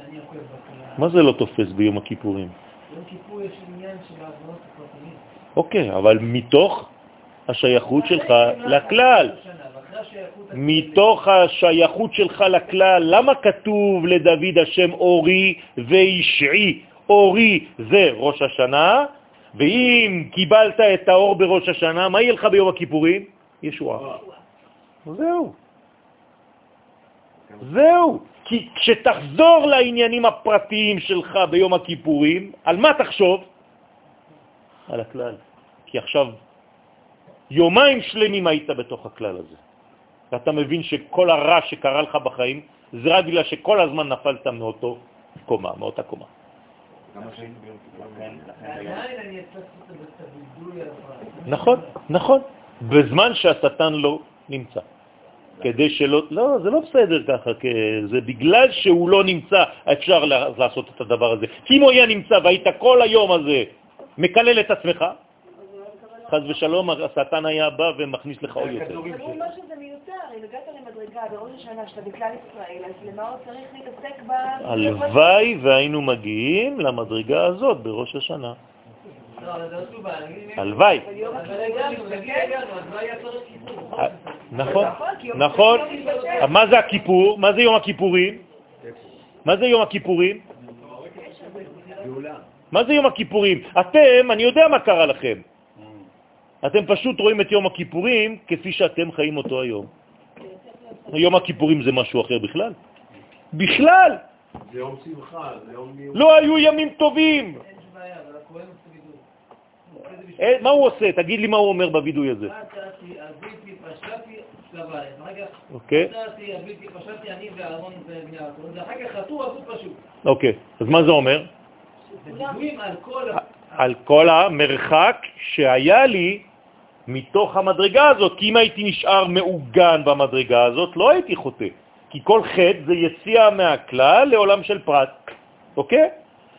מה זה לא תופס ביום הכיפורים? ביום כיפור יש עניין של העוונות הפרטיים. אוקיי, אבל מתוך השייכות שלך לכלל. מתוך השייכות שלך לכלל, למה כתוב לדוד השם אורי וישעי? אורי זה ראש השנה, ואם קיבלת את האור בראש השנה, מה יהיה לך ביום הכיפורים? ישועה. זהו. זהו. כי כשתחזור לעניינים הפרטיים שלך ביום הכיפורים, על מה תחשוב? על הכלל. כי עכשיו יומיים שלמים היית בתוך הכלל הזה. ואתה מבין שכל הרע שקרה לך בחיים זה רק בגלל שכל הזמן נפלת מאותו קומה, מאותה קומה. נכון, נכון, בזמן שהשטן לא נמצא. כדי שלא, לא, זה לא בסדר ככה, זה בגלל שהוא לא נמצא, אפשר לעשות את הדבר הזה. כי אם הוא היה נמצא והיית כל היום הזה מקלל את עצמך, חז ושלום, השטן היה בא ומכניס לך עוד יותר. אבל הוא אומר שזה מיותר, אם הגעת למדרגה בראש השנה שאתה בכלל ישראל, אז למה הוא צריך להתעסק ב... הלוואי והיינו מגיעים למדרגה הזאת בראש השנה. הלוואי. נכון, נכון. מה זה הכיפור? מה זה יום הכיפורים? מה זה יום הכיפורים? מה זה יום הכיפורים? אתם, אני יודע מה קרה לכם. אתם פשוט רואים את יום הכיפורים כפי שאתם חיים אותו היום. יום הכיפורים זה משהו אחר בכלל. בכלל! זה יום שמחה, זה יום... לא היו ימים טובים. אה, מה הוא עושה? תגיד לי מה הוא אומר בווידוי הזה. אוקיי. אוקיי, אז מה זה אומר? על כל המרחק שהיה לי מתוך המדרגה הזאת, כי אם הייתי נשאר מעוגן במדרגה הזאת, לא הייתי חוטא. כי כל חטא זה יציאה מהכלל לעולם של פרט, אוקיי?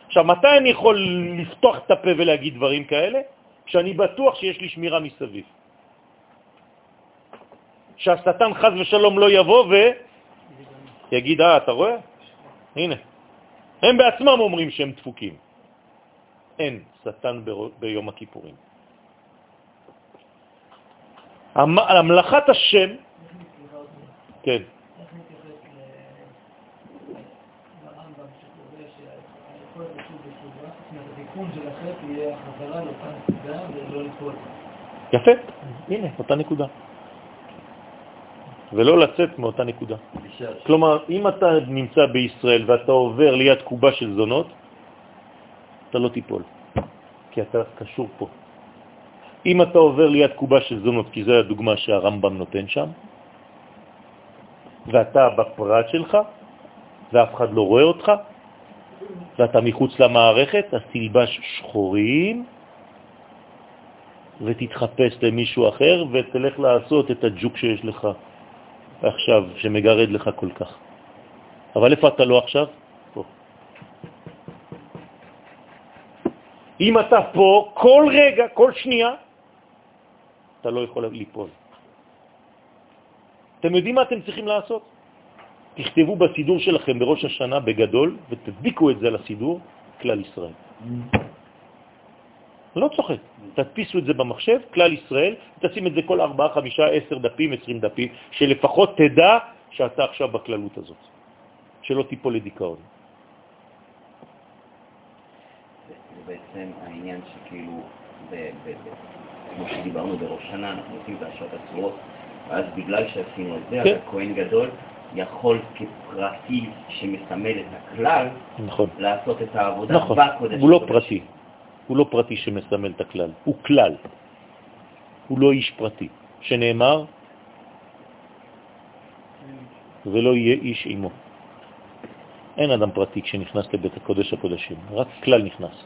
עכשיו, מתי אני יכול לפתוח את הפה ולהגיד דברים כאלה? כשאני בטוח שיש לי שמירה מסביב. שהשטן חז ושלום לא יבוא ויגיד, אה, אתה רואה? הנה. הם בעצמם אומרים שהם דפוקים. אין שטן ביום הכיפורים. המלאכת השם, כן. יפה, הנה, אותה נקודה. ולא לצאת מאותה נקודה. כלומר, אם אתה נמצא בישראל ואתה עובר ליד קובה של זונות, אתה לא תיפול, כי אתה קשור פה. אם אתה עובר ליד קובה של זונות, כי זו הדוגמה שהרמב"ם נותן שם, ואתה בפרט שלך, ואף אחד לא רואה אותך, ואתה מחוץ למערכת, אז תלבש שחורים ותתחפש למישהו אחר ותלך לעשות את הג'וק שיש לך עכשיו, שמגרד לך כל כך. אבל איפה אתה לא עכשיו? פה. אם אתה פה, כל רגע, כל שנייה, אתה לא יכול ליפול. אתם יודעים מה אתם צריכים לעשות? תכתבו בסידור שלכם בראש השנה בגדול ותדביקו את זה לסידור, כלל ישראל. לא צוחק, תדפיסו את זה במחשב, כלל ישראל, תשים את זה כל 4, 5, 10 דפים, 20 דפים, שלפחות תדע שאתה עכשיו בכללות הזאת, שלא תיפול לדיכאון. זה בעצם העניין שכאילו, כמו שדיברנו בראש שנה, אנחנו עושים את השעות הצורות, ואז בגלל שעשינו את זה, כן. הכהן גדול יכול כפרטי שמסמל את הכלל, נכון. לעשות את העבודה נכון. בקודש. הוא לא פרטי, הוא לא פרטי שמסמל את הכלל, הוא כלל. הוא לא איש פרטי, שנאמר, ולא יהיה איש עמו. אין אדם פרטי כשנכנס לבית הקודש הקודשים, רק כלל נכנס.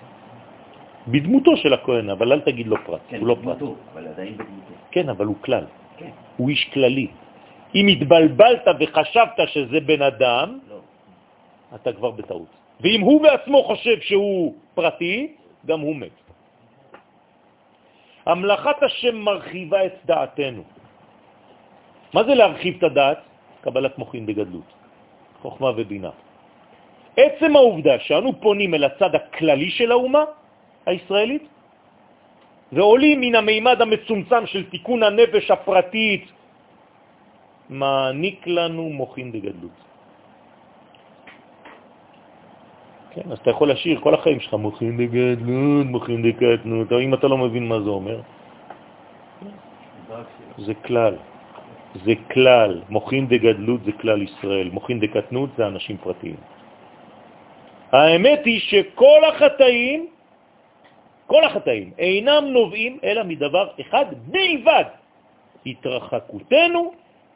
בדמותו של הכהן, אבל אל תגיד לו פרט, כן, הוא לא בדמותו, פרט. אבל עדיין בדמותו. כן, אבל הוא כלל. כן. הוא איש כללי. אם התבלבלת וחשבת שזה בן אדם, לא. אתה כבר בטעות. ואם הוא בעצמו חושב שהוא פרטי, גם הוא מת. המלאכת השם מרחיבה את דעתנו. מה זה להרחיב את הדעת? קבלת מוחין בגדלות, חוכמה ובינה. עצם העובדה שאנו פונים אל הצד הכללי של האומה הישראלית ועולים מן המימד המצומצם של תיקון הנפש הפרטית, מעניק לנו מוחין בגדלות. כן, אז אתה יכול לשיר כל החיים שלך מוחין בגדלות, מוחין בקטנות, אם אתה לא מבין מה זה אומר, זה כלל. זה כלל, מוחין דגדלות זה כלל ישראל, מוחין דקטנות זה אנשים פרטיים. האמת היא שכל החטאים, כל החטאים, אינם נובעים אלא מדבר אחד בלבד, התרחקותנו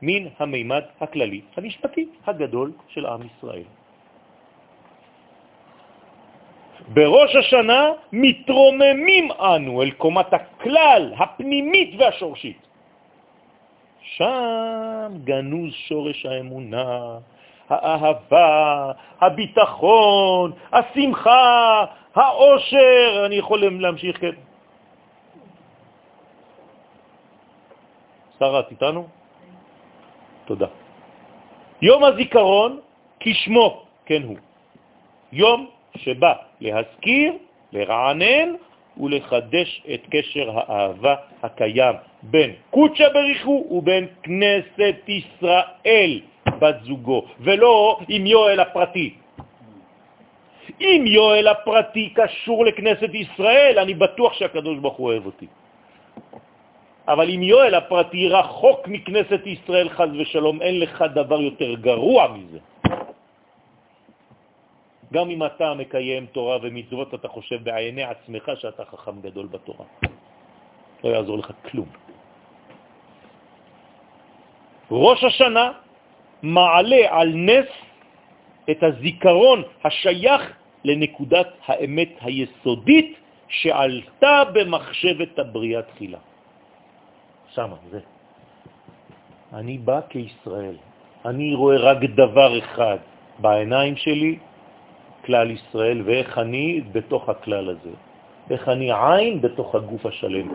מן המימד הכללי המשפטי הגדול של עם ישראל. בראש השנה מתרוממים אנו אל קומת הכלל הפנימית והשורשית. שם גנוז שורש האמונה, האהבה, הביטחון, השמחה, האושר, אני יכול להמשיך, כן. שרה, את איתנו? תודה. יום הזיכרון כשמו כן הוא. יום שבא להזכיר, לרענן ולחדש את קשר האהבה הקיים בין קודשא בריחו ובין כנסת ישראל, בת זוגו, ולא עם יואל הפרטי. אם יואל הפרטי קשור לכנסת ישראל, אני בטוח שהקדוש ברוך הוא אוהב אותי. אבל אם יואל הפרטי רחוק מכנסת ישראל, חז ושלום, אין לך דבר יותר גרוע מזה. גם אם אתה מקיים תורה ומצוות, אתה חושב בעיני עצמך שאתה חכם גדול בתורה. לא יעזור לך כלום. ראש השנה מעלה על נס את הזיכרון השייך לנקודת האמת היסודית שעלתה במחשבת הבריאה תחילה. שמה, זה. אני בא כישראל. אני רואה רק דבר אחד בעיניים שלי, כלל ישראל, ואיך אני בתוך הכלל הזה. איך אני עין בתוך הגוף השלם.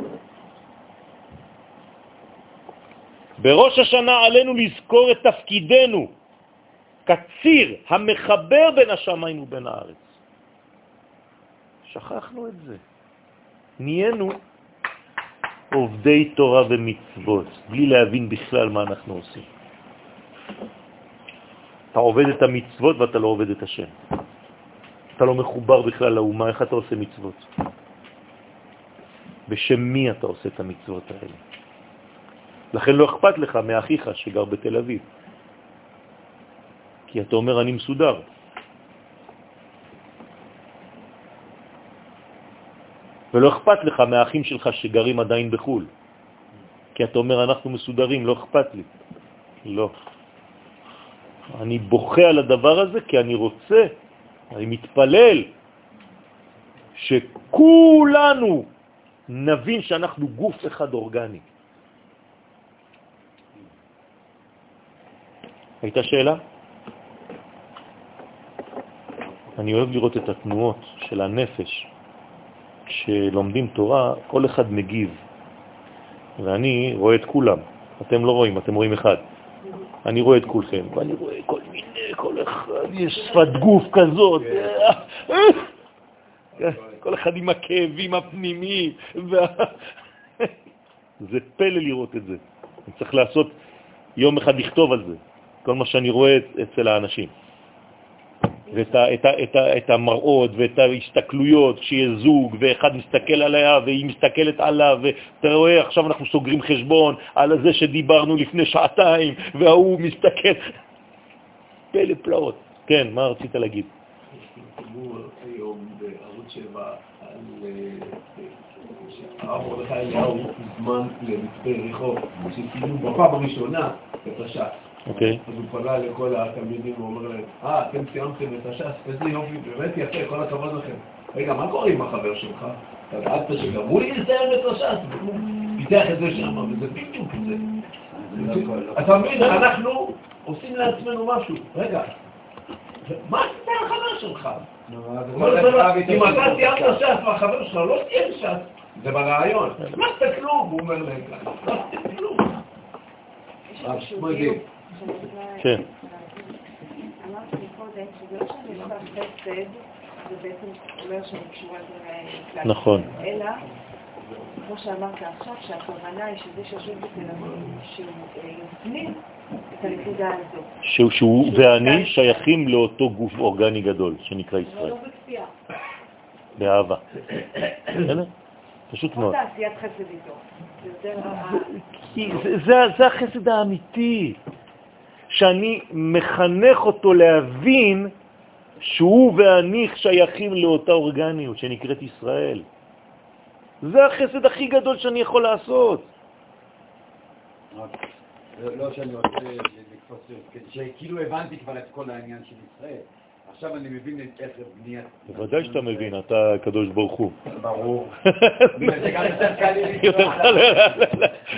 בראש השנה עלינו לזכור את תפקידנו כציר המחבר בין השמיים ובין הארץ. שכחנו את זה. נהיינו עובדי תורה ומצוות, בלי להבין בכלל מה אנחנו עושים. אתה עובד את המצוות ואתה לא עובד את השם. אתה לא מחובר בכלל לאומה, איך אתה עושה מצוות? בשם מי אתה עושה את המצוות האלה? לכן לא אכפת לך מאחיך שגר בתל אביב. כי אתה אומר, אני מסודר. ולא אכפת לך מהאחים שלך שגרים עדיין בחו"ל. כי אתה אומר, אנחנו מסודרים, לא אכפת לי. לא. אני בוכה על הדבר הזה כי אני רוצה אני מתפלל שכולנו נבין שאנחנו גוף אחד אורגני. הייתה שאלה? אני אוהב לראות את התנועות של הנפש. כשלומדים תורה, כל אחד מגיב, ואני רואה את כולם. אתם לא רואים, אתם רואים אחד. אני רואה את כולכם, ואני רואה כל מיני, כל אחד, יש שפת גוף כזאת. כל אחד עם הכאבים הפנימיים. זה פלא לראות את זה. אני צריך לעשות יום אחד לכתוב על זה, כל מה שאני רואה אצל האנשים. ואת ה, את ה, את ה, את המראות ואת ההסתכלויות, כשיהיה זוג ואחד מסתכל עליה והיא מסתכלת עליו, ואתה רואה, עכשיו אנחנו סוגרים חשבון על זה שדיברנו לפני שעתיים, וההוא מסתכל. פלא פלאות. כן, מה רצית להגיד? היום בערוץ 7 על הרב מרדכי אליהו הוזמן למצפה רחוב, שציינו בפעם הראשונה הש"ס. אוקיי. אז הוא פגע לכל התלמידים ואומר להם, אה, אתם סיימתם את הש"ס, איזה יופי, באמת יפה, כל הכבוד לכם. רגע, מה קורה עם החבר שלך? אתה דאגת שגם הוא יסיים את הש"ס? והוא פיתח את זה שם, וזה בדיוק זה. אתה מבין, אנחנו עושים לעצמנו משהו. רגע, מה עשית לחבר שלך? אם אתה סיימת ש"ס והחבר שלך לא סיים ש"ס, זה ברעיון. מה עשית כלום? הוא אומר להם ככה. לא עשית כלום. אה, מדהים. כן. לא זה לכלל. נכון. אלא, כמו שאמרת עכשיו, שהכוונה היא שזה שיושב בתל אביב, שהוא אה, יפנים את הנקודה הזו. שהוא, שהוא ואני שייכים לאותו גוף אורגני גדול שנקרא אבל ישראל, לא בכפייה. באהבה. פשוט לא מאוד. תעשיית חסד איתו. זה יותר ה- כי זה, זה, זה החסד האמיתי, שאני מחנך אותו להבין שהוא ואני שייכים לאותה אורגניות שנקראת ישראל. זה החסד הכי גדול שאני יכול לעשות. לא לא שאני רוצה לקפוץ, שכאילו הבנתי כבר את כל העניין של ישראל. עכשיו אני מבין את איך בניית... בוודאי שאתה מבין, אתה הקדוש ברוך הוא. ברור. זה גם יותר קל לי לי.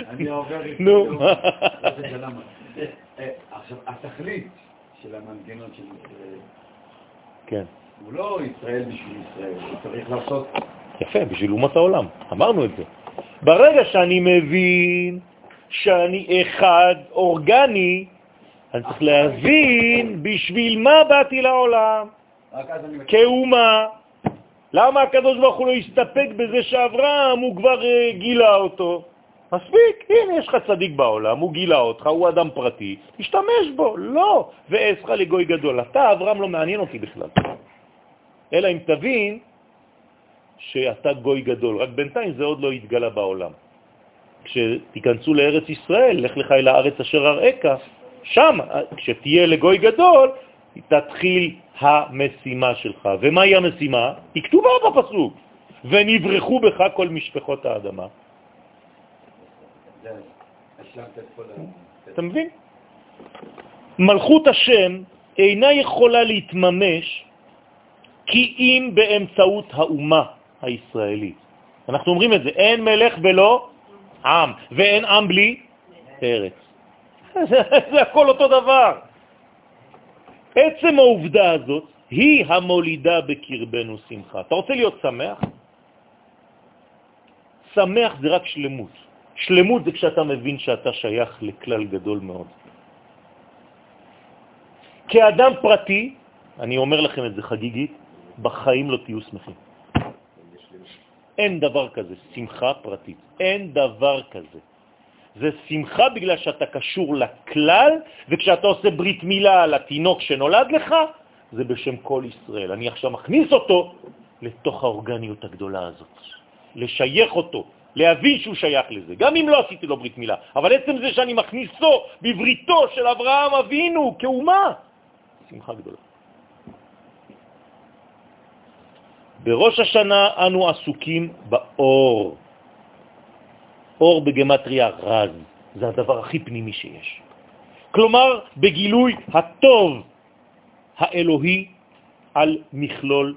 אני עובר... נו. אה, עכשיו, התכלית של המנגנון של ישראל, כן. הוא לא ישראל בשביל ישראל, הוא צריך לעשות... יפה, בשביל אומת העולם. אמרנו את זה. ברגע שאני מבין שאני אחד אורגני, אני צריך להבין בשביל מה באתי לעולם. כאומה. למה הקדוש ברוך הוא לא הסתפק בזה שאברהם הוא כבר אה, גילה אותו? מספיק, הנה יש לך צדיק בעולם, הוא גילה אותך, הוא אדם פרטי, תשתמש בו. לא, ואעשך לגוי גדול. אתה, אברהם, לא מעניין אותי בכלל. אלא אם תבין שאתה גוי גדול, רק בינתיים זה עוד לא התגלה בעולם. כשתיכנסו לארץ ישראל, לך לך אל הארץ אשר אראך, שם, כשתהיה לגוי גדול, תתחיל המשימה שלך. ומהי המשימה? היא כתובה בפסוק. ונברחו בך כל משפחות האדמה. זה, השלמת את כל ה... אתה מבין? מלכות השם אינה יכולה להתממש כי אם באמצעות האומה הישראלית. אנחנו אומרים את זה, אין מלך ולא עם, ואין עם בלי ארץ. זה, זה הכל אותו דבר. עצם העובדה הזאת היא המולידה בקרבנו שמחה. אתה רוצה להיות שמח? שמח זה רק שלמות. שלמות זה כשאתה מבין שאתה שייך לכלל גדול מאוד. כאדם פרטי, אני אומר לכם את זה חגיגית, בחיים לא תהיו שמחים. אין דבר כזה, שמחה פרטית. אין דבר כזה. זה שמחה בגלל שאתה קשור לכלל, וכשאתה עושה ברית מילה לתינוק שנולד לך, זה בשם כל ישראל. אני עכשיו מכניס אותו לתוך האורגניות הגדולה הזאת, לשייך אותו, להבין שהוא שייך לזה, גם אם לא עשיתי לו ברית מילה. אבל עצם זה שאני מכניסו בבריתו של אברהם אבינו כאומה, שמחה גדולה. בראש השנה אנו עסוקים באור. אור בגמטריה רז, זה הדבר הכי פנימי שיש. כלומר, בגילוי הטוב האלוהי על מכלול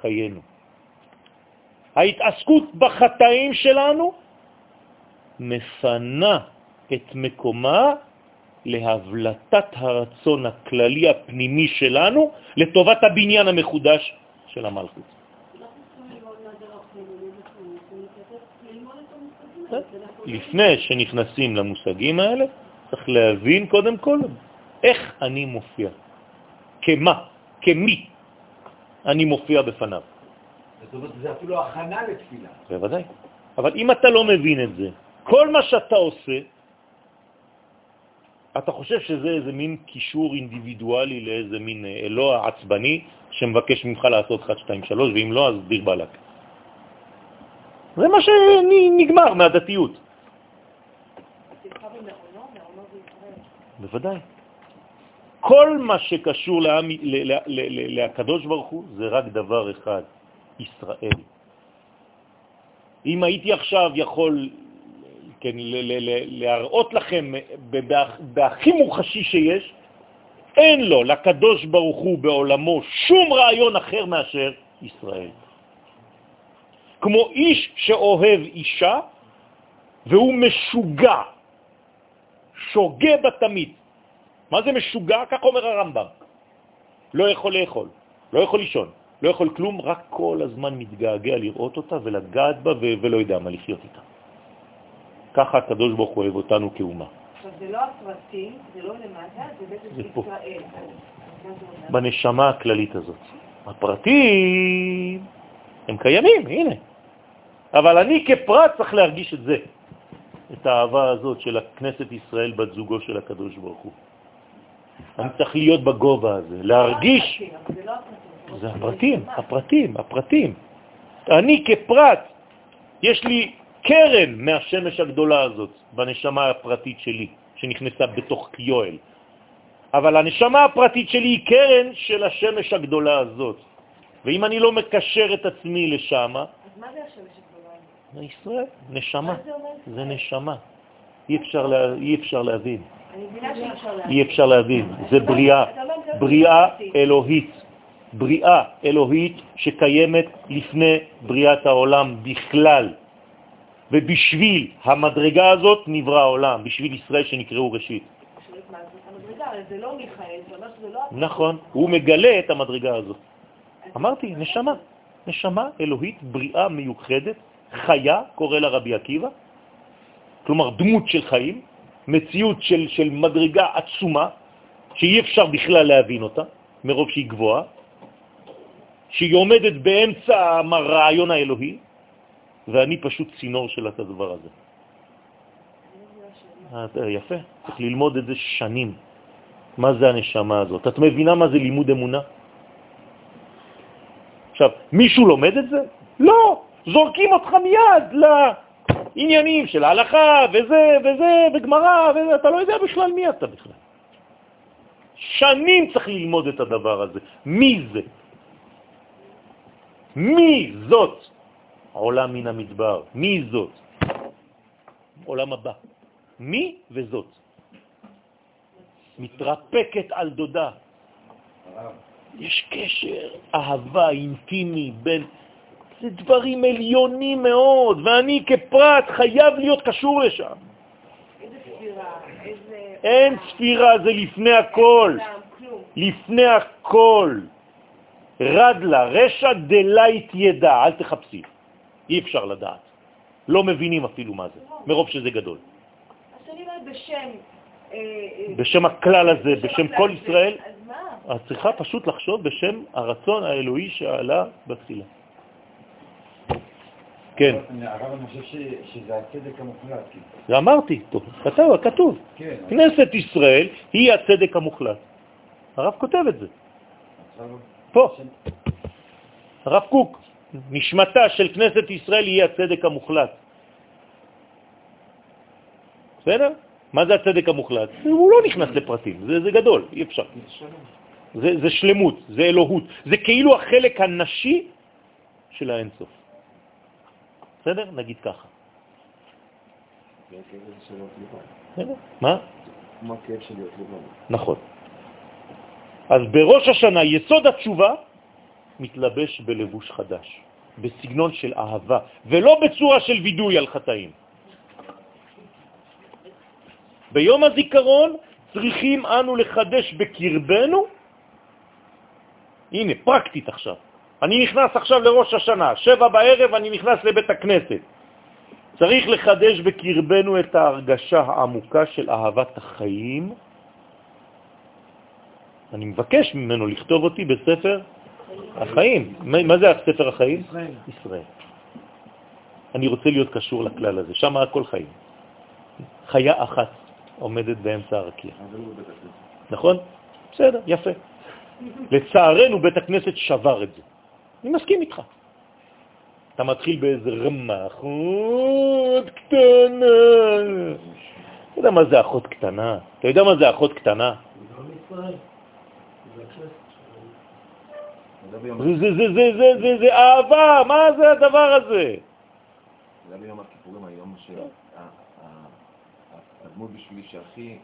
חיינו. ההתעסקות בחטאים שלנו מפנה את מקומה להבלטת הרצון הכללי הפנימי שלנו לטובת הבניין המחודש של המלכות. לפני שנכנסים למושגים האלה, צריך להבין קודם כל איך אני מופיע, כמה, כמי אני מופיע בפניו. זאת אומרת, זה אפילו הכנה לתפילה. בוודאי. אבל אם אתה לא מבין את זה, כל מה שאתה עושה, אתה חושב שזה איזה מין קישור אינדיבידואלי לאיזה מין אה, אלוה עצבני שמבקש ממך לעשות 1, 2, 3, ואם לא, אז דיר בלק. זה מה שנגמר מהדתיות. בוודאי. כל מה שקשור לקדוש ברוך הוא זה רק דבר אחד, ישראל. אם הייתי עכשיו יכול כן, להראות לכם בהכי מוחשי שיש, אין לו, לקדוש ברוך הוא בעולמו, שום רעיון אחר מאשר ישראל. כמו איש שאוהב אישה והוא משוגע שוגה בתמיד. מה זה משוגע? כך אומר הרמב"ם. לא יכול לאכול, לא יכול לישון, לא יכול כלום, רק כל הזמן מתגעגע לראות אותה ולגעת בה ולא יודע מה לחיות איתה. ככה הקדוש ברוך הוא אוהב אותנו כאומה. עכשיו, זה לא הפרטים, זה לא למטה, זה בעצם. ישראל. בנשמה הכללית הזאת. הפרטים הם קיימים, הנה. אבל אני כפרט צריך להרגיש את זה, את האהבה הזאת של הכנסת ישראל בת זוגו של הקדוש ברוך הוא. אני צריך להיות בגובה הזה, להרגיש, זה לא הפרטים, זה הפרטים, הפרטים, הפרטים. אני כפרט, יש לי קרן מהשמש הגדולה הזאת בנשמה הפרטית שלי, שנכנסה בתוך יואל. אבל הנשמה הפרטית שלי היא קרן של השמש הגדולה הזאת. ואם אני לא מקשר את עצמי לשם, אז מה זה השמש הגדולה? זה ישראל, נשמה, מה זה? זה נשמה. אי אפשר, לה, אי אפשר להבין, אני מבינה שאי אפשר להבין. אי אפשר להבין. זה בריאה, בריאה. אלוהית. בריאה אלוהית שקיימת לפני בריאת העולם בכלל. ובשביל המדרגה הזאת נברא העולם, בשביל ישראל שנקראו ראשית. לא לא... נכון, הוא מגלה את המדרגה הזאת. אמרתי, נשמה, נשמה אלוהית, בריאה מיוחדת, חיה, קורא לה רבי עקיבא, כלומר דמות של חיים, מציאות של, של מדרגה עצומה, שאי אפשר בכלל להבין אותה, מרוב שהיא גבוהה, שהיא עומדת באמצע הרעיון האלוהי, ואני פשוט צינור של את הדבר הזה. אה, יפה, צריך ללמוד את זה שנים. מה זה הנשמה הזאת? את מבינה מה זה לימוד אמונה? עכשיו, מישהו לומד את זה? לא, זורקים אותך מיד לעניינים של ההלכה וזה וזה וגמרא, וזה, אתה לא יודע בכלל מי אתה בכלל. שנים צריך ללמוד את הדבר הזה. מי זה? מי זאת? עולם מן המדבר. מי זאת? עולם הבא. מי וזאת? מתרפקת על דודה. יש קשר, אהבה אינטימי בין... זה דברים עליונים מאוד, ואני כפרט חייב להיות קשור לשם. איזה ספירה, איזה... אין ספירה, זה לפני הכל. לפני הכל. רד לה, רשע דלית ידע, אל תחפשי. אי אפשר לדעת. לא מבינים אפילו מה זה, מרוב שזה גדול. אז אני אומרת בשם... אה, אה, בשם הכלל הזה, בשם כל הכלל, ישראל, אז מה? את צריכה פשוט לחשוב בשם הרצון האלוהי שעלה בתחילה. כן, הרב, אני חושב ש- שזה הצדק המוחלט. זה אמרתי, טוב, כתוב, כתוב. כן. כנסת ישראל היא הצדק המוחלט. הרב כותב את זה, עכשיו, פה. הרב קוק, נשמתה של כנסת ישראל היא הצדק המוחלט. בסדר? מה זה הצדק המוחלט? הוא לא נכנס לפרטים, זה, זה גדול, אי אפשר. זה, זה שלמות, זה אלוהות, זה כאילו החלק הנשי של האינסוף. בסדר? נגיד ככה. מה? כמו הכאב של להיות לבד. נכון. אז בראש השנה יסוד התשובה מתלבש בלבוש חדש, בסגנון של אהבה, ולא בצורה של וידוי על חטאים. ביום הזיכרון צריכים אנו לחדש בקרבנו, הנה, פרקטית עכשיו. אני נכנס עכשיו לראש השנה, שבע בערב אני נכנס לבית הכנסת. צריך לחדש בקרבנו את ההרגשה העמוקה של אהבת החיים. אני מבקש ממנו לכתוב אותי בספר החיים. מה זה הספר החיים? ישראל. אני רוצה להיות קשור לכלל הזה, שם הכל חיים. חיה אחת עומדת באמצע הרקיע. לא. נכון? בסדר, יפה. לצערנו בית הכנסת שבר את זה. אני מסכים איתך. אתה מתחיל באיזה רמה, אחות קטנה. אתה יודע מה זה אחות קטנה? אתה יודע מה זה אחות קטנה? זה זה, זה, זה, זה, זה, זה, אהבה, מה זה הדבר הזה? זה ביום הכיפורים, היום שהדמות בשבילי שהכי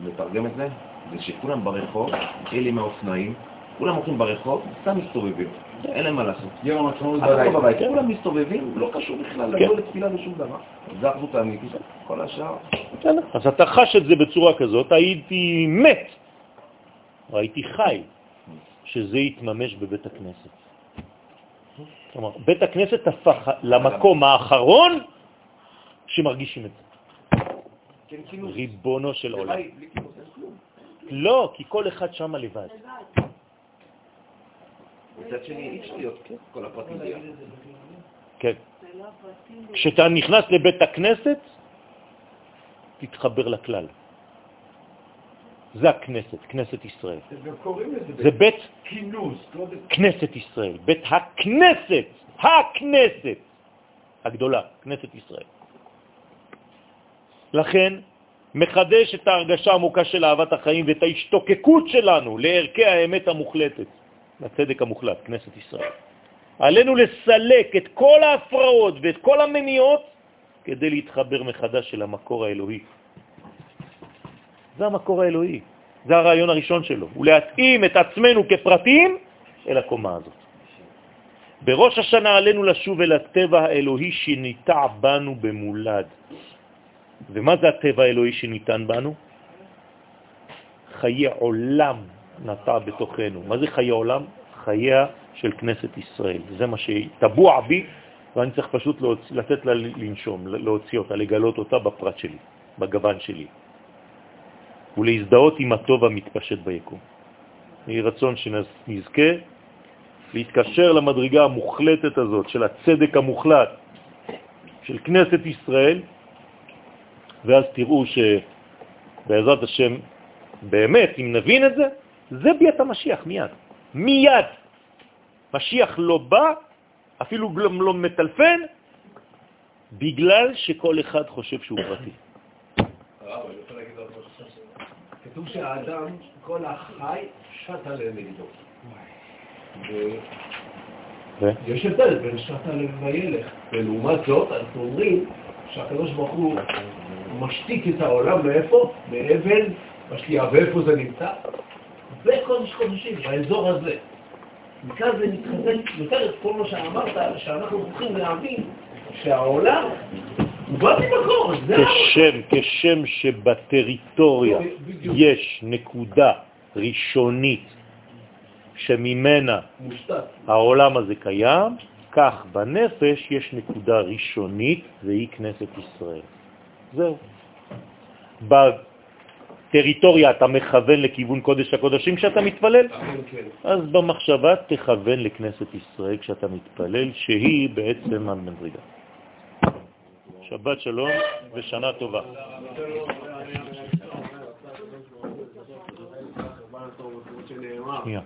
מתרגם את זה, זה שכולם ברחוב, אלה מהאופנועים, כולם הולכים ברחוב, סתם מסתובבים, אין להם מה לעשות. יום לא בלילה. בבית, כולם מסתובבים, לא קשור בכלל, כן. לבוא לתפילה ושום דבר. זה האחדות האמיתית, כל השאר. אז אתה חש את זה בצורה כזאת, הייתי מת, הייתי חי, שזה יתממש בבית הכנסת. כלומר, בית הכנסת הפך למקום האחרון שמרגישים את זה. כן, כאילו, ריבונו של עולם. לא, כי כל אחד שם לבד. מצד שני, אי אפשר להיות כן, כל הפרטים ביחד. כן. כשאתה נכנס לבית הכנסת, תתחבר לכלל. זה הכנסת, כנסת ישראל. זה בית בכינוס, לא. כנסת ישראל, בית הכנסת, הכנסת הגדולה, כנסת ישראל. לכן, מחדש את ההרגשה העמוקה של אהבת החיים ואת ההשתוקקות שלנו לערכי האמת המוחלטת, לצדק המוחלט, כנסת ישראל. עלינו לסלק את כל ההפרעות ואת כל המניעות כדי להתחבר מחדש אל המקור האלוהי. זה המקור האלוהי, זה הרעיון הראשון שלו, הוא להתאים את עצמנו כפרטים אל הקומה הזאת. בראש השנה עלינו לשוב אל הטבע האלוהי שניטע בנו במולד. ומה זה הטבע האלוהי שניתן בנו? חיי עולם נטע בתוכנו. מה זה חיי עולם? חייה של כנסת ישראל. זה מה שטבוע בי, ואני צריך פשוט להוצ... לתת לה לנשום, להוציא אותה, לגלות אותה בפרט שלי, בגוון שלי, ולהזדהות עם הטוב המתפשט ביקום. יהי רצון שנזכה להתקשר למדרגה המוחלטת הזאת של הצדק המוחלט של כנסת ישראל, ואז תראו שבעזרת השם, באמת, אם נבין את זה, זה ביאת המשיח מיד. מיד. משיח לא בא, אפילו גם לא מטלפן, בגלל שכל אחד חושב שהוא פרטי. הרב, אני רוצה להגיד עוד משהו. כתוב שהאדם, כל החי, שט עליהם נגדו. ו? ויש הבדל בין שט עליהם וילך. ולעומת זאת, אנחנו אומרים שהקדוש ברוך הוא משתיק את העולם מאיפה? מאבן, בשקיעה. ואיפה זה נמצא? בקודש קודשים, באזור הזה. מכאן זה מתחזק יותר את כל מה שאמרת, שאנחנו צריכים להבין שהעולם זה כשם, כשם שבטריטוריה. יש נקודה ראשונית שממנה. העולם הזה קיים, כך בנפש יש נקודה ראשונית והיא כנסת ישראל. זהו. בטריטוריה אתה מכוון לכיוון קודש הקודשים כשאתה מתפלל, כן. אז במחשבה תכוון לכנסת ישראל כשאתה מתפלל, שהיא בעצם המדרגה. שבת שלום ושנה טובה. שנייה.